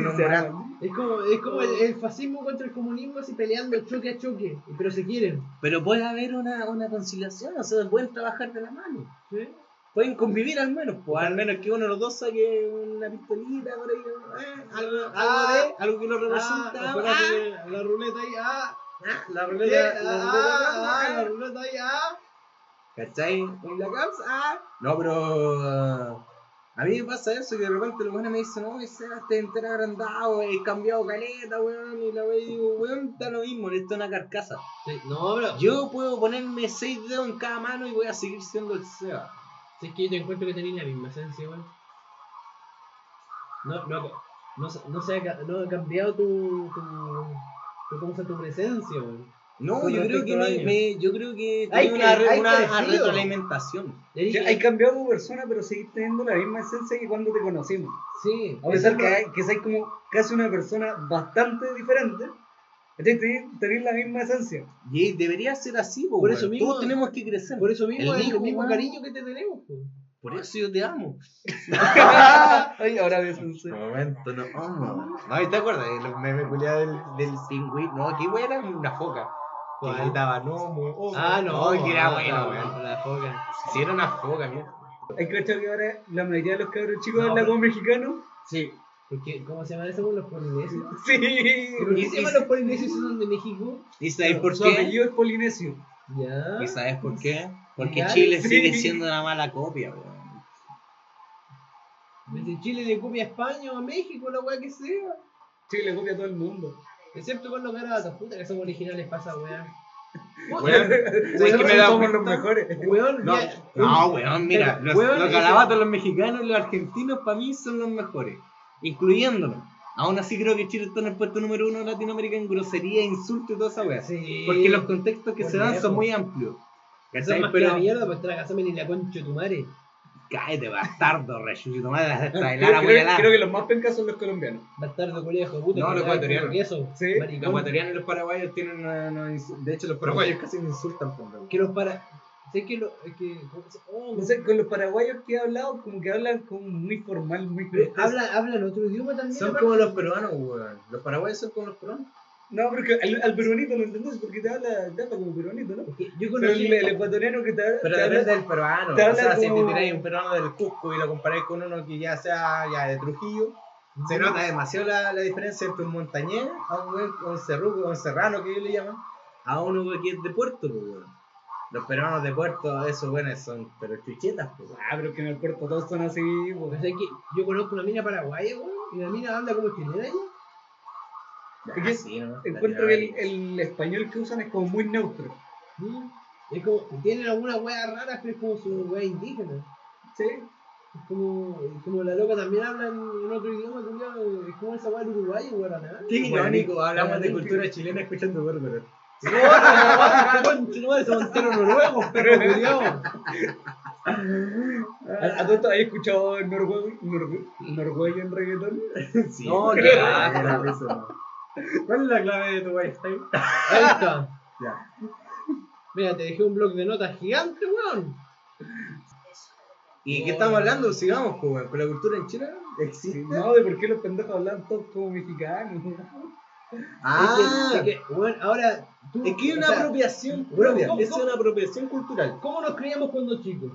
Es como, es como el, el fascismo contra el comunismo así peleando choque a choque. Pero se quieren. Pero puede haber una, una conciliación, o sea, pueden trabajar de la mano. ¿sí? Pueden convivir al menos, pues al menos que uno de los dos saque una pistolita por ahí, eh, algo, algo, Ah. de, algo que lo Ah, representa. acuérdate ah, que la ruleta ahí, ah, ah, la ah, ruleta, la ah, ruleta, ah, ah, la ruleta ahí, ah. ¿Cachai? En la causa, ah. No, pero ah, a mí me pasa eso que de repente los buenos me dicen, no, ese este entero agrandado, he cambiado caleta, weón, y la wey digo, weón, está lo mismo, esto es una carcasa. Sí, no, pero Yo puedo ponerme seis dedos en cada mano y voy a seguir siendo el Seba. si es que yo te encuentro que tenés la misma esencia, weón. No, no, no, no, se ha, no ha cambiado tu, tu, tu, ¿cómo se llama? tu presencia, weón. No, yo creo que me, me- yo creo que Hay tiene que- una, re- hay una crecido. retroalimentación. Hay cambiado tu persona, pero seguís teniendo la misma esencia que cuando te conocimos. sí, A pesar que, hay, que sois como casi una persona bastante diferente, tenés la misma esencia. Y debería ser así, po, Por eso mismo- Todos tenemos que crecer. por eso mismo El es el mismo cariño que te tenemos. Por eso yo te amo. Ay, ahora ves un Un momento, no amo. No, ¿te acuerdas de los memes del, del pingüino? No, weón era una foca. ¿Cuál? gritaba, no, mo- oh, Ah, no, que era ah, bueno, no, weón. La foca. Si era una foca, mierda. ¿Hay cachado que ahora la mayoría de los cabros chicos hablan como mexicano? Sí. Porque, ¿Cómo se llaman esos los polinesios? Sí. ¿Por qué se llaman los polinesios si son de México? ¿Y sabes por Su qué? apellido es polinesio. Ya. ¿Y sabes por qué? Porque Ya, Chile sí. sigue siendo una mala copia, weón. Desde Chile le copia a España o a México, la weá que sea. Sí, le copia a todo el mundo. Excepto con los garabatos, puta que son originales para esa weá. Weón, ¿sabes qué me da somos los mejores. Weón, No, no, weón, mira, los, Weón, los garabatos, los mexicanos y los argentinos para mí son los mejores, incluyéndonos. Aún así creo que Chile está en el puesto número uno de Latinoamérica en grosería, insulto y toda esa weá. Sí. Porque los contextos que se dan son muy amplios. ¿Cachai? que Pero mierda, pues ni la concha de tu madre. Cállate, bastardo, rechucho, tu madre, Creo, creo- creo que los más pencas son los colombianos. Bastardo colegio de puta. No, los ecuatorianos. Sí. maricón. Los ecuatorianos y los paraguayos tienen una, una De hecho, los paraguayos casi me insultan por la Que los para. Sé que lo. Es que. ¿cómo se- Oh, No sé, con los paraguayos que he hablado, como que hablan como muy formal, muy hablan, hablan otro idioma también. Son como los peruanos, weón. Los paraguayos son como los peruanos. No, pero que al, al peruanito lo entendés porque te habla, te habla como peruanito, ¿no? Yo Pero conocí. el, el ecuatoriano que te, Pero te habla. depende del peruano. te o sea, si te tiráis un peruano del Cusco y lo comparáis con uno que ya sea ya de Trujillo, se nota demasiado la, la diferencia entre un montañés a un, un cerruco, un serrano que ellos le llaman, a uno que es de puerto, pues. Los peruanos de puerto, esos buenos son, pero chuchetas, pues. Ah, pero que en el puerto todos son así, Pero pues. sé que yo conozco una mina paraguaya, weón. Y la mina habla como chilena ya. Ah, sí, ¿no? Encuentro que el, el español que usan es como muy neutro. Mm. Es como. Tienen algunas weas raras, pero es como su wea indígena. Sí. Es como, es como la loca también habla en, en otro idioma, es como esa weá del uruguayo, guaraná. Qué irónico, hablamos de cultura chilena escuchando bárbaro. ¿A, esto, ¿Has escuchado noruego, norue- noruego en reggaetón? Sí, No, qué era eso. ¿Cuál es la clave de tu Wi-Fi? Ahí está. Ya. Mira, te dejé un blog de notas gigante, weón. ¿Y qué estamos hablando? Sigamos, pues, weón. ¿Con la cultura en Chile existe? No, de por qué los pendejos hablan todos como mexicanos. Ah, Es que, es que, weón, ahora. Tú, es que hay o una sea, apropiación ¿cómo- propia. cómo- Es cómo- una apropiación cultural. ¿Cómo nos creíamos cuando chicos?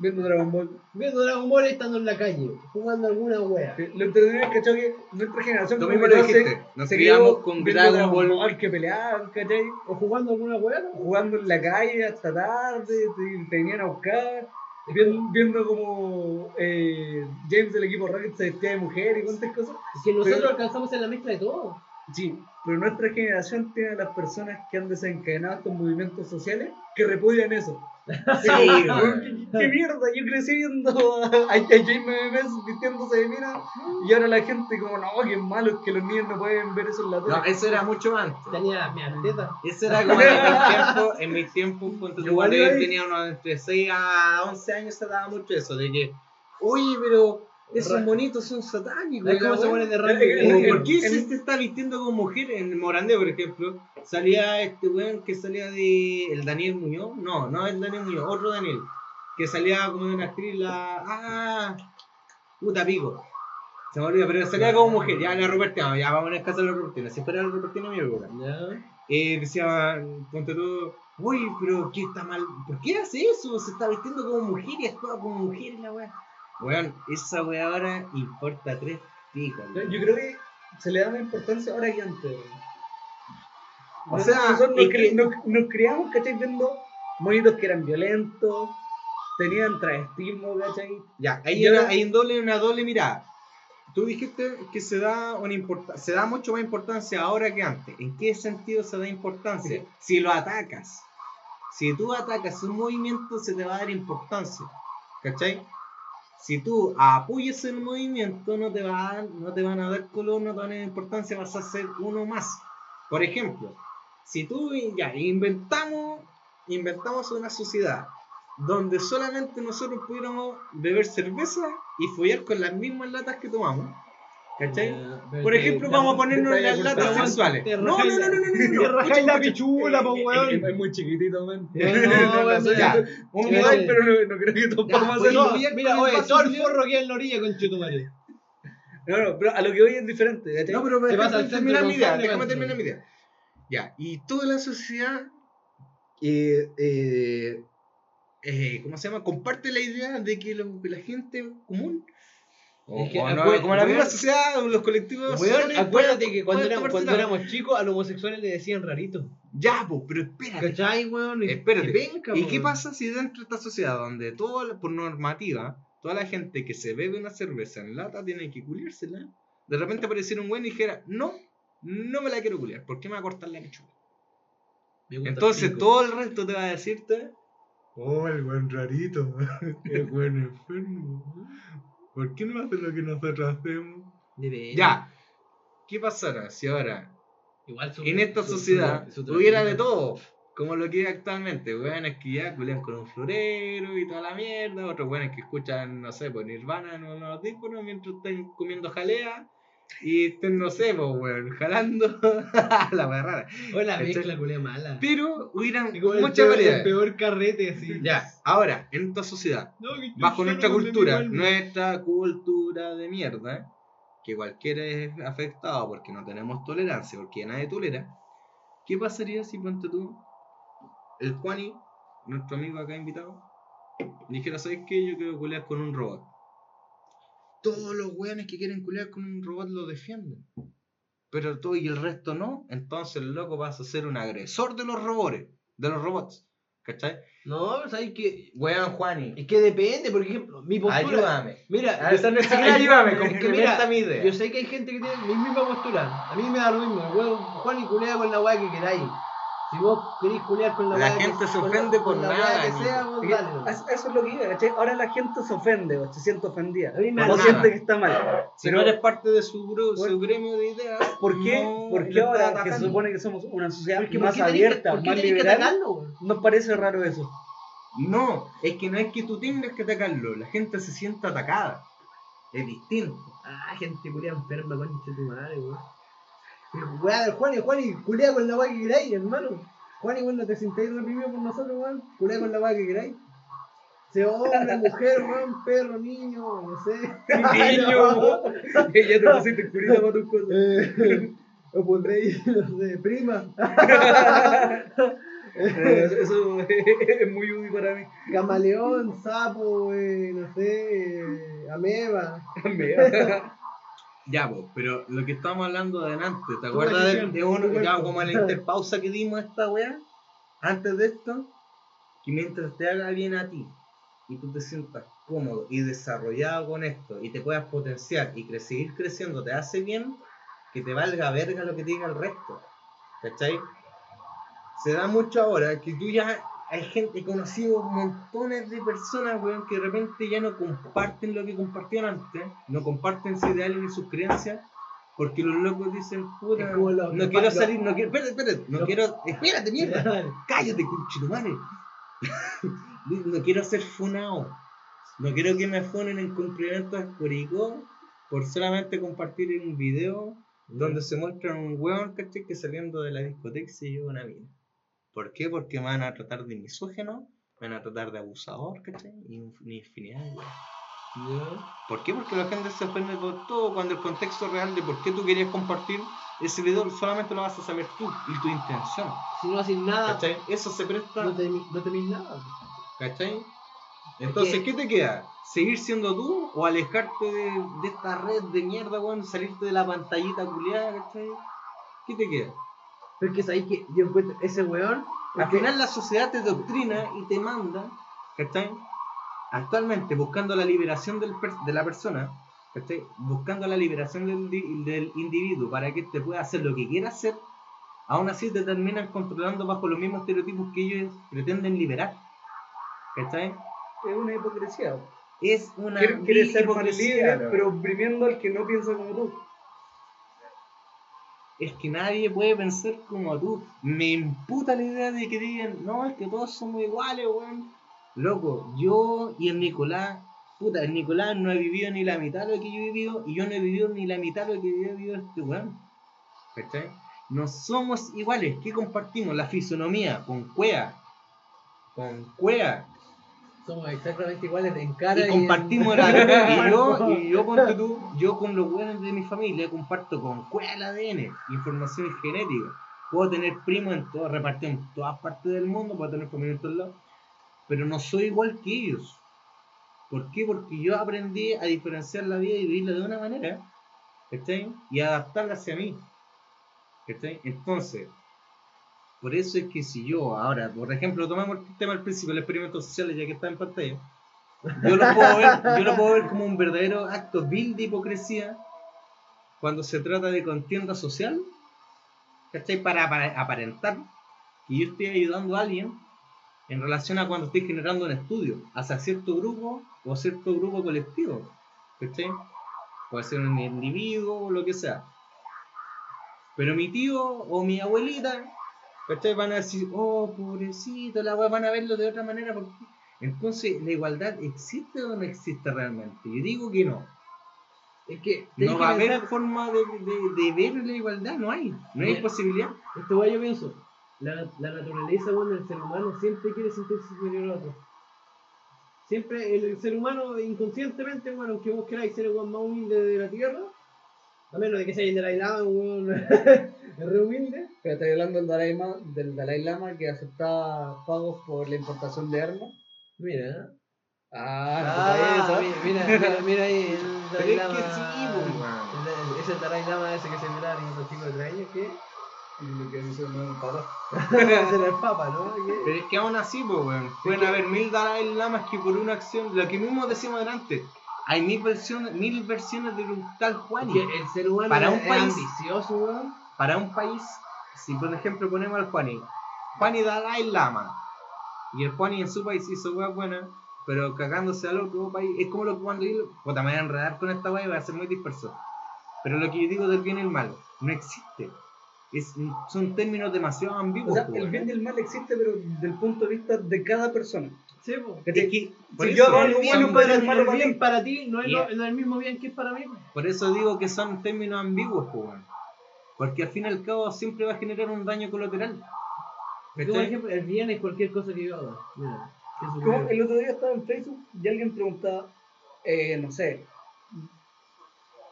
Viendo Dragon Ball. Viendo Dragon Ball estando en la calle, jugando alguna wea. Lo entretenido es ¿cachai? que nuestra generación como mismo lo no se- dijiste. Nos crió con Dragon Ball. que peleaban, ¿cachai? O jugando alguna wea, ¿no? Jugando en la calle hasta tarde, te, te venían a buscar. Viendo, viendo como eh, James del equipo Rocket se vestía de mujer y cuantas cosas. Es que nosotros Pero- alcanzamos en la mezcla de todo. Sí, pero nuestra generación tiene a las personas que han desencadenado estos movimientos sociales que repudian eso. Sí, ¿Qué, qué mierda? Yo crecí viendo a, a, James vistiéndose de mina y ahora la gente como, no, qué malo es que los niños no pueden ver eso en la tele. No, eso era mucho antes. Tenía mías tetas. Eso era como en mis tiempos, en mis tiempos, cuando yo tenía unos entre 6 a 11 años se daba mucho eso, de que, oye, pero esos Ra- monitos son satánicos. Es como se weá". pone de Eh, rango. eh, eh, ¿Por qué en- se está vistiendo como mujer? En Morandé, por ejemplo, salía este weón que salía de. ¿El Daniel Muñoz? No, no el Daniel Muñoz, otro Daniel. Que salía como de una actriz, la. ¡Ah! Puta pico. Se me olvida, pero salía como mujer, ya la Robertina, ya vamos a a casa de la Robertina, siempre era la Robertina mi época. Eh, decía, ponte tú, uy, pero ¿qué está mal? ¿Por qué hace eso? Se está vistiendo como mujer y actúa como mujer la weá. Weón, esa weá ahora importa tres picos. Yo creo que se le da más importancia ahora que antes. weón. O sea, nosotros nos, es que- nos- nos criamos, ¿cachai? Viendo monitos que eran violentos, tenían travestismo, ¿cachai? Ya, hay, Yo- una, hay un doble, una doble mirada. Tú dijiste que se da una importa- se da mucho más importancia ahora que antes. ¿En qué sentido se da importancia? Si lo atacas. Si tú atacas un movimiento, se te va a dar importancia. ¿Cachai? Si tú apoyas el movimiento, no te, va no te van a dar color, no te van a dar importancia, vas a ser uno más. Por ejemplo, si tú ya inventamos, inventamos una sociedad donde solamente nosotros pudiéramos beber cerveza y follar con las mismas latas que tomamos. ¿Cachai? Pero Por ejemplo, vamos a ponernos las latas sexuales. No, no, no, la- no, no, no, Te no. rajáis la pichula, po, weón. Es muy chiquitito, man. No, no, weón, Ya, mira. un Ay, pero no, no creo que podamos pues, hacerlo. Mira, oye, todo el forro que hay en la orilla con Chetumare. No, no, pero a lo que hoy es diferente, ¿cachai? No, pero déjame terminar mi idea, déjame terminar mi idea. Ya, y toda la sociedad, eh, eh, eh, ¿cómo se llama? Comparte la idea de que lo- la gente común, o, Es que o no, acuer- como la misma weón- sociedad, los colectivos Weón, acuérdate que cuando, éramos, cuando chicos, a los homosexuales le decían raritos. Ya, pues, pero espérate. ¿Cachai, weón? Y- Espérate. y penca, ¿Y po, qué weón. pasa si dentro de esta sociedad, donde todo, por normativa, toda la gente que se bebe una cerveza en lata tiene que culiársela, de repente apareciera un güey y dijera, no, no me la quiero culiar, ¿por qué me va a cortar la el Entonces pico. todo el resto te va a decirte, oh, el buen rarito, el buen enfermo, ¿por qué no hace lo que nosotros hacemos? Ya, ¿qué pasará si ahora Igual su- en esta su- sociedad su- hubiera de todo, como lo que hay actualmente, weones que ya culean con un florero y toda la mierda, otros weones que escuchan, no sé, pues Nirvana en unos audífonos mientras estén comiendo jalea y no sé, pues weón, jalando la wea rara. Oh, la mezcla, culea mala. Pero hubieran muchas peor, el peor carrete, así. Ya, ahora, en esta sociedad, No, bajo nuestra cultura, nuestra cultura de mierda, que cualquiera es afectado porque no tenemos tolerancia, porque nadie tolera, ¿qué pasaría si, ponte tú, el Juani, nuestro amigo acá invitado, dijera, ¿sabes qué? Yo quiero culear con un robot. Todos los weones que quieren culear con un robot lo defienden. Pero tú y el resto no, entonces el loco vas a ser un agresor de los robots, de los robots. ¿Cachai? No, sabes que. Weón Juani, Es que depende, por ejemplo, mi postura. ayúdame. Mira, A ver, no siquiera ayúdame, complementa mi idea. Yo sé que hay gente que tiene mi misma postura. A mí me da lo mismo. El huevo Juan y culea con la weá que queráis. Si vos querés culear con la La gente que, se ofende la, por nada, weá que Nico. sea, vos Porque dale. nomás. Eso es lo que iba, ¿cachai? Ahora la gente se ofende o se siente ofendida. A mí me O da nada. siente que está mal. Si Pero- no eres parte de su, gru- su gremio de ideas, ¿Por qué, no ¿por qué lo estás ahora que se supone que somos una sociedad Porque, más ¿por qué tenés que- abierta, más liberal, nos parece raro eso? No, es que no es que tú tengas que atacarlo, la gente se siente atacada. Es distinto. Ah, gente culia enferma, concha de tu madre, weón. Weá del Juan y Juan y culea con la weá que queráis, hermano. Juan y weón no te sintáis reprimido por nosotros, weón. Culea con la weá que queráis. Sea hombre, mujer, weón, perro, niño, no sé. Niño, ya te pusiste curita para tus cosas. Eh, o pondréis, no sé, prima, Eh, Eso es muy útil para mí. camaleón, sapo, eh, no sé, eh, ameba. Ya, pues, pero lo que estábamos hablando de antes, ¿te acuerdas de, de uno, ya como la interpausa que dimos a esta weá? Antes de esto, que mientras te haga bien a ti y tú te sientas cómodo y desarrollado con esto y te puedas potenciar y cre- seguir creciendo, te hace bien, que te valga verga lo que te diga el resto. ¿Cachai? Se da mucho ahora que tú ya hay gente, he conocido montones de personas, weón, que de repente ya no comparten lo que compartían antes, no comparten sus ideales ni sus creencias, porque los locos dicen, puta, los- no quiero los- salir, no quiero, espérate, espérate, no los- quiero, espérate, mierda, cállate, conchetumare. no quiero ser funado, no quiero que me funen en cumplimientos Curicó por solamente compartir un video donde se muestra un weón, ¿cachai? Que saliendo de la discoteca se lleva una mina. ¿Por qué? Porque me van a tratar de misógeno, me van a tratar de abusador, ¿cachai? Y infinidad de. ¿Por qué? Porque la gente se ofende por todo cuando el contexto real de por qué tú querías compartir ese video solamente lo vas a saber tú y tu intención. Si no haces nada, ¿Cachai? Eso se presta. no te, no te nada. ¿Cachai? Entonces, ¿qué te queda? ¿Seguir siendo tú o alejarte de, de esta red de mierda, weón? Salirte de la pantallita culiada, ¿cachai? ¿Qué te queda? Pero es que sabéis que yo encuentro ese weón. Al porque- final la sociedad te doctrina y te manda, ¿cachai? Actualmente buscando la liberación del de la persona, ¿cachai? Buscando la liberación del, del individuo para que te pueda hacer lo que quiera hacer, aún así te terminan controlando bajo los mismos estereotipos que ellos pretenden liberar, ¿cachai? Es una hipocresía. Es una Quiere, ser hipocresía, libre, pero oprimiendo al que no piensa como tú. Es que nadie puede pensar como tú. Me imputa la idea de que digan, no, es que todos somos iguales, weón. Loco, yo y el Nicolás, puta, el Nicolás no ha vivido ni la mitad de lo que yo he vivido y yo no he vivido ni la mitad de lo que ha vivido este weón. ¿Cachai? No somos iguales. ¿Qué compartimos? La fisonomía con cuea. Con cuea. Somos exactamente iguales en cara Y en- compartimos la y yo, y yo ponte tú, yo con los buenos de mi familia comparto con cuál el ADN, información genética. Puedo tener primos en todo, repartido en todas partes del mundo, puedo tener familia en todos lados, pero no soy igual que ellos. ¿Por qué? Porque yo aprendí a diferenciar la vida y vivirla de una manera, ¿cachai? Y adaptarla hacia mí. ¿Cachai? Entonces, por eso es que si yo ahora, por ejemplo, tomamos el tema al principio, el experimento social, ya que está en pantalla, yo lo puedo ver, yo lo puedo ver como un verdadero acto vil de hipocresía cuando se trata de contienda social, ¿cachai? Para, para aparentar que yo estoy ayudando a alguien en relación a cuando estoy generando un estudio hacia cierto grupo o cierto grupo colectivo, ¿cachai? Puede ser un individuo o lo que sea. Pero mi tío o mi abuelita, ¿cachai? Van a decir, oh, pobrecito, la wea", van a verlo de otra manera. Porque... Entonces, ¿la igualdad existe o no existe realmente? Yo digo que no. Es que No va a haber forma de, de, de ver la igualdad, no hay. No hay posibilidad. Este weón yo pienso, la, la naturaleza bueno, del ser humano siempre quiere sentirse superior a otro. Siempre el, ser humano inconscientemente, bueno, aunque vos queráis ser el más humilde de la tierra, a menos de que sea el Dalai Lama, un re humilde. Pero estoy hablando del Dalai, Lama, del Dalai Lama que aceptaba pagos por la importación de armas. Mira, Ah, ah, no mira, mira, mira, mira ahí el Pero Dalai es Lama. que sí, pues, man. el- es el Dalai Lama ese que se mira y los chicos de tres años, ¿qué? Lo que dice no es un papa. Ese era el Papa, ¿no? ¿Qué? Pero es que aún así, pues, weón, pueden haber mil Dalai Lamas que por una acción, lo que mismo decimos delante, hay mil versiones, mil versiones de un tal Juan. Que el ser humano Para es, un es país- ambicioso, weón. Para un país, si por ejemplo ponemos al Juani, Juani Dalai Lama, y el Juani en su país hizo weas buenas, pero cagándose al otro país, es como lo que cuando yo, puta, me voy a enredar con esta wea y va a ser muy disperso. Pero lo que yo digo del bien y el mal, no existe. Es, son términos demasiado ambiguos. O sea, el bien y el mal existe, pero desde el punto de vista de cada persona. Sí, pues. Es que, por Si eso, yo hago algo bueno, puede ser malo el para bien para ti no es, lo- Yeah. no es el mismo bien que es para mí. pues. por eso digo que son términos ambiguos, weón. Porque al fin y al cabo siempre va a generar un daño colateral. Como por ejemplo, el bien es cualquier cosa que yo haga. Mira, Como el otro día estaba en Facebook y alguien preguntaba, eh, no sé,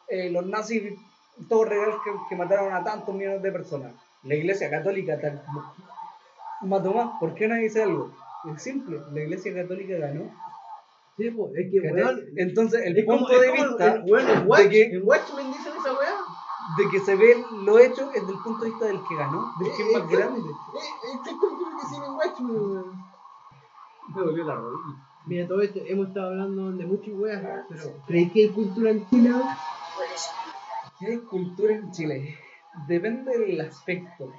eh, los nazis, todos regalos que, que mataron a tantos millones de personas. La iglesia católica tal, mató más. ¿Por qué nadie dice algo? Es simple, la iglesia católica ganó. Sí, pues, es que, weón, Entonces, el como- punto es de como vista el- en Watch- que- en Watchmen dicen esa weá. De que se ve lo hecho es del punto de vista del que ganó, del que es más Eh, grande. Eh, Exacto lo que dicen en Watchmen, weón. Me dolió la rodilla. Mira, todo esto, hemos estado hablando de muchas weas, pero ¿crees que hay cultura en Chile? ¿Qué hay cultura en Chile? Depende del aspecto.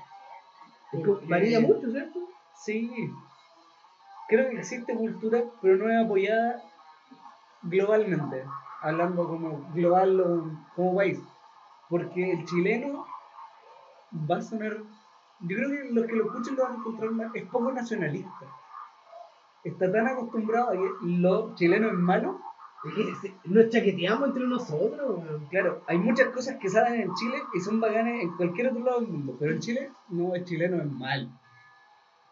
Porque- Varía mucho, ¿cierto? Sí. Creo que existe cultura, pero no es apoyada globalmente. Hablando como global o como país. Porque el chileno va a sonar. Yo creo que los que lo escuchen lo van a encontrar mal. Es poco nacionalista. Está tan acostumbrado a que lo chileno es malo. Nos chaqueteamos entre nosotros. Claro, hay muchas cosas que salen en Chile y son bacanes en cualquier otro lado del mundo. Pero en Chile, no, es chileno, es mal.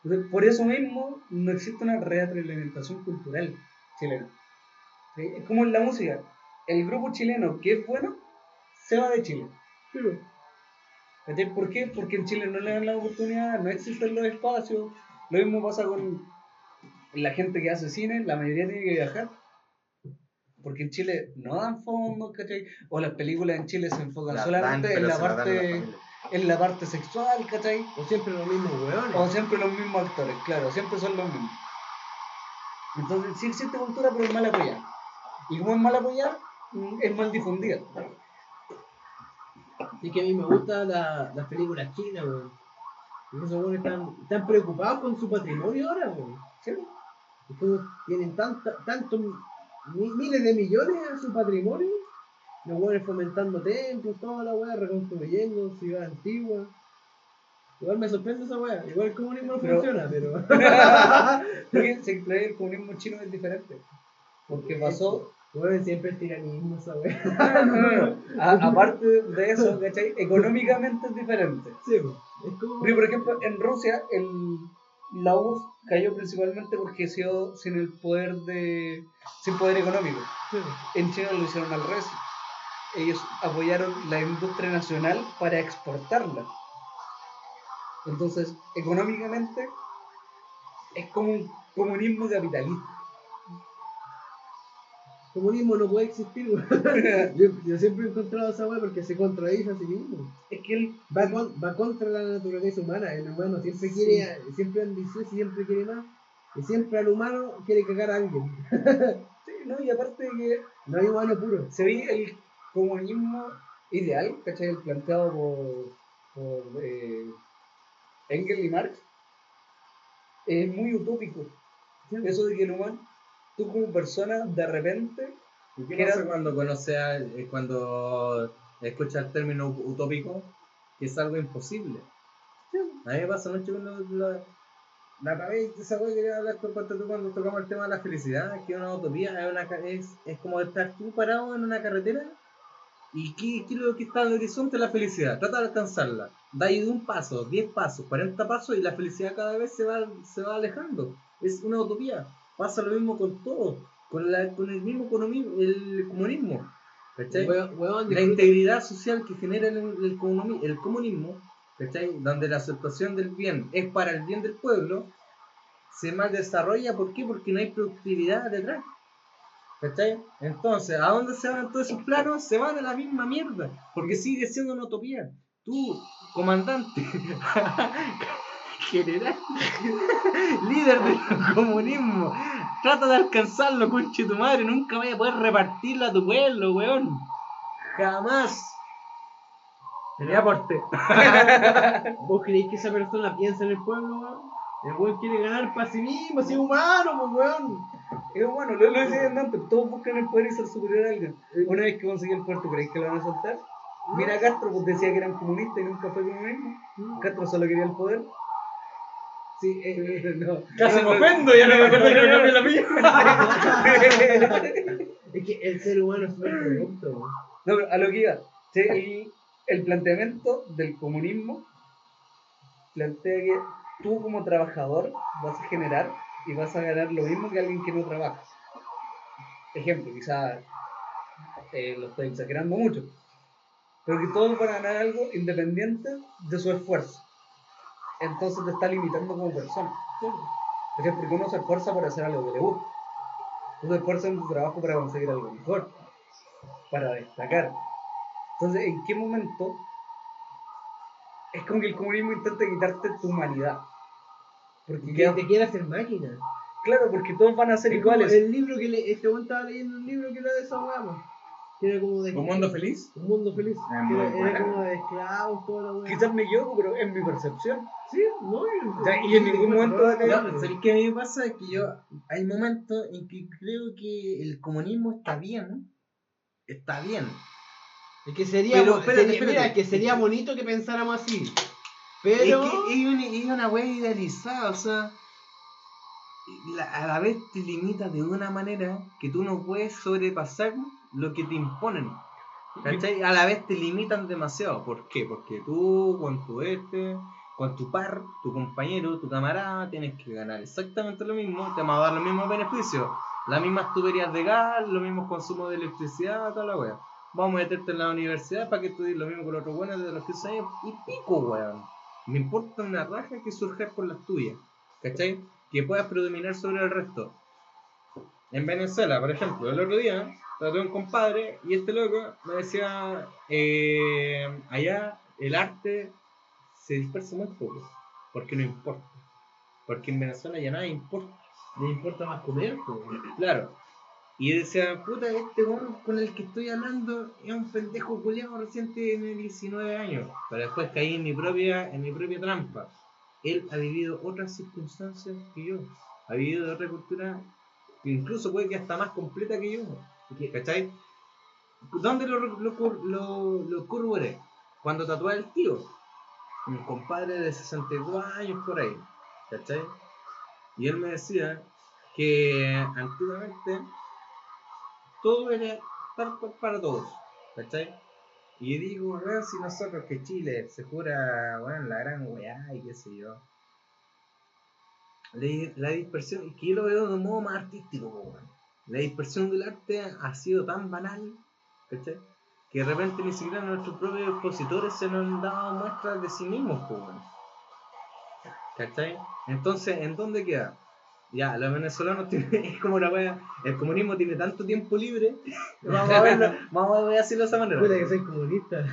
Entonces, por eso mismo no existe una retroalimentación cultural chilena. Es como en la música. El grupo chileno que es bueno, se va de Chile. Pero, ¿Cachai? ¿Por qué? Porque en Chile no le dan la oportunidad, no existen los espacios. Lo mismo pasa con la gente que hace cine, la mayoría tiene que viajar. Porque en Chile no dan fondos, ¿cachai? O las películas en Chile se enfocan La solamente dan, en la parte en la parte sexual, ¿cachai? o siempre los mismos weones. O siempre los mismos actores, claro, siempre son los mismos. Entonces sí existe cultura, pero es mal apoyada. Y como es mal apoyada, mm, es mal difundida. Es que a mí me gustan la- las películas chinas, weón. Esos weones están, están preocupados con su patrimonio ahora, weón. ¿sí? Tienen tantos mi- miles de millones en su patrimonio, los weones fomentando templos, toda la weá, reconstruyendo ciudades antiguas. Igual me sorprende esa weá, igual el comunismo no Pero- funciona, pero. Se el comunismo chino es diferente. Porque pasó, Weón, siempre es tiranismo esa weá. a- aparte de eso, ¿cachai? Económicamente es diferente. Sí, es como. Porque, por ejemplo, en Rusia, el, la URSS cayó principalmente porque se quedó sin el poder de. sin poder económico. Sí. En China lo hicieron al revés. Ellos apoyaron la industria nacional para exportarla. Entonces, económicamente, es como un comunismo capitalista. Comunismo no puede existir. Yo, yo siempre he encontrado esa weá porque se contradice a sí mismo. Es que él Va, con- va contra la naturaleza humana. El humano siempre quiere, siempre ambicioso y siempre quiere más. Y siempre al humano quiere cagar a alguien. Sí, no, y aparte de que No hay humano puro. se ve el comunismo ideal, ¿cachai? El planteado por, por eh, Engels y Marx, es muy utópico. Eso de que el humano, tú como persona, de repente, ¿Y qué que pasa cuando conoce a- eh, cuando escucha el término ut- utópico? Que es algo imposible. A mí me pasa mucho con la otra vez esa wea quería hablar con cuando tú- cuando tocamos el tema de la felicidad, que es una utopía, es, una, es, es como estar tú parado en una carretera y qué, qué es lo que está en el horizonte la felicidad, trata de alcanzarla. Da ahí de un paso, 10 pasos, 40 pasos y la felicidad cada vez se va, se va alejando. Es una utopía. Pasa lo mismo con todo, con, la, con el mismo economismo, el comunismo. ¿cachai? Weón, la integridad social que genera el, el, comunismo, el comunismo, ¿cachai? donde la aceptación del bien es para el bien del pueblo, se mal desarrolla. ¿Por qué? Porque no hay productividad detrás. ¿Cachai? Entonces, ¿a dónde se van todos esos planos? Se van a la misma mierda, porque sigue siendo una utopía. Tú, comandante, general, líder del comunismo, trata de alcanzarlo, conche tu madre, nunca vaya a poder repartirlo a tu pueblo, weón. Jamás. Tenía aporte. ¿Vos creéis que esa persona piensa en el pueblo, weón? El weón quiere ganar para sí mismo, así humano, pues weón. es bueno, lo, lo decía antes, todos buscan el poder y ser superior a alguien. Una vez que consiguió el puerto, ¿creéis que lo van a soltar? Mira, Castro pues, decía que eran comunistas y nunca fue comunismo. Castro solo quería el poder. Sí, eh, no. Casi me ofendo, ya no me acuerdo que me cambié la mía. Es que el ser humano es corrupto, weón. No, pero a lo que iba. sí, el- el planteamiento del comunismo plantea que tú como trabajador vas a generar y vas a ganar lo mismo que alguien que no trabaja. Ejemplo, quizás eh, lo estoy exagerando mucho, pero que todos van a ganar algo independiente de su esfuerzo. Entonces te está limitando como persona. Por ejemplo, porque uno se esfuerza por hacer algo que le gusta. Tú te esfuerzas en tu trabajo para conseguir algo mejor, para destacar. Entonces, ¿en qué momento es como que el comunismo intenta quitarte tu humanidad? Porque Que te quiere hacer máquina. claro, porque todos van a ser Es iguales. El libro que le, este estaba leyendo un libro que era de esa weá, po. Que era como de. ¿Un mundo feliz? Un mundo feliz. Ah, era, como de esclavos, toda la weá. Quizás me equivoco, pero es mi percepción. Sí, no, y, Ya, y en ningún momento va a caer- No, ¿Sabéis qué a mí me pasa? Es que yo. Hay momentos en que creo que el comunismo está bien. Está bien. Es que sería, Pero, espérate, sería- espérate. mira, que sería bonito que pensáramos así. Pero. Es que es una, es una wea idealizada, o sea. la- a la vez te limita de una manera que tú no puedes sobrepasar lo que te imponen. ¿Cachai? A la vez te limitan demasiado. ¿Por qué? Porque tú, con tu este, con tu par, tu compañero, tu camarada, tienes que ganar exactamente lo mismo, te van a dar los mismos beneficios. Las mismas tuberías de gas, los mismos consumos de electricidad, toda la wea. Vamos a meterte en la universidad para que estudies lo mismo que los otros buenos de los 15 años y pico, weón. Me importa una raja que surjas por las tuyas. ¿Cachai? Que puedas predominar sobre el resto. En Venezuela, por ejemplo, el otro día traté a un compadre y este loco me decía, eh, allá el arte se dispersa muy poco, porque no importa. Porque en Venezuela ya nada importa. Le importa más comer. Claro. Y decía, puta, este con el que estoy hablando es un pendejo culiado recién tiene 19 años. Pero después caí en mi propia, en mi propia trampa. Él ha vivido otras circunstancias que yo. Ha vivido de otra cultura que incluso puede que hasta más completa que yo. ¿Cachai? ¿Dónde lo, lo, lo, lo corroboré? Cuando tatué al tío. Un compadre de 62 años por ahí. ¿Cachai? Y él me decía que antiguamente todo era tal para todos, ¿cachai? Y digo, weón, si nosotros que Chile se jura, weón, la gran weá y qué sé yo. La, la dispersión, y que yo lo veo de un modo más artístico, weón. La dispersión del arte ha sido tan banal, ¿cachai? Que de repente ni siquiera nuestros propios expositores se nos han dado muestras de sí mismos, weón. ¿Cachai? Entonces, ¿en dónde queda? Ya, los venezolanos tienen, es como una wea, el comunismo tiene tanto tiempo libre, vamos a verlo, vamos a decirlo de esa manera. Puta que soy comunista.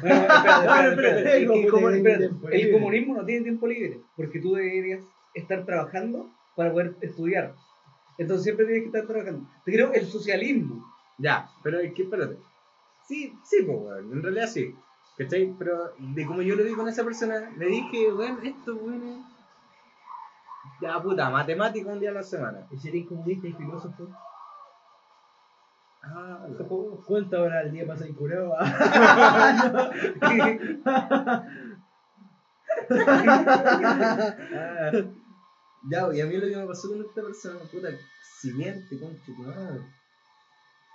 El comunismo no tiene tiempo libre, porque tú deberías estar trabajando para poder estudiar. Entonces siempre tienes que estar trabajando. Te creo el socialismo. Ya, pero es que espérate. Sí, sí, pues, weón, en realidad sí. ¿Cachai? Pero de como yo lo vi con esa persona, le dije, weón, esto, weón, ya puta, matemática un día a la semana. ¿Y seréis comunista y filósofo? Ah, ¿Cuántas horas al día pasáis curado? Ah, ya, y a mí lo que me pasó con esta persona, puta, siguiente, concha, tu madre.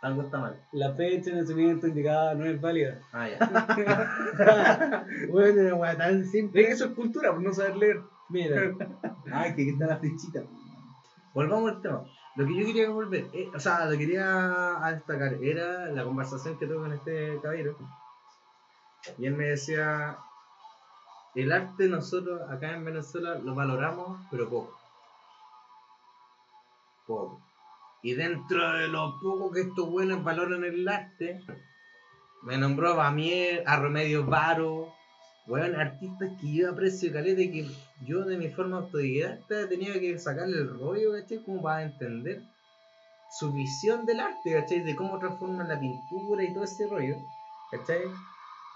Algo está mal. La fecha de nacimiento indicada no es válida. Ah, ya. bueno, una weá tan simple. Eso es cultura, por no saber leer. Mira, Ay, que está la flechita. Volvamos al tema. Lo que yo quería volver, eh, o sea, lo que quería destacar era la conversación que tuve con este caballero. Y él me decía, el arte nosotros acá en Venezuela lo valoramos, pero poco. Y dentro de lo poco que estos buenos valoran el arte, me nombró a Bamier, a Remedios Varo, Weón, artistas que yo aprecio caleta y que yo de mi forma autodidacta tenía que sacarle el rollo, ¿cachai? Como para entender su visión del arte, ¿cachai? De cómo transforman la pintura y todo ese rollo, ¿cachai?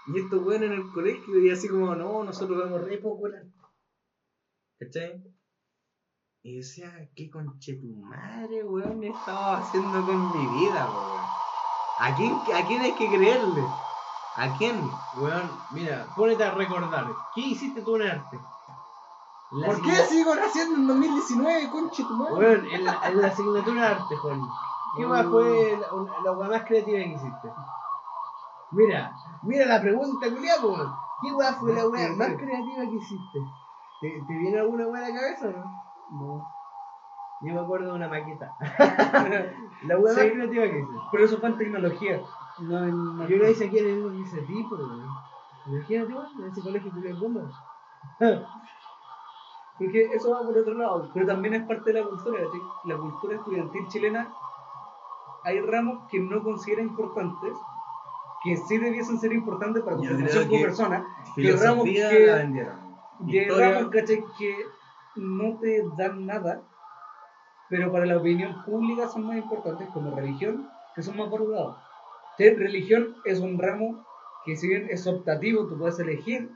Y estos weones en el colegio y así como, no, nosotros vemos re poco ¿cachai? Y decía, ¿qué conche tu madre, weón, he estado haciendo con mi vida, weón? ¿A quién, ¿A quién hay que creerle? ¿A quién? weón, mira, ponete a recordar. ¿Qué hiciste tú en arte? La ¿Por qué sigo naciendo en 2019, conche tu madre? Weón, en la, en la asignatura de arte, Juan. ¿Qué más fue la, una- la weá más creativa que hiciste? Mira, mira la pregunta, culiao, po. ¿Qué weá fue la weá más creativa que hiciste? ¿Te, te viene alguna weá a la cabeza o no? No. Yo me acuerdo de una maqueta. la weá más creativa que hice. Pero eso fue en tecnología. No en. Yo la hice aquí en el mismo tipo. Imagínate, weón, en ese colegio culiao bomba. Porque eso va por otro lado, pero también es parte de la cultura. ¿sí? La cultura estudiantil chilena, hay ramos que no considera importantes, que sí debiesen ser importantes para tu formación como que persona, y hay ramos que, ramos, ¿cachai? que no te dan nada, pero para la opinión pública son más importantes, como religión, que son más valorados. Religión es un ramo que si bien es optativo, tú puedes elegir,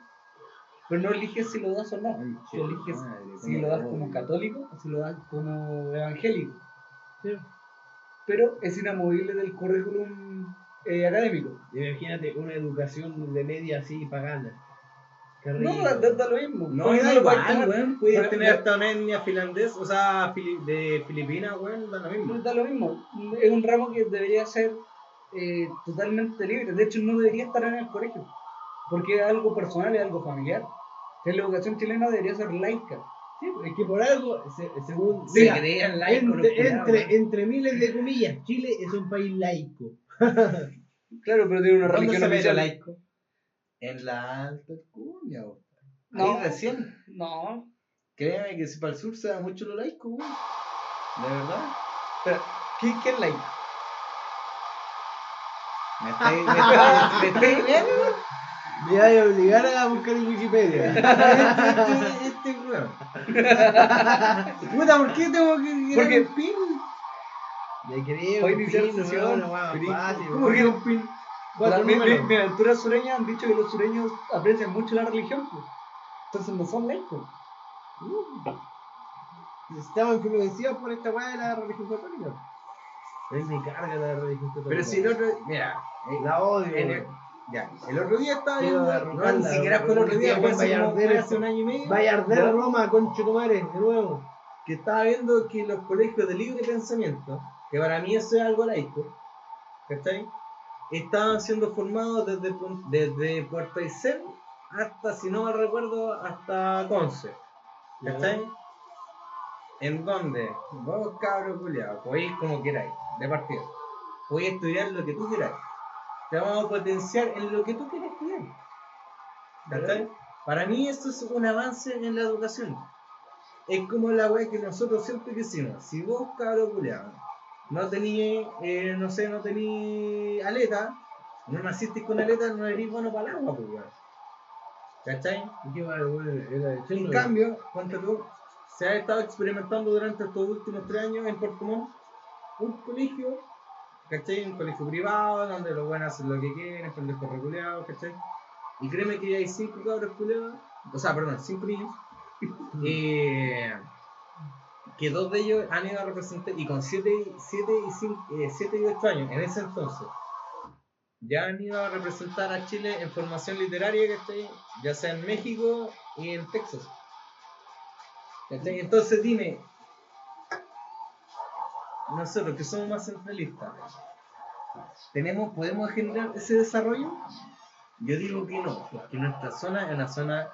pero no eliges si lo das o no. Tú eliges madre, si lo das como católico o si lo das como evangélico. Sí. Pero es inamovible del currículum eh, académico. Imagínate una educación de media así pagana. No, da, da- da lo mismo. No, da lo puedes igual, weón. Puedes tener hasta una etnia finlandés, o sea, fili- de Filipinas, weón, da lo mismo. Da lo mismo. Es un ramo que debería ser eh, totalmente libre. De hecho, no debería estar en el colegio. Porque es algo personal, es algo familiar. Que la educación chilena debería ser laica. Sí, es que por algo, se- según. Se mira, crean laicos entre, miles de comillas, Chile es un país laico. Claro, pero tiene una ¿Dónde religión oficial. laico? En la alta cuña, weón. No. Ahí recién. No. Créeme que si para el sur se da mucho lo laico, weón. De verdad. Espera, ¿qué, qué es laico? Me estáis, me viendo. Me voy a obligar a buscar en Wikipedia. Este, este, weón. Puta, ¿por qué tengo que Porque- crear un pin? Ya quería Para un iniciar sesión, pero-. ¿Cómo weón. que un pin? La- mi- mi- números. Mis aventuras sureñas han dicho que los sureños aprecian mucho la religión. pues. Entonces no son laicos. Estamos influenciados por esta weá de la religión católica. Mí me carga la religión católica. Pero si el otro. Mira. La odio. en el, weón. ya, el otro día estaba viendo. No, ni siquiera fue el otro día, fue hace, hace un año y medio. Vaya a arder ¿no? Roma, concho tu madre, de nuevo. que estaba viendo que los colegios de libre pensamiento, que para mí eso es algo laico, ¿cachai? Estaban siendo formados desde, desde Puerto Aysén hasta, si no mal recuerdo, hasta Conce, ¿cachai? En donde vos cabros culiados, podéis como queráis, de partida, podéis estudiar lo que tú queráis, te vamos a potenciar en lo que tú quieras estudiar, ¿cachai? Para mí eso es un avance en la educación. Es como la weá que nosotros siempre quisimos. Si vos, cabro culiado, no tenías, eh, no sé, no tenías aleta, no naciste con aleta, no eres bueno para el agua, pues weón. ¿Cachai? En cambio, ponte tú, se ha estado experimentando durante estos últimos tres años en Puerto Montt un colegio, ¿cachai? Un colegio privado donde los buenos hacen lo que quieren, pendejos reculeados, ¿cachai? Y créeme que ya hay cinco cabros culeados, o sea, perdón, cinco niños, eh, que dos de ellos han ido a representar, y con siete, siete y, cinco, eh, siete y ocho años, en ese entonces, ya han ido a representar a Chile en formación literaria, ¿cachai? Ya sea en México y en Texas. Entonces dime, nosotros que somos más centralistas, ¿tenemos, ¿podemos generar ese desarrollo? Yo digo que no, porque nuestra zona es una zona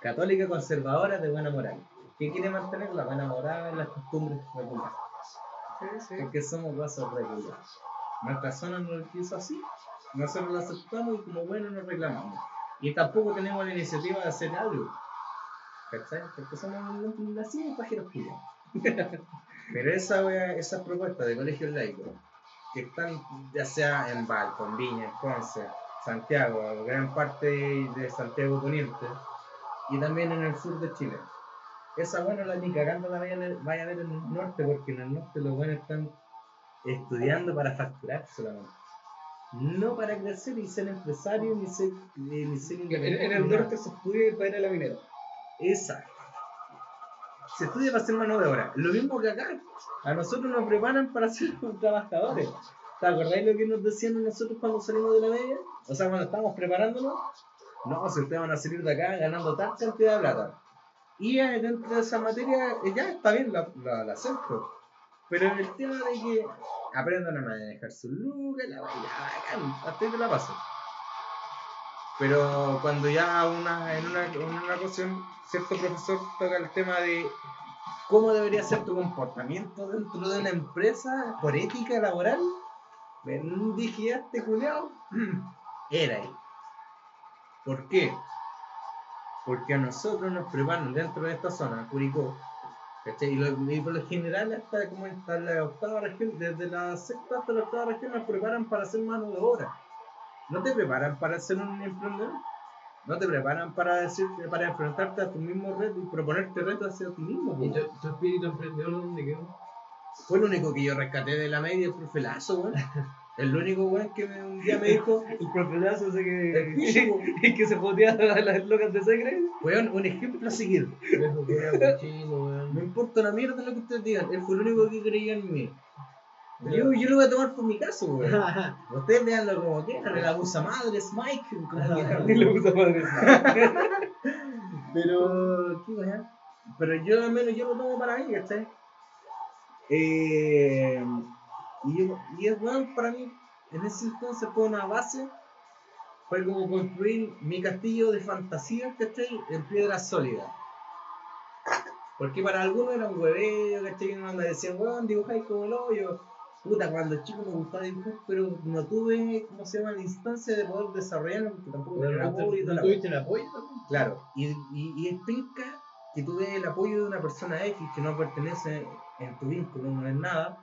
católica conservadora de buena moral. Que quiere mantener la buena moral, las costumbres regulares. Porque somos razas regulares. Nuestra zona no lo quiso así, nosotros lo aceptamos y como bueno nos reclamamos. Y tampoco tenemos la iniciativa de hacer algo. ¿Cachai? Porque somos nacidos pájaros culiados. Pero esa esas propuestas de colegios laicos, que están ya sea en en Viña, en Conce, Santiago, gran parte de Santiago Poniente, y también en el sur de Chile. Esa buena la ni cagando la vaya a, ver, vaya a ver en el norte, porque en el norte los buenos están estudiando para facturar solamente. No para crecer y ser empresario ni ser, ni, ni ser En, en el norte se estudia para ir a la minera. Exacto. Se estudia para ser mano de obra. Lo mismo que acá. A nosotros nos preparan para ser trabajadores. ¿Te acordáis lo que nos decían nosotros cuando salimos de la media? O sea, cuando estábamos preparándonos. No, si ustedes van a salir de acá ganando tal cantidad de plata. Y eh, dentro de esa materia, eh, ya está bien, la, la, la acepto. Pero el tema de que aprendan a manejar su lucas, la bacán, hasta ahí te la paso. Pero cuando ya una, en, una, en una ocasión cierto profesor toca el tema de cómo debería ser tu comportamiento dentro de una empresa por ética laboral, dije, este culiao era él. ¿Por qué? Porque a nosotros nos preparan dentro de esta zona, Curicó, ¿cachai? Y, lo- y por lo general hasta como hasta la octava región, desde la sexta hasta la octava región nos preparan para hacer mano de obra. No te preparan para ser un emprendedor. No te preparan para decir, para enfrentarte a tu mismo reto y proponerte retos hacia ti mismo. ¿Y tu, tu espíritu emprendedor dónde quedó? Fue lo único que yo rescaté de la media, el profe Lazo, weón. El único weón que me- un día me dijo, El profelazo ese El piso, que, que se joteaba a las locas de sangre. weón, un ejemplo a seguir. No importa una mierda lo que ustedes digan, él fue el único que creía en mí. Yo, yo lo voy a tomar por mi caso, weón. Ustedes veanlo como quieran, el abusa madre, es Mike. Y lo puso madre. Pero, ¿qué? Pero yo al menos yo lo tomo para mí, ¿cachai? Eh, y, yo- y es bueno para mí, en ese entonces fue una base, fue como construir mi castillo de fantasía, ¿cachai? En piedra sólida. Porque para algunos era un hueveo, ¿cachai? No me decían, weón, dibujáis como el hoyo. Puta, cuando chico me gustaba dibujar, pero no tuve, ¿cómo se llama?, la instancia de poder desarrollarlo, porque tampoco tenía apoyo y ¿no tuviste el apoyo también? Claro, y, y, y es penca que tú ves el apoyo de una persona X que no pertenece en tu vínculo, no es nada,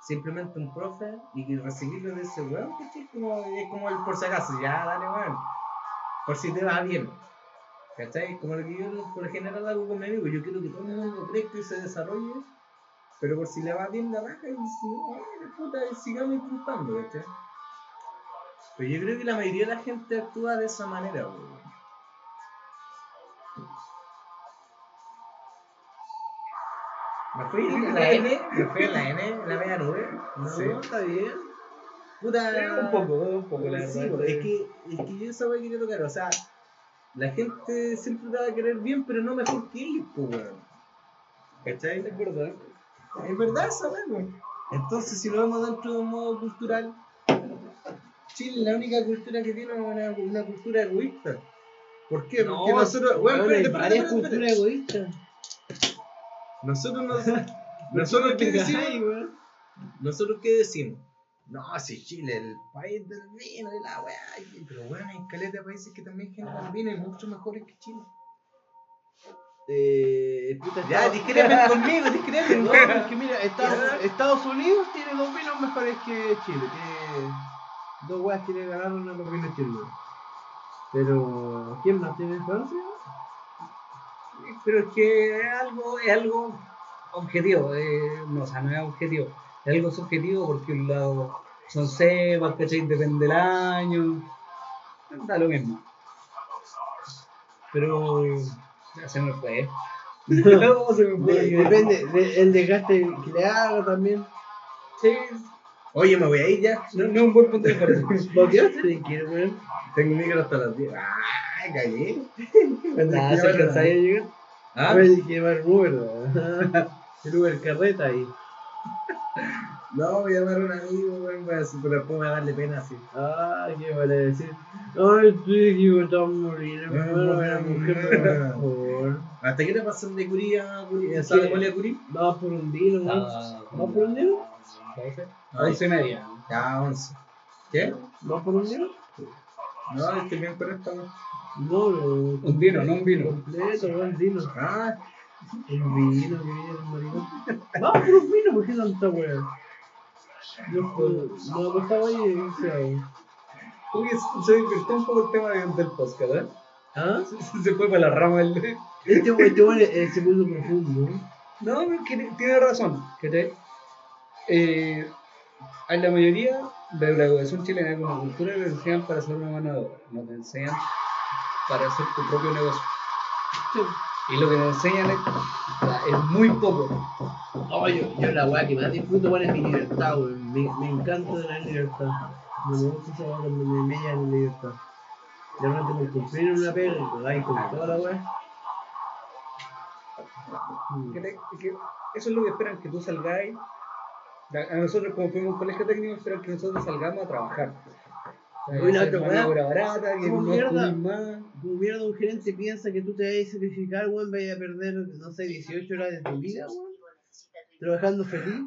simplemente un profe y recibirlo de ese weón. Como, es como el por si acaso, ya dale weón, por si te va bien, ¿cachai? Como lo que yo por general hago con mi amigo, yo quiero que todo el mundo crezca y se desarrolle, pero por si le va bien la raja y si no, bueno, puta, sigamos intentando, ¿cachai? Pero yo creo que la mayoría de la gente actúa de esa manera, weón. Me fui en la N, me fui en la N, en la media nube. No, Sí. está bien. Puta. un poco, un poco, la Sí, verdad. es que, es que yo esa wea quería tocar, o sea, la gente siempre te va a querer bien, pero no mejor que ellos, pues weón. ¿Cachai? Es verdad. Es verdad esa weón. Entonces, si lo vemos dentro de un modo cultural, Chile es la única cultura que tiene una, una cultura egoísta. ¿Por qué? Porque nosotros, weón, weón, hay varias culturas egoístas. Nosotros nos, nosotros qué decimos? ¿Nosotros qué decimos? No, si Chile, el país del vino y la weá. Pero bueno, hay caleta de países que también generan vino y mucho mejores que Chile. Eh, puta, Ya, discrepen conmigo, discrepen. No, es que mira, Estados, Estados Unidos tiene dos vinos mejores que Chile. Tiene dos weas que le ganaron a los vinos chilenos. Pero, ¿quién más tiene Francia? Pero es que es algo, es algo objetivo, eh, no, o sea, no es objetivo, es algo subjetivo porque un lado son cepas, ¿cachai? Depende del año, da lo mismo. Pero ya se me fue. No, se me fue. De- depende del desgaste que le haga también. Sí, Oye, me voy a ir ya. no, no es un buen punto de comparación. ¿Por qué? Tengo micro hasta las 10. ¡Ah, cagué! Nada, se alcanzaría a llegar. ¿Ah? A ver, hay que llevar un Uber. ¿verdad? El Uber carreta ahí. No, voy a llamar a un amigo, weón, voy a decir, pero después me va a darle pena así. Ah, ¿qué vale decir? Ay, estoy equivocado a morir. Me van a ver a mujer, por favor. ¿Hasta qué te pasan de Curí a Curí? ¿En San Poli a Curí? Vamos por un vino, weón. ¿Vamos por un vino? 12, Ay. 11 y media. Ya, 11. ¿Qué? ¿Vamos por un vino? No, estoy bien con esta, weón. No, no. Un vino, no un vino. Completo, weón, vino. Ah, Un vino, que viene el maricón. Vamos por un vino, ¿por qué tanta weón? Yo pues, no apostaba ahí Uy, se divirtió un poco el tema de- del podcast, ¿eh? ¿ah? Se, se fue para la rama del... Este weón este eh, se puso profundo. No, pero que tiene razón, ¿cachai? Eh, a la mayoría de la educación chilena como cultura te enseñan para hacer una mano de obra, no te enseñan para hacer tu propio negocio. Y lo que te enseñan es, es muy poco. No, yo, yo la weá que más disfruto weón, es mi libertad, weón. Me, me encanta la libertad. Me gusta esa weá cuando me mellan en libertad. De repente me cumplir una pega y te vais con toda la weá. Mm. Eso es lo que esperan, que tú salgáis. A a nosotros como fuimos un colegio técnico esperan que nosotros salgamos a trabajar. Uy, la otra Una weá. obra barata, que no mierda. más. Como mierda un gerente piensa que tú te vas a sacrificar, weón, vaya a perder, no sé, 18 horas de tu vida, weón. Trabajando feliz.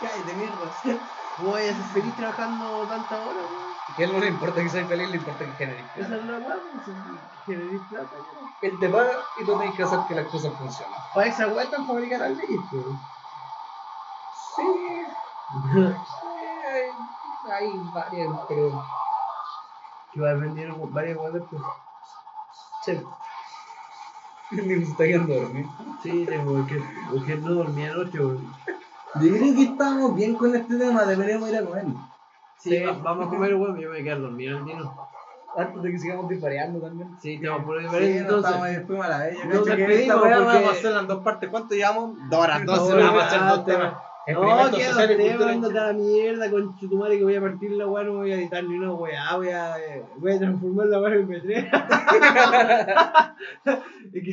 Cállate, mierda. ¿Cómo vayas a ser feliz trabajando tantas horas, weón? Que a él no le importa que seas feliz, le importa que generes Esa plata. es la weá, pues, si generís plata, weón. Él te paga y tú tienes que hacer que las cosas funcionen. Para esa weá están fabricando pues. Sí. Hay, varias, pero. Que va a vender varias weas después. Che. Ni se está quedando dormido. Sí, tengo, porque, porque no dormía anoche, weón. Yo creo que estamos bien con este tema, deberíamos ir a comer. Sí, va- vamos a comer, weón, yo me voy a quedar dormido. Antes de que sigamos dispareando también. Sí, te vamos a poner Sí, diferente, no estamos entonces. después a la vez. Yo nos que despedimos porque- vamos a hacerla en dos partes. ¿Cuánto llevamos? Dos horas, doce horas para hacer ah, dos te- temas. No, que y temas, a la mierda con chutumare que voy a partir la weá, no voy a editar ni una weá, voy a, eh, voy a transformar la weá en MP3. es que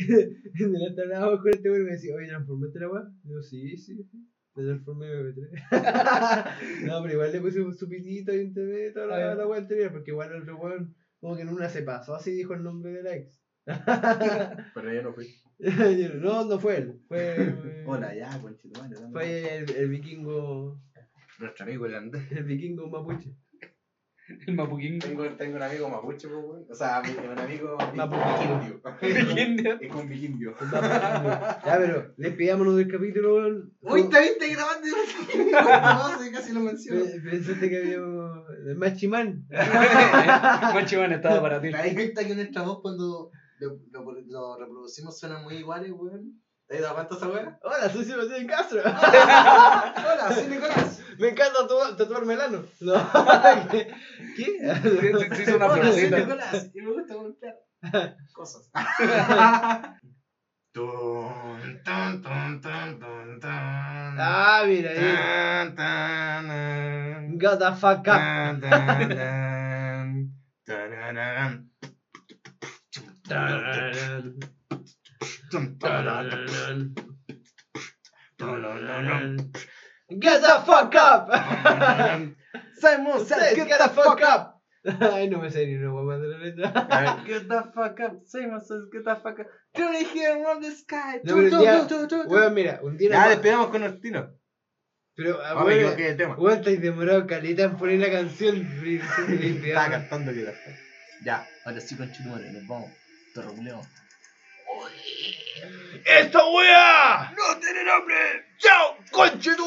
en el otro lado con este weón me decía, oye, ¿transformaste la weá? Digo, sí, sí, sí. La transformé en MP3. no, pero igual le puse un supitito y un TV toda la, la weá anterior, porque igual el otro weón, como que en una se pasó, así dijo el nombre de la ex. Pero yo no fui. No, no fue él, fue. Hola, ya, conchetumare. dame. Fue el, el vikingo. Nuestro amigo el Andrés. El vikingo mapuche. El mapuquín. Tengo, tengo un amigo mapuche, pues, weón. O sea, un amigo Mapuquindio. vikindio. Es con vikindio. Ya, pero despidámonos del capítulo, weón. Uy, ¿te viste grabando? Sí, casi lo menciono. Pe- Pensaste que había un- el Machimán. Machimán estaba para ti. ¿Te das cuenta que nuestra voz cuando lo, lo, lo reproducimos suena muy iguales, weón? ¿Te has dado cuenta esa weá? Hola, soy Sebastián Castro. Hola, soy Nicolás. Me encanta tatu- tatuarme el ano. No. ¿Qué? ¿Qué? Se, se hizo una Hola, soy. Nicolás. Y me gusta golpear cosas. Ah, mira ahí. Tan, tan, Got the fuck up. tan, tan, tan, tararam. Tum, tararam. Get the fuck up. Simon Says, get the fuck up. Ay, no me sé ni una guapa de la letra. Get the fuck up. Simon says get the fuck up. They hear from the sky? No, pero tu. Weón, mira, un día. Ya despedimos con Ortino. Pero, ah, weón, equivoqué de tema. weón, estáis demorado caleta en poner la canción. Estaba cantando que Ya, ahora sí con Chitumare, nos vamos. Te reguleo. ¡Esta wea! ¡No tiene nombre! ¡Chao! ¡Conche tu